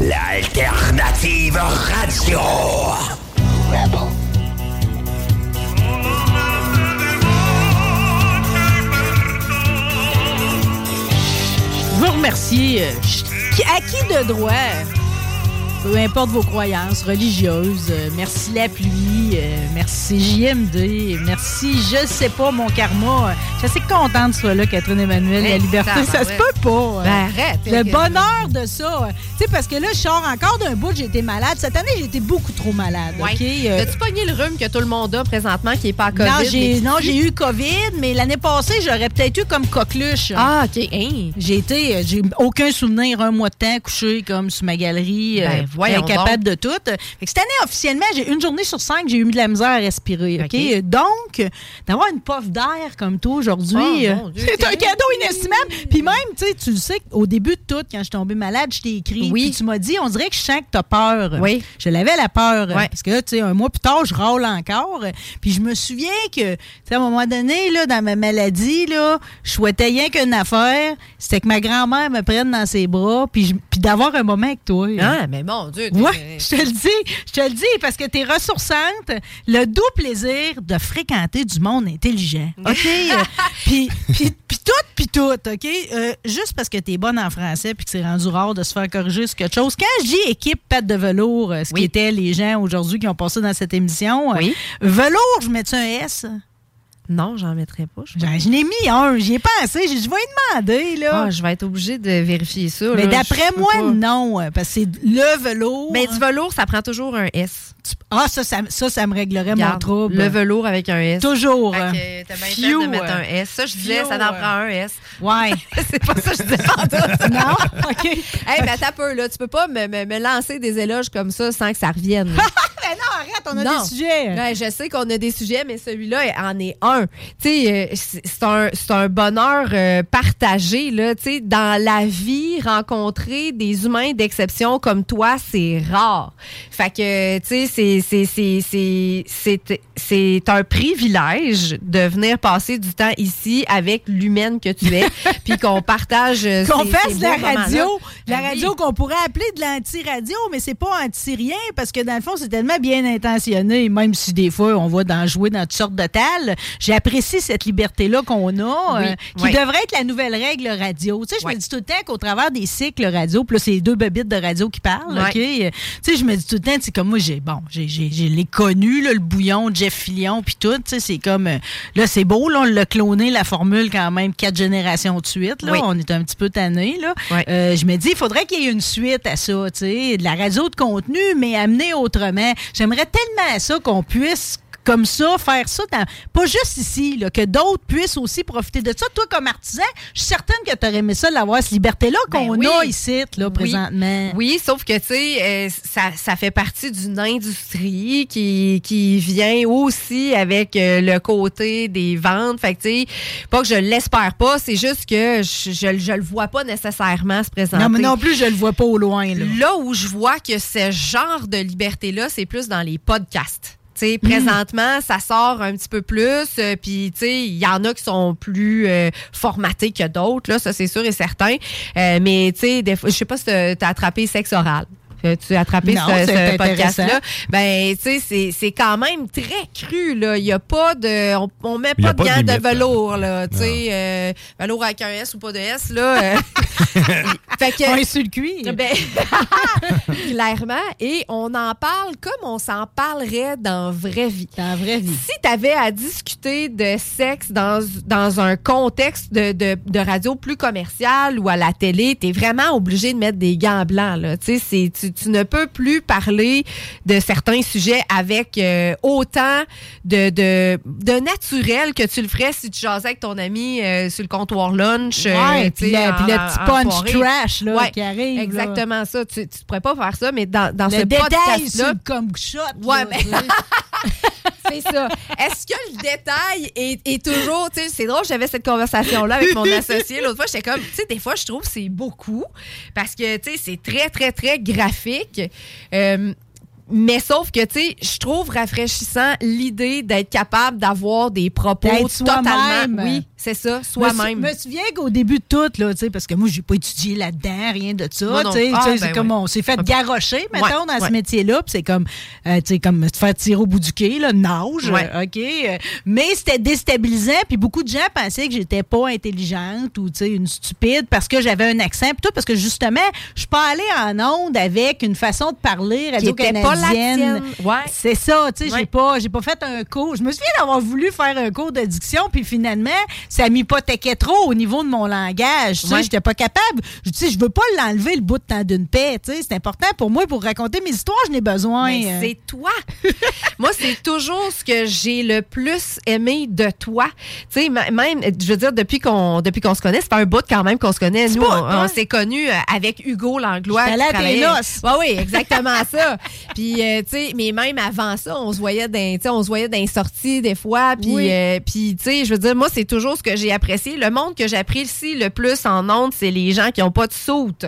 S9: L'alternative radio.
S3: Je veux remercier à qui de droit, peu importe vos croyances religieuses, euh, merci la pluie, euh, merci JMD, merci je sais pas mon karma. Je suis assez contente de ce là, Catherine Emmanuel, la liberté, ça se peut pas. euh.
S4: Ben arrête.
S3: Le bonheur de ça. euh, Tu sais, parce que là, je sors encore d'un bout, j'ai été malade. Cette année, j'ai été beaucoup trop malade.
S4: Ouais.
S3: OK? Euh,
S4: As-tu pogné le rhume que tout le monde a présentement qui est pas à COVID?
S3: non, j'ai, non, j'ai eu COVID, mais l'année passée, j'aurais peut-être eu comme coqueluche.
S4: Ah, OK. Hein.
S3: J'ai été, euh, j'ai aucun souvenir, un mois de temps couché comme sur ma galerie,
S4: Ben, voyons
S3: incapable de tout. Fait que cette année, officiellement, j'ai une journée sur cinq, j'ai eu de la misère à respirer. OK? Donc, d'avoir une puff d'air comme toi aujourd'hui.
S4: Oh,
S3: Euh, c'est un cadeau inestimable. Puis même, tu sais, tu le sais, au début de tout, quand je suis tombée malade, je t'ai écrit.
S4: Oui.
S3: Puis tu m'as dit, on dirait que je sens que t'as peur.
S4: Oui.
S3: Je l'avais la peur.
S4: Ouais.
S3: Parce que là, tu sais, un mois plus tard, je râle encore. Puis je me souviens que, tu sais, à un moment donné, là, dans ma maladie, là, je souhaitais rien qu'une affaire. C'était que ma grand-mère me prenne dans ses bras, puis, puis d'avoir un moment avec toi.
S4: Ah, mais mon Dieu.
S3: Ouais, je te le dis, je te le dis parce que tu es ressourçante, le doux plaisir de fréquenter du monde intelligent. (laughs) OK? Euh, Puis puis- puis tout, puis tout, OK? Euh, juste parce que tu es bonne en français puis que c'est rendu rare de se faire corriger sur quelque chose. Quand je dis équipe patte de velours, euh, ce qui
S4: Oui.
S3: étaient les gens aujourd'hui qui ont passé dans cette émission,
S4: Oui.
S3: velours, je mets-tu un S?
S4: Non, j'en mettrai pas. Je,
S3: n'ai mis un, j'y ai pensé, je, je vais y demander, là.
S4: Ah, je vais être obligée de vérifier ça.
S3: Mais d'après moi,
S4: pas.
S3: non, euh, parce que c'est le velours.
S4: Mais du velours, ça prend toujours un S.
S3: Ah, ça, ça, ça, ça me réglerait mon trouble.
S4: Le velours avec un S.
S3: Toujours. Hein.
S4: T'as bien fait de mettre un S. Ça, je disais, ça en prend un S.
S3: Ouais. (laughs)
S4: c'est pas ça que je disais (laughs)
S3: non? OK.
S4: Hey, mais attends un peu, là. Tu peux pas me, me- me lancer des éloges comme ça sans que ça revienne. (laughs)
S3: Mais non, arrête, on a
S4: Non.
S3: des sujets.
S4: Ouais, je sais qu'on a des sujets, mais celui-là en est un. Tu sais, euh, c'est un, un bonheur euh, partagé, là. Tu sais, dans la vie, rencontrer des humains d'exception comme toi, c'est rare. Fait que, tu sais, c'est- un privilège de venir passer du temps ici avec l'humaine que tu es, (laughs) puis qu'on partage. euh,
S3: Qu'on fasse la radio, la
S4: Ben
S3: radio qu'on pourrait appeler de l'anti-radio, mais c'est pas anti-rien parce que dans le fond, c'est tellement bien intentionné, même si des fois on va dans jouer dans toutes sortes de tales. J'apprécie cette liberté-là qu'on a,
S4: Oui,
S3: euh, qui
S4: oui.
S3: devrait être la nouvelle règle radio. Tu sais, je me dis tout le temps qu'au travers des cycles radio, là, c'est les deux bebites de radio qui parlent. OK? Euh, Tu sais, je me dis tout le temps, c'est comme moi, j'ai, bon, j'ai, j'ai, j'ai les connus, là, le bouillon, Jeff Fillion, puis tout, tu sais, c'est comme, euh, là, c'est beau, là, on l'a cloné, la formule, quand même, quatre générations de suite, là,
S4: Oui.
S3: on est un petit peu tanné, là. Euh, je me dis, il faudrait qu'il y ait une suite à ça, tu sais, de la radio de contenu, mais amenée autrement. J'aimerais tellement ça qu'on puisse comme ça, faire ça, pas juste ici, là, que d'autres puissent aussi profiter de ça. Toi, comme artisan, je suis certaine que tu aurais aimé ça, d'avoir cette liberté-là
S4: Ben
S3: qu'on
S4: oui.
S3: a ici, là,
S4: Oui.
S3: présentement.
S4: Oui, sauf que, tu sais, euh, ça, ça fait partie d'une industrie qui, qui vient aussi avec euh, le côté des ventes. Fait que, tu sais, pas que je l'espère pas, c'est juste que je, je, je le vois pas nécessairement se présenter.
S3: Non, mais non plus, je le vois pas au loin, là.
S4: Là où je vois que ce genre de liberté-là, c'est plus dans les podcasts. Tu sais,
S3: Mm.
S4: présentement, ça sort un petit peu plus, euh, puis il y en a qui sont plus euh, formatés que d'autres, là, ça c'est sûr et certain. Euh, mais tu sais, je sais pas si tu as attrapé sexe oral. Tu as attrapé
S3: Non,
S4: ce, podcast-là. Ben, tu sais, c'est- c'est quand même très cru, là. Il y a pas de. On, on met pas de gants de, velours, là. Tu sais, euh, velours avec un S ou pas de S, là. euh. (laughs) fait que.
S3: Un sur le cuir.
S4: Ben, (laughs) clairement. Et on en parle comme on s'en parlerait dans vraie vie.
S3: Dans la vraie vie.
S4: Si tu avais à discuter de sexe dans, dans un contexte de, de, de radio plus commercial ou à la télé, tu es vraiment obligé de mettre des gants blancs. Là. Tu, sais, c'est- tu, tu ne peux plus parler de certains sujets avec euh, autant de, de, de naturel que tu le ferais si tu jasais avec ton ami euh, sur le comptoir lunch. euh,
S3: Ouais, puis le,
S4: en-
S3: puis le
S4: en-
S3: petit punch trash là,
S4: Ouais,
S3: qui arrive. là.
S4: Exactement ça. Tu ne pourrais pas faire ça, mais dans, dans
S3: Le
S4: ce podcast-là.
S3: comme shot.
S4: Ouais,
S3: là,
S4: mais-
S3: tu sais. (laughs)
S4: C'est ça. Est-ce que le détail est, est toujours. Tu sais, c'est drôle, j'avais cette conversation-là avec mon associé l'autre fois. J'étais comme, tu sais, des fois, je trouve que c'est beaucoup parce que, tu sais, c'est très, très, très graphique. Euh, mais sauf que, tu sais, je trouve rafraîchissant l'idée d'être capable d'avoir des propos totalement. Oui, c'est ça,
S3: Je
S4: soi-même.
S3: me souviens qu'au début de tout, là, parce que moi, j'ai pas étudié là-dedans, rien de ça.
S4: Ah, ben
S3: c'est comme
S4: oui.
S3: on s'est fait garrocher, mettons,
S4: Ouais,
S3: dans ce métier-là. C'est comme, euh, comme te faire tirer au bout du quai, là, nage.
S4: Ouais.
S3: euh, OK. euh, mais c'était déstabilisant. Puis beaucoup de gens pensaient que j'étais pas intelligente ou, une stupide parce que j'avais un accent. Puis tout, parce que justement, je suis pas allée en onde avec une façon de parler
S4: Qui était pas la
S3: radio-canadienne. C'est ça, tu sais, j'ai pas, j'ai pas fait un cours. Je me souviens d'avoir voulu faire un cours d'addiction, puis finalement, ça m'hypothéquait trop au niveau de mon langage. Tu sais,
S4: Ouais.
S3: j'étais pas capable. Je, sais, je veux pas l'enlever le bout de temps d'une paix. Tu sais, c'est important pour moi pour raconter mes histoires. Je n'ai besoin. Euh.
S4: c'est toi. (laughs) Moi, c'est toujours ce que j'ai le plus aimé de toi. Tu sais, m- même, je veux dire, depuis qu'on depuis qu'on se connaît, c'est pas un bout quand même qu'on se connaît. Nous, on, s'est connus euh, avec Hugo Langlois.
S3: J'étais allée
S4: qui
S3: à tes
S4: travaillait-
S3: noces.
S4: Ouais, oui, exactement ça. (laughs) Puis, euh, tu sais, mais même avant ça, on se voyait dans, on se voyait dans les sorties des fois. Puis,
S3: Oui.
S4: euh, puis, tu sais, je veux dire, moi, c'est toujours chose que j'ai apprécié. Le monde que j'apprécie le plus en ondes, c'est les gens qui ont pas de soute. Tu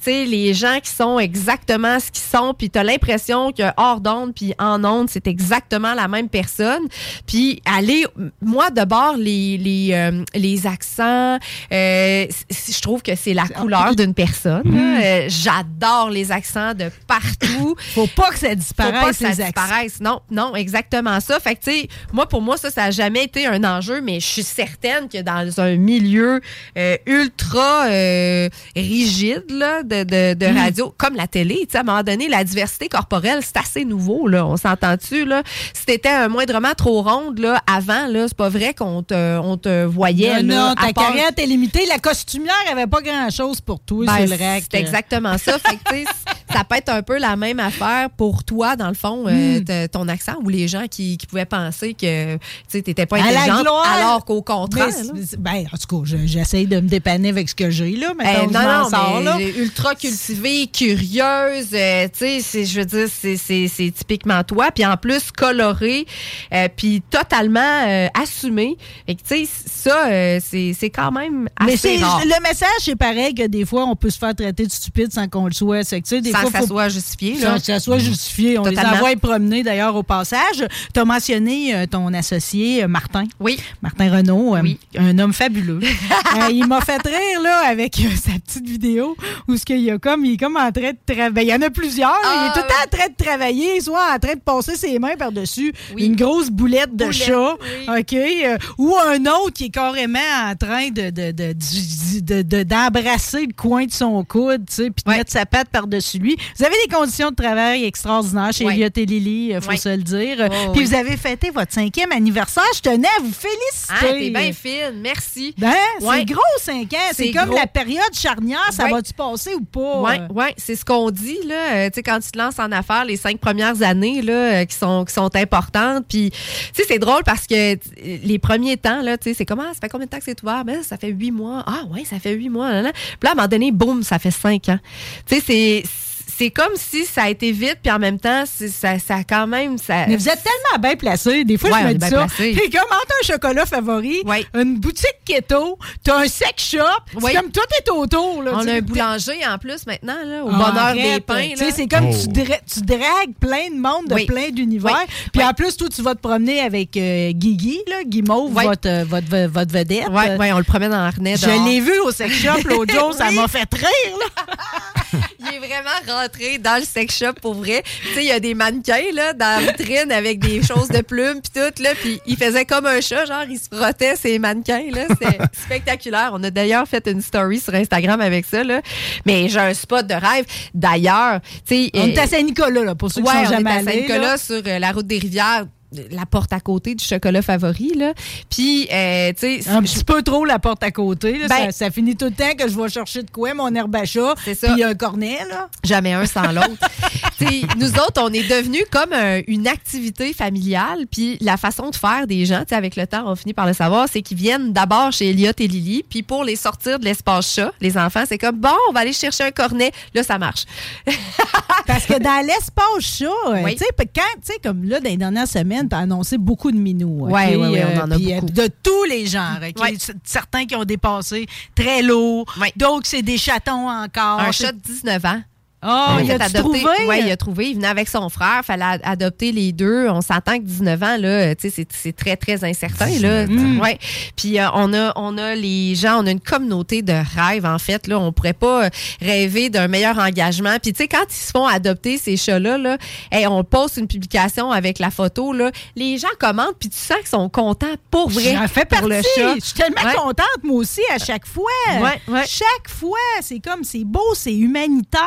S4: sais, les gens qui sont exactement ce qu'ils sont, puis tu as l'impression que hors d'onde puis en onde, c'est exactement la même personne. Puis aller, moi, de bord, les, les, euh, les accents, euh, je trouve que c'est la couleur d'une personne.
S3: Mm.
S4: Euh, J'adore les accents de partout. (coughs)
S3: Faut pas que ça disparaisse,
S4: Faut pas que ça
S3: accents.
S4: disparaisse. Non, non, exactement ça. Fait que, tu sais, moi, pour moi, ça, ça n'a jamais été un enjeu, mais je suis certaine que dans un milieu euh, ultra euh, rigide là, de, de, de
S3: Mm.
S4: radio, comme la télé, à un moment donné, la diversité corporelle, c'est assez nouveau, là. On s'entend-tu, là? Si t'étais un moindrement trop ronde, là, avant, là, c'est pas vrai qu'on te, on te voyait,
S3: Non,
S4: là,
S3: non, ta
S4: part-
S3: carrière était limitée. La costumière avait pas grand-chose pour toi
S4: ben,
S3: sur le rack.
S4: C'est exactement ça. Fait que, ça peut être un peu la même affaire pour toi, dans le fond, euh,
S3: Mm.
S4: t- ton accent ou les gens qui, qui pouvaient penser que tu n'étais pas intelligente, alors qu'au contraire.
S3: Mais ben, en tout cas, je- j'essaye de me dépanner avec ce que j'ai, là.
S4: Eh,
S3: Mettons, je
S4: non, non,
S3: sors,
S4: mais
S3: là.
S4: ultra cultivée, curieuse, euh, tu sais, je veux dire, c'est- typiquement toi, puis en plus colorée, euh, puis totalement euh, assumée. Fait que, tu sais, ça, euh, c'est c'est quand même
S3: Mais
S4: assez
S3: c'est
S4: rare.
S3: le message, c'est pareil que des fois, on peut se faire traiter de stupide sans qu'on le soit. C'est que, tu sais, des
S4: Sans que ça soit justifié,
S3: Sans
S4: là.
S3: que ça soit justifié. On
S4: Totalement.
S3: les envoie promener, d'ailleurs, au passage. Tu as mentionné euh, ton associé, euh, Martin.
S4: Oui.
S3: Martin Renault, euh, un homme fabuleux. (laughs) Euh, il m'a fait rire, là, avec euh, sa petite vidéo où ce qu'il y a comme, il est comme en train de travailler. Il y en a plusieurs. il est tout le temps en train de travailler, soit en train de passer ses mains par-dessus une grosse boulette de
S4: Boulette,
S3: chat. OK? euh, ou un autre qui est carrément en train de, de, de- du- de- de- d'embrasser le coin de son coude, tu sais, puis de mettre sa patte par-dessus lui. Vous avez des conditions de travail extraordinaires chez
S4: Ouais.
S3: Elliot et Lily, il faut
S4: Ouais.
S3: se le dire.
S4: Oh,
S3: puis vous avez fêté votre cinquième anniversaire. Je tenais à vous féliciter.
S4: Ah, t'es bien fine, merci.
S3: Ben, c'est gros, 5 ans. C'est comme
S4: gros.
S3: la période charnière. Ça va-tu passer ou pas?
S4: Oui, ouais, c'est ce qu'on dit là. Euh, quand tu te lances en affaires, les cinq premières années là, euh, qui sont qui sont importantes. Puis, tu sais, c'est drôle parce que les premiers temps là, tu sais, c'est comment ça fait combien de temps que c'est ouvert? Ben, ça fait huit mois. Ah ouais, ça fait huit mois. là, là. Puis là, à un moment donné, boum, ça fait cinq ans. Tu sais, c'est c'est comme si ça a été vite, puis en même temps, ça, ça a quand même. Ça,
S3: Mais vous êtes tellement bien placés. Des fois,
S4: Ouais,
S3: je me dis
S4: bien
S3: ça. C'est comme entre un chocolat favori, une boutique keto, t'as un sex shop.
S4: Oui.
S3: C'est comme tout est autour. Là,
S4: On a un boulanger en plus maintenant, là, au
S3: Ah,
S4: bonheur des pains.
S3: Tu sais,
S4: là.
S3: C'est comme
S5: Oh.
S3: tu, dra- tu dragues plein de monde de
S4: Oui.
S3: plein d'univers.
S4: Oui.
S3: Puis en plus, toi, tu vas te promener avec euh, Guigui, là, Guimauve,
S4: Oui.
S3: votre, euh, votre, votre vedette.
S4: Ouais, ouais, on le promène en harnais.
S3: Je l'ai vu au sex shop l'autre jour, ça (laughs)
S4: Oui.
S3: m'a fait rire. (laughs)
S4: Il est vraiment rentré dans le sex shop pour vrai. Tu sais, il y a des mannequins là, dans la vitrine avec des choses de plumes puis tout là, puis il faisait comme un chat, genre il se frottait ces mannequins là, c'est (laughs) spectaculaire. On a d'ailleurs fait une story sur Instagram avec ça là. Mais j'ai un spot de rêve. D'ailleurs, tu sais,
S3: On est
S4: euh,
S3: à Saint-Nicolas, là, pour ceux qui sont
S4: on est à. Saint-Nicolas sur euh, la route des rivières la porte à côté du chocolat favori là. Puis euh, tu sais,
S3: Un petit peu trop la porte à côté. là.
S4: Ben-
S3: ça, ça finit tout le temps que je vais chercher de quoi, mon herbe à chat.
S4: C'est ça.
S3: Puis un cornet, là.
S4: Jamais un sans l'autre. (laughs) Nous autres, on est devenus comme un- une activité familiale. Puis la façon de faire des gens, t'sais, avec le temps, on finit par le savoir, c'est qu'ils viennent d'abord chez Elliot et Lily. Puis pour les sortir de l'espace chat, les enfants, c'est comme, bon, on va aller chercher un cornet. Là, ça marche.
S3: Parce que dans l'espace chat, euh,
S4: Oui.
S3: tu sais, puis quand, tu sais, comme là, dans les dernières semaines, t'as annoncé beaucoup de minous. OK?
S4: Ouais, ouais, ouais, on en a
S3: puis, euh,
S4: beaucoup.
S3: De tous les genres. OK?
S4: Ouais.
S3: Certains qui ont dépassé très lourd. D'autres, c'est des chatons encore.
S4: un chat de 19 ans.
S3: Ah,
S4: Il
S3: il
S4: a
S3: trouvé?
S4: Oui, il a trouvé. Il venait avec son frère. Il fallait adopter les deux. On s'entend que 19 ans, là, tu sais, c'est- c'est très, très incertain. Là. Ouais. Puis euh, on, a, on a les gens, on a une communauté de rêves, en fait. Là. On pourrait pas rêver d'un meilleur engagement. Puis, tu sais, quand ils se font adopter, ces chats-là, là, hey, on poste une publication avec la photo. Là, les gens commentent, puis tu sens qu'ils sont contents pour vrai.
S3: J'en fais
S4: pour
S3: partie.
S4: le chat.
S3: Je suis tellement
S4: Ouais.
S3: contente, moi aussi, à chaque fois.
S4: Ouais, ouais.
S3: Chaque fois. C'est comme, c'est beau, c'est humanitaire.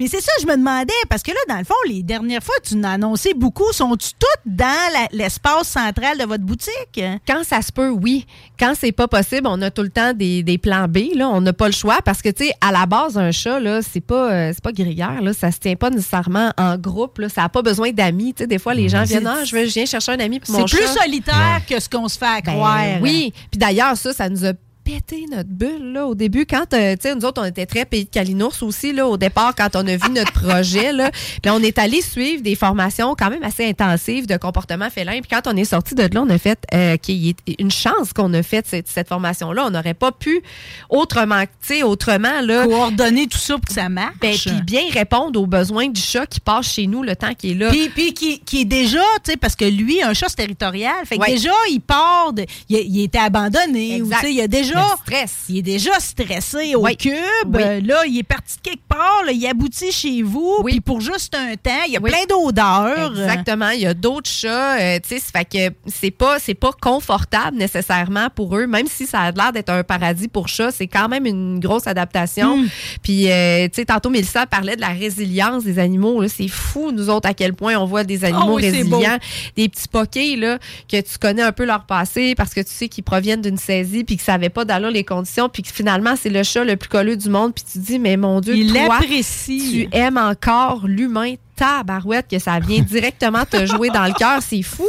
S3: Mais c'est ça, je me demandais, parce que là, dans le fond, les dernières fois, tu as annoncé beaucoup. Sont-tu toutes dans l'espace central de votre boutique?
S4: Quand ça se peut, oui. Quand c'est pas possible, on a tout le temps des, des plans B. Là. On n'a pas le choix parce que, tu sais, à la base, un chat, là, c'est pas, euh, c'est pas grégaire. Là. Ça se tient pas nécessairement en groupe. Là. Ça n'a pas besoin d'amis. Tu sais, des fois, les gens
S3: C'est-
S4: viennent, ah, je, veux, je viens chercher un ami pour
S3: C'est
S4: mon
S3: plus
S4: chat.
S3: solitaire que ce qu'on se fait
S4: Ben
S3: croire.
S4: oui. Puis d'ailleurs, ça, ça nous a pété notre bulle là, au début. Quand, euh, tu sais, nous autres, on était très pays de Calinours aussi, là, au départ, quand on a vu notre (laughs) projet. Là, puis on est allé suivre des formations quand même assez intensives de comportement félin. Puis quand on est sorti de là, on a fait euh, qu'il y ait une chance qu'on a fait cette, cette formation-là. On n'aurait pas pu autrement, tu sais, autrement, là.
S3: Coordonner tout ça pour que ça marche.
S4: Ben, puis bien répondre aux besoins du chat qui passe chez nous le temps qu'il est là.
S3: Puis, puis qui, qui est déjà, tu sais, parce que lui, un chat, c'est territorial. Fait que
S4: Ouais.
S3: déjà, il part, de- il, était abandonné. Ou,
S4: Exact.
S3: tu sais, il a déjà.
S4: Stress.
S3: Il est déjà stressé au
S4: Oui.
S3: cube.
S4: Oui.
S3: Euh, Là, il est parti de quelque part. là, il aboutit chez vous. Puis pour juste un temps, il y a
S4: Oui.
S3: plein d'odeurs.
S4: Exactement. Il y a d'autres chats. euh, tu sais, fait que c'est pas, c'est pas confortable nécessairement pour eux, même si ça a l'air d'être un paradis pour chats. C'est quand même une grosse adaptation.
S3: Mm.
S4: Puis, euh, tu sais, tantôt, Mélissa parlait de la résilience des animaux. C'est fou, nous autres, à quel point on voit des animaux
S3: Ah oui, c'est beau.
S4: résilients. Des petits poquets, là, que tu connais un peu leur passé parce que tu sais qu'ils proviennent d'une saisie puis qu'ils savaient pas d'allure les conditions puis que finalement, c'est le chat le plus colleux du monde. Puis tu te dis, mais mon Dieu,
S3: Il
S4: toi,
S3: l'apprécie.
S4: tu aimes encore l'humain tabarouette que ça vient directement te jouer dans le cœur, c'est fou.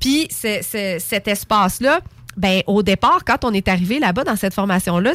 S4: Puis c'est- c'est- cet espace-là, ben au départ, quand on est arrivé là-bas dans cette formation-là,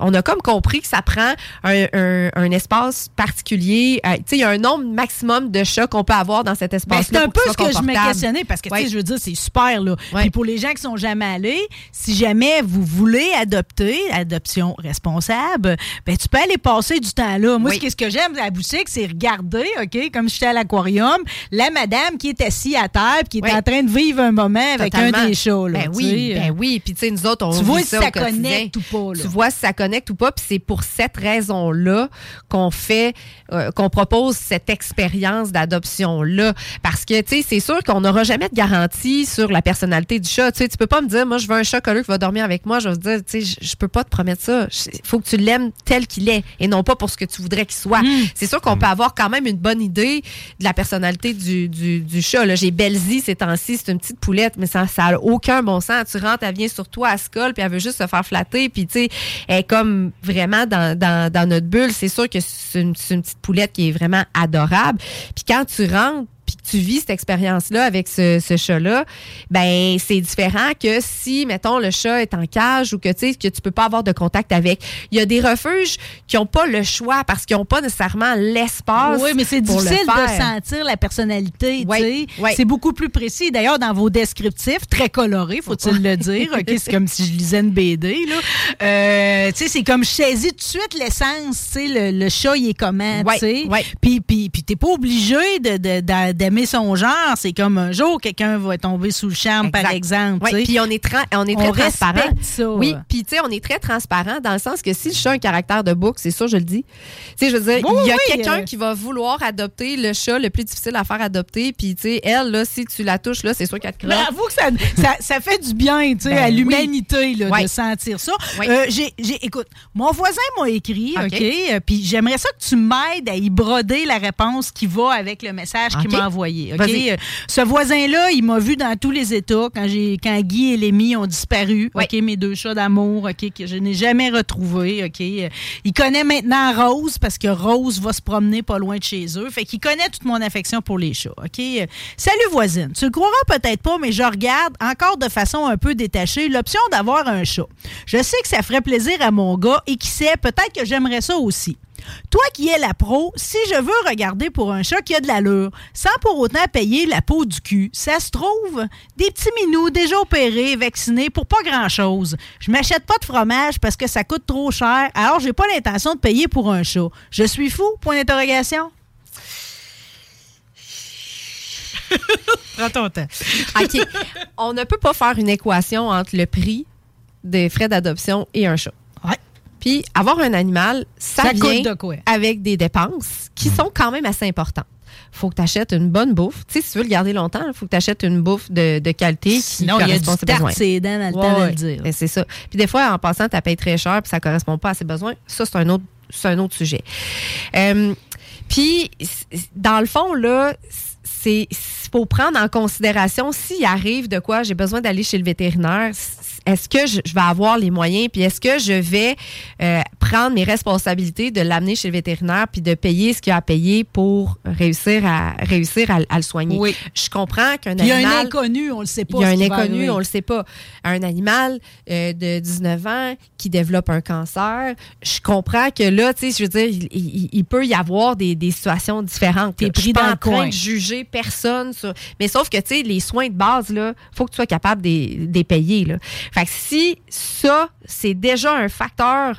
S4: on a comme compris que ça prend un, un- un espace particulier. Euh, il y a un nombre maximum de chats qu'on peut avoir dans cet
S3: Ben,
S4: espace-là.
S3: c'est un peu ce que je me questionnais parce que, tu
S4: Ouais.
S3: sais, je veux dire, c'est super, là.
S4: Ouais.
S3: Puis pour les gens qui sont jamais allés, si jamais vous voulez adopter, adoption responsable, ben, tu peux aller passer du temps là. Moi,
S4: Oui.
S3: ce que- ce que j'aime à la boutique, c'est regarder, OK, comme j'étais à l'aquarium, la madame qui est assise à terre qui est
S4: Oui.
S3: en train de vivre un moment avec un des chats, là.
S4: Ben oui, ben oui. Puis tu sais, nous autres, on
S3: Tu vois si
S4: ça,
S3: ça connecte ou pas, là.
S4: Tu vois si ça connecte ou pas. Puis c'est pour cette raison-là qu'on fait, euh, qu'on propose cette expérience d'adoption-là. Parce que, tu sais, c'est sûr qu'on n'aura jamais de garantie sur la personnalité du chat. Tu sais, tu peux pas me dire, moi, je veux un chat colleux qui va dormir avec moi. Je vais te dire, tu sais, je- peux pas te promettre ça. Il faut que tu l'aimes tel qu'il est et non pas pour ce que tu voudrais qu'il soit. C'est sûr qu'on peut avoir quand même une bonne idée de la personnalité du, du, du chat. là. J'ai Belzy ces temps-ci, c'est une petite poulette, mais ça n'a aucun bon sens. Tu rentres, elle vient sur toi, elle puis elle veut juste se faire flatter, puis tu sais, elle est comme vraiment dans, dans, notre bulle. C'est sûr que c'est une, une petite poulette qui est vraiment adorable. Puis quand tu rentres, tu vis cette expérience-là avec ce, ce chat-là, ben c'est différent que si, mettons, le chat est en cage ou que tu sais que tu peux pas avoir de contact avec. Il y a des refuges qui n'ont pas le choix parce qu'ils n'ont pas nécessairement l'espace.
S3: Oui, mais c'est difficile de sentir la personnalité.
S4: Oui, oui.
S3: C'est beaucoup plus précis. D'ailleurs, dans vos descriptifs, très colorés, faut-il le dire. OK, c'est (laughs) comme si je lisais une BD. Là. Euh, c'est comme je saisis tout de suite l'essence. Le, le chat, il est comment. Puis, puis, puis t'es pas obligé de- de- d'aimer son genre. C'est comme un jour, quelqu'un va tomber sous le charme, par exemple.
S4: Puis on est, tra- on est très
S3: On
S4: transparent.
S3: ça.
S4: Oui, puis tu sais, on est très transparent dans le sens que si le chat a un caractère de bouc, c'est sûr, je le dis. Tu sais, je veux dire,
S3: Oui,
S4: il y a
S3: oui,
S4: quelqu'un
S3: euh.
S4: qui va vouloir adopter le chat le plus difficile à faire adopter, puis tu sais, elle, là, si tu la touches, là, c'est sûr qu'elle te
S3: Mais
S4: croque.
S3: avoue que ça, ça, ça fait du bien tu sais,
S4: Ben
S3: à l'humanité de sentir ça. Euh, écoute, mon voisin m'a écrit,
S4: OK.
S3: Euh, puis j'aimerais ça que tu m'aides à y broder la réponse qui va avec le message qu'il m'a envoyé. OK? Euh, Ce voisin-là, il m'a vu dans tous les états quand, j'ai, quand Guy et Lémi ont disparu.
S4: Oui.
S3: OK, mes deux chats d'amour, OK, que je n'ai jamais retrouvés. OK? Euh, Il connaît maintenant Rose parce que Rose va se promener pas loin de chez eux. Fait qu'il connaît toute mon affection pour les chats. OK? Euh, Salut voisine. Tu le croiras peut-être pas, mais je regarde encore de façon un peu détachée l'option d'avoir un chat. Je sais que ça ferait plaisir à mon gars et qui sait, peut-être que j'aimerais ça aussi. Toi qui es la pro, si je veux regarder pour un chat qui a de l'allure, sans pour autant payer la peau du cul, ça se trouve, des petits minous déjà opérés, vaccinés pour pas grand-chose. Je m'achète pas de fromage parce que ça coûte trop cher, alors j'ai pas l'intention de payer pour un chat. Je suis fou? Point d'interrogation. (laughs) Prends ton temps. (laughs)
S4: OK. On ne peut pas faire une équation entre le prix des frais d'adoption et un chat. Puis avoir un animal, ça,
S3: Ça coûte
S4: vient
S3: de quoi?
S4: avec des dépenses qui sont quand même assez importantes. faut que tu achètes une bonne bouffe. Tu sais, si tu veux le garder longtemps, il faut que tu achètes une bouffe de, de qualité qui
S3: Sinon, il y a du tarte
S4: besoins.
S3: ses dents dans le
S4: Ouais,
S3: temps de le dire.
S4: Ben, c'est ça. Puis des fois, en passant, tu payes très cher puis ça correspond pas à ses besoins. Ça, c'est un autre, c'est un autre sujet. Euh, puis, dans le fond, là, c'est faut prendre en considération s'il arrive de quoi j'ai besoin d'aller chez le vétérinaire. Est-ce que je, je vais avoir les moyens? Puis est-ce que je vais euh, prendre mes responsabilités, de l'amener chez le vétérinaire, puis de payer ce qu'il a à payer pour réussir à réussir à, à le soigner?
S3: Oui.
S4: Je comprends qu'un
S3: Puis Il y a
S4: animal...
S3: un inconnu, on le sait pas.
S4: Il y a un inconnu, on le sait pas. Un animal euh, de 19 ans qui développe un cancer, je comprends que là, tu sais, je veux dire, il, il- il peut y avoir des, des situations différentes.
S3: T'es pris
S4: je suis pas
S3: dans
S4: en
S3: le
S4: train
S3: coin.
S4: de juger personne sur... Mais sauf que, tu sais, les soins de base, là, faut que tu sois capable de les- de les payer, là. Fait si ça, c'est déjà un facteur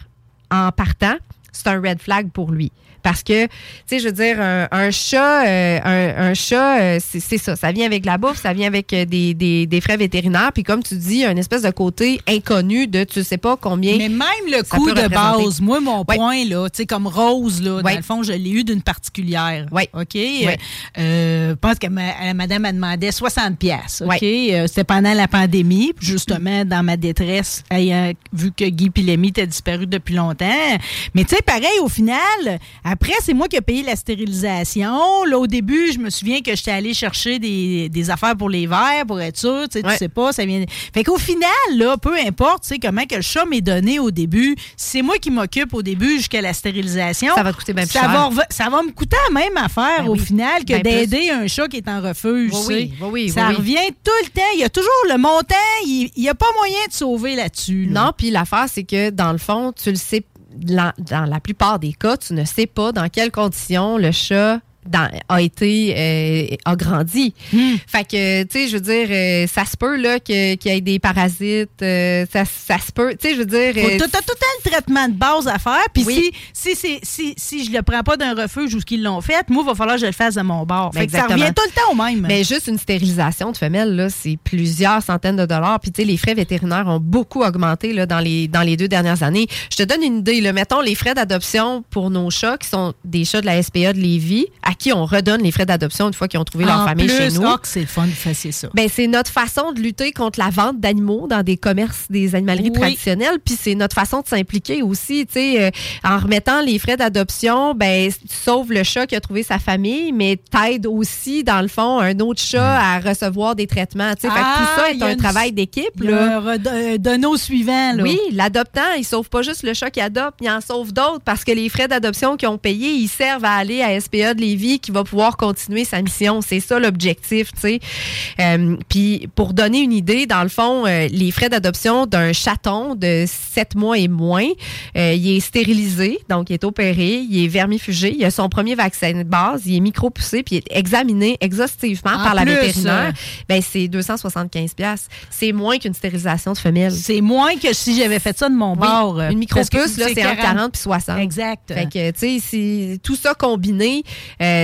S4: en partant, c'est un red flag pour lui. Parce que, tu sais, je veux dire, un, un chat, euh, un, un chat, euh, c'est c'est ça. Ça vient avec la bouffe, ça vient avec euh, des, des, des frais vétérinaires. Puis comme tu dis, un espèce de côté inconnu de tu sais pas combien.
S3: Mais même le coût de base, moi, mon
S4: Ouais.
S3: point, là, tu sais, comme Rose, là,
S4: Ouais.
S3: dans le fond, je l'ai eu d'une particulière.
S4: Ouais.
S3: OK?
S4: Ouais.
S3: Euh, je pense que ma- madame, elle demandait 60 pièces. OK? Euh, C'était pendant la pandémie, justement, dans ma détresse, ayant vu que Guy Pilemi était disparu depuis longtemps. Mais tu sais, pareil, au final, après, c'est moi qui ai payé la stérilisation. Là, au début, je me souviens que j'étais allée chercher des, des affaires pour les verres, pour être sûr. Tu sais, tu sais pas, ça vient. Fait qu'au final, là, peu importe, tu sais, comment que le chat m'est donné au début, c'est moi qui m'occupe au début jusqu'à la stérilisation.
S4: Ça va te coûter bien plus
S3: ça
S4: cher.
S3: Va, ça va me coûter la même affaire
S4: Ben
S3: au
S4: oui.
S3: final que
S4: Ben
S3: d'aider un chat qui est en refuge.
S4: Oui, oui, oui,
S3: ça revient tout le temps. Il y a toujours le montant, il n'y a pas moyen de sauver là-dessus. là.
S4: Non, puis l'affaire, c'est que dans le fond, tu le sais, la- dans la plupart des cas, tu ne sais pas dans quelles conditions le chat dans- a été euh, a grandi.
S3: Hmm.
S4: Fait que tu sais je veux dire euh, ça se peut là que- qu'il y ait des parasites euh, ça, ça se peut tu sais je veux dire
S3: Faut
S4: euh,
S3: tout, tout, le traitement de base à faire. Puis
S4: Oui.
S3: si, si, si, si, si je le prends pas d'un refuge ou ce qu'ils l'ont fait, moi, il va falloir que je le fasse de mon bord.
S4: Ben,
S3: Fait que ça revient tout le temps au même.
S4: Mais juste une stérilisation de femelles, là, c'est plusieurs centaines de dollars. Puis, tu sais, les frais vétérinaires ont beaucoup augmenté là, dans, les, dans les deux dernières années. Je te donne une idée. Là. Mettons les frais d'adoption pour nos chats, qui sont des chats de la SPA de Lévis, à qui on redonne les frais d'adoption une fois qu'ils ont trouvé leur
S3: En
S4: famille
S3: plus,
S4: chez nous.
S3: ah, que c'est le fun de faire ça.
S4: Ben, c'est notre façon de lutter contre la vente d'animaux dans des commerces des animaleries
S3: Oui.
S4: traditionnelles. Puis c'est notre façon de s'impliquer aussi. Tu sais, euh, en remettant les frais d'adoption, ben, tu sauves le chat qui a trouvé sa famille, mais t'aides aussi, dans le fond, un autre chat à recevoir des traitements. Tu sais, fait que
S3: Ah,
S4: tout ça
S3: il
S4: est
S3: y a
S4: un
S3: une-
S4: travail d'équipe. Là.
S3: un red- un dono suivant. Là.
S4: Oui, l'adoptant, il sauve pas juste le chat qui adopte, il en sauve d'autres parce que les frais d'adoption qu'ils ont payés, ils servent à aller à SPA de Lévis qui va pouvoir continuer sa mission. C'est ça l'objectif, tu sais. Euh, Puis pour donner une idée, dans le fond, euh, les frais d'adoption d'un chaton de 7 mois et moins, euh, il est stérilisé, donc il est opéré, il est vermifugé, il a son premier vaccin de base, il est micro-poussé, puis il est examiné exhaustivement
S3: En
S4: par la
S3: plus,
S4: vétérinaire.
S3: euh,
S4: Ben, c'est 275 pièces. C'est moins qu'une stérilisation de femelle.
S3: C'est moins que si j'avais fait ça de mon
S4: Oui,
S3: bord.
S4: Une micro-puce, là, c'est entre 40 puis 60.
S3: Exact.
S4: Fait que, tu sais, c'est- tout ça combiné,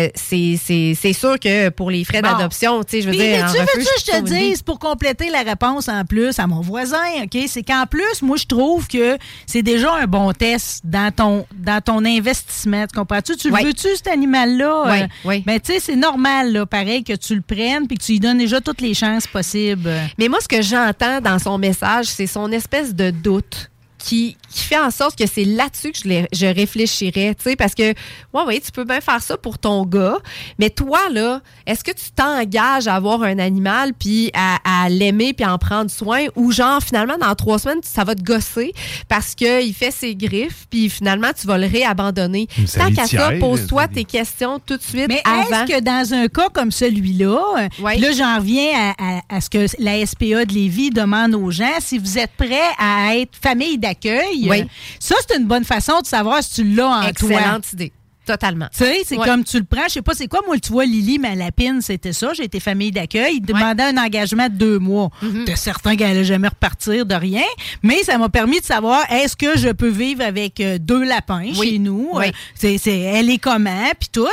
S4: euh, c'est sûr que pour les frais
S3: Bon.
S4: d'adoption, tu sais, je veux
S3: Puis,
S4: dire. en
S3: veux-tu, que je te dise, pour compléter la réponse en plus à mon voisin, OK, c'est qu'en plus, moi, je trouve que c'est déjà un bon test dans ton, dans ton investissement. Tu comprends-tu? Tu
S4: Oui.
S3: veux-tu, cet animal-là?
S4: Oui,
S3: Euh,
S4: oui.
S3: Ben, tu sais, c'est normal, là, pareil, que tu le prennes puis que tu lui donnes déjà toutes les chances possibles.
S4: Mais moi, ce que j'entends dans son message, c'est son espèce de doute. Qui, qui fait en sorte que c'est là-dessus que je, les- je réfléchirais, tu sais, parce que, ouais, oui, tu peux bien faire ça pour ton gars, mais toi, là, est-ce que tu t'engages à avoir un animal, puis à, à l'aimer, puis à en prendre soin, ou genre, finalement, dans trois semaines, ça va te gosser parce qu'il fait ses griffes, puis finalement, tu vas le réabandonner? Tant qu'à ça, pose-toi tes questions tout de suite
S3: Mais
S4: avant.
S3: est-ce que dans un cas comme celui-là,
S4: Oui.
S3: là j'en reviens à, à- à ce que la SPA de Lévis demande aux gens, si vous êtes prêts à être famille d'accueil,
S4: Oui.
S3: ça c'est une bonne façon de savoir si tu l'as en toi.
S4: Excellente idée. Totalement.
S3: Tu sais, c'est
S4: Ouais.
S3: comme tu le prends. Je sais pas c'est quoi, moi, tu vois, Lily, ma lapine, c'était ça. J'ai été famille d'accueil. Il demandait un engagement de deux mois.
S4: Mm-hmm.
S3: T'es certain qu'elle allait jamais repartir de rien. Mais ça m'a permis de savoir, est-ce que je peux vivre avec euh, deux lapins
S4: Oui.
S3: chez nous?
S4: Oui.
S3: Euh, c'est, elle est comment? Puis tout.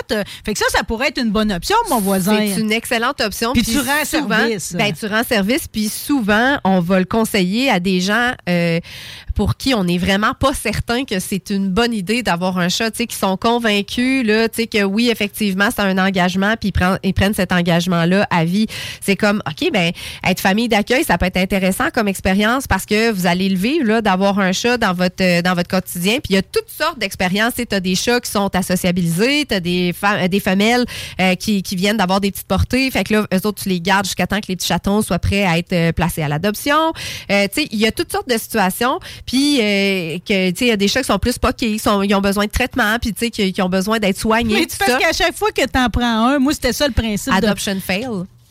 S3: Fait que ça, ça pourrait être une bonne option, mon voisin.
S4: C'est une excellente option.
S3: Puis tu rends
S4: souvent,
S3: service.
S4: Ben, tu rends service, puis souvent, on va le conseiller à des gens euh, pour qui on n'est vraiment pas certain que c'est une bonne idée d'avoir un chat, tu sais, qui sont convaincus, là, tu sais, que oui, effectivement, c'est un engagement, puis ils prennent, ils prennent cet engagement-là à vie. C'est comme, OK, ben, être famille d'accueil, ça peut être intéressant comme expérience parce que vous allez le vivre, là, d'avoir un chat dans votre, euh, dans votre quotidien. Puis il y a toutes sortes d'expériences. Tu as des chats qui sont à sociabiliser, tu as des, fa- euh, des femelles euh, qui, qui viennent d'avoir des petites portées. Fait que là, eux autres, tu les gardes jusqu'à temps que les petits chatons soient prêts à être euh, placés à l'adoption. Tu sais, il y a toutes sortes de situations. Puis euh, que, tu sais, il y a des chats qui sont plus poqués, qui sont- ils ont besoin de traitement, puis tu sais, qui, qui ont besoin d'être soignés.
S3: Mais
S4: tout
S3: tu parce qu'à chaque fois que tu en prends un, moi, c'était ça le principe. de-
S4: Adoption fail.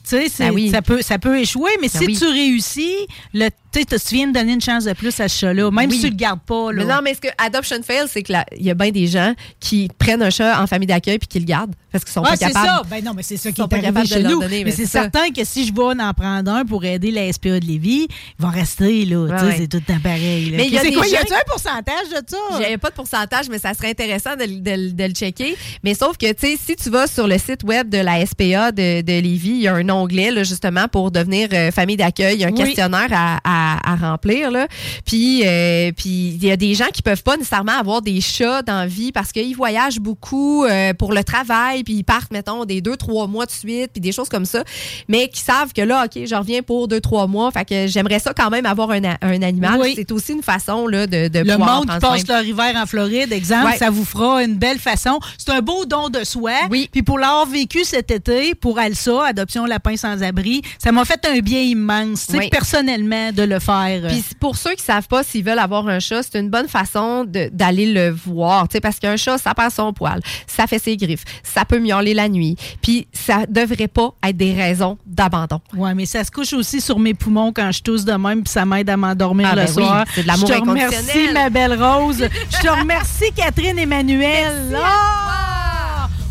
S3: Tu sais,
S4: Ben oui.
S3: ça, peut, ça peut échouer, mais
S4: Ben
S3: si
S4: oui.
S3: tu réussis, le, tu sais, tu viens de donner une chance de plus à ce chat-là, même
S4: Oui.
S3: si tu le gardes pas. Là.
S4: Mais non, mais ce que adoption fail, c'est que il y a bien des gens qui prennent un chat en famille d'accueil puis qui le gardent parce qu'ils sont
S3: ah,
S4: pas
S3: c'est
S4: capables.
S3: ça. Ben non, mais c'est ça qui est arrivé chez nous.
S4: donner,
S3: mais
S4: mais
S3: c'est
S4: c'est
S3: certain que si je vais en prendre un pour aider la SPA de Lévis, il va rester là.
S4: Ouais.
S3: C'est tout pareil. là.
S4: Mais il y a
S3: c'est
S4: des
S3: quoi, y
S4: gens
S3: a-tu un pourcentage de ça?
S4: J'avais pas de pourcentage, mais ça serait intéressant de, le- de le- de le checker. Mais sauf que, tu sais, si tu vas sur le site web de la SPA de, de Lévis, il y a un onglet, là, justement, pour devenir euh, famille d'accueil. Il y a un
S3: Oui.
S4: questionnaire à, à- à remplir, là. Puis, euh, puis il y a des gens qui peuvent pas nécessairement avoir des chats dans la vie parce qu'ils voyagent beaucoup euh, pour le travail, puis ils partent, mettons, des deux, trois mois de suite, puis des choses comme ça. Mais qui savent que là, OK, je reviens pour deux, trois mois. Fait que j'aimerais ça quand même avoir un, un animal.
S3: Oui.
S4: C'est aussi une façon, là, de, de
S3: Le
S4: pouvoir
S3: monde qui passe
S4: soin.
S3: leur hiver en Floride, exemple,
S4: Ouais.
S3: ça vous fera une belle façon. C'est un beau don de soi.
S4: Oui.
S3: Puis pour l'avoir vécu cet été, pour Alsa, Adoption Lapin sans abri, ça m'a fait un bien immense,
S4: Oui.
S3: personnellement, de le faire.
S4: Puis pour ceux qui savent pas s'ils veulent avoir un chat, c'est une bonne façon d'aller le voir, parce qu'un chat, ça perd son poil, ça fait ses griffes, ça peut miauler la nuit, puis ça devrait pas être des raisons d'abandon.
S3: Ouais, mais ça se couche aussi sur mes poumons quand je tousse de même, puis ça m'aide à m'endormir
S4: Ah,
S3: le
S4: ben oui,
S3: soir.
S4: c'est de l'amour
S3: Je te remercie, ma belle Rose. (laughs) Je te remercie, Catherine Emmanuel. Ah!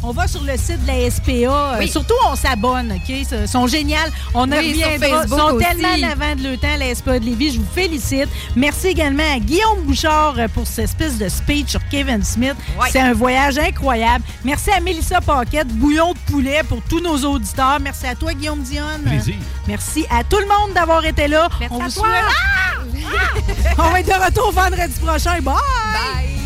S3: On va sur le site de la SPA. Euh,
S4: Oui.
S3: Surtout, on s'abonne, OK? Ils sont géniales. On en
S4: Oui,
S3: reviendra. Ils sont
S4: aussi.
S3: tellement en avant de le temps, la SPA de Lévis. Je vous félicite. Merci également à Guillaume Bouchard euh, pour cette espèce de speech sur Kevin Smith. C'est un voyage incroyable. Merci à Mélissa Paquette, bouillon de poulet pour tous nos auditeurs. Merci à toi, Guillaume Dionne.
S5: Plaisir.
S3: Merci à tout le monde d'avoir été là.
S4: Merci
S3: on
S4: à
S3: vous
S4: toi.
S3: souhaite- (laughs) on va être de retour vendredi prochain. Bye!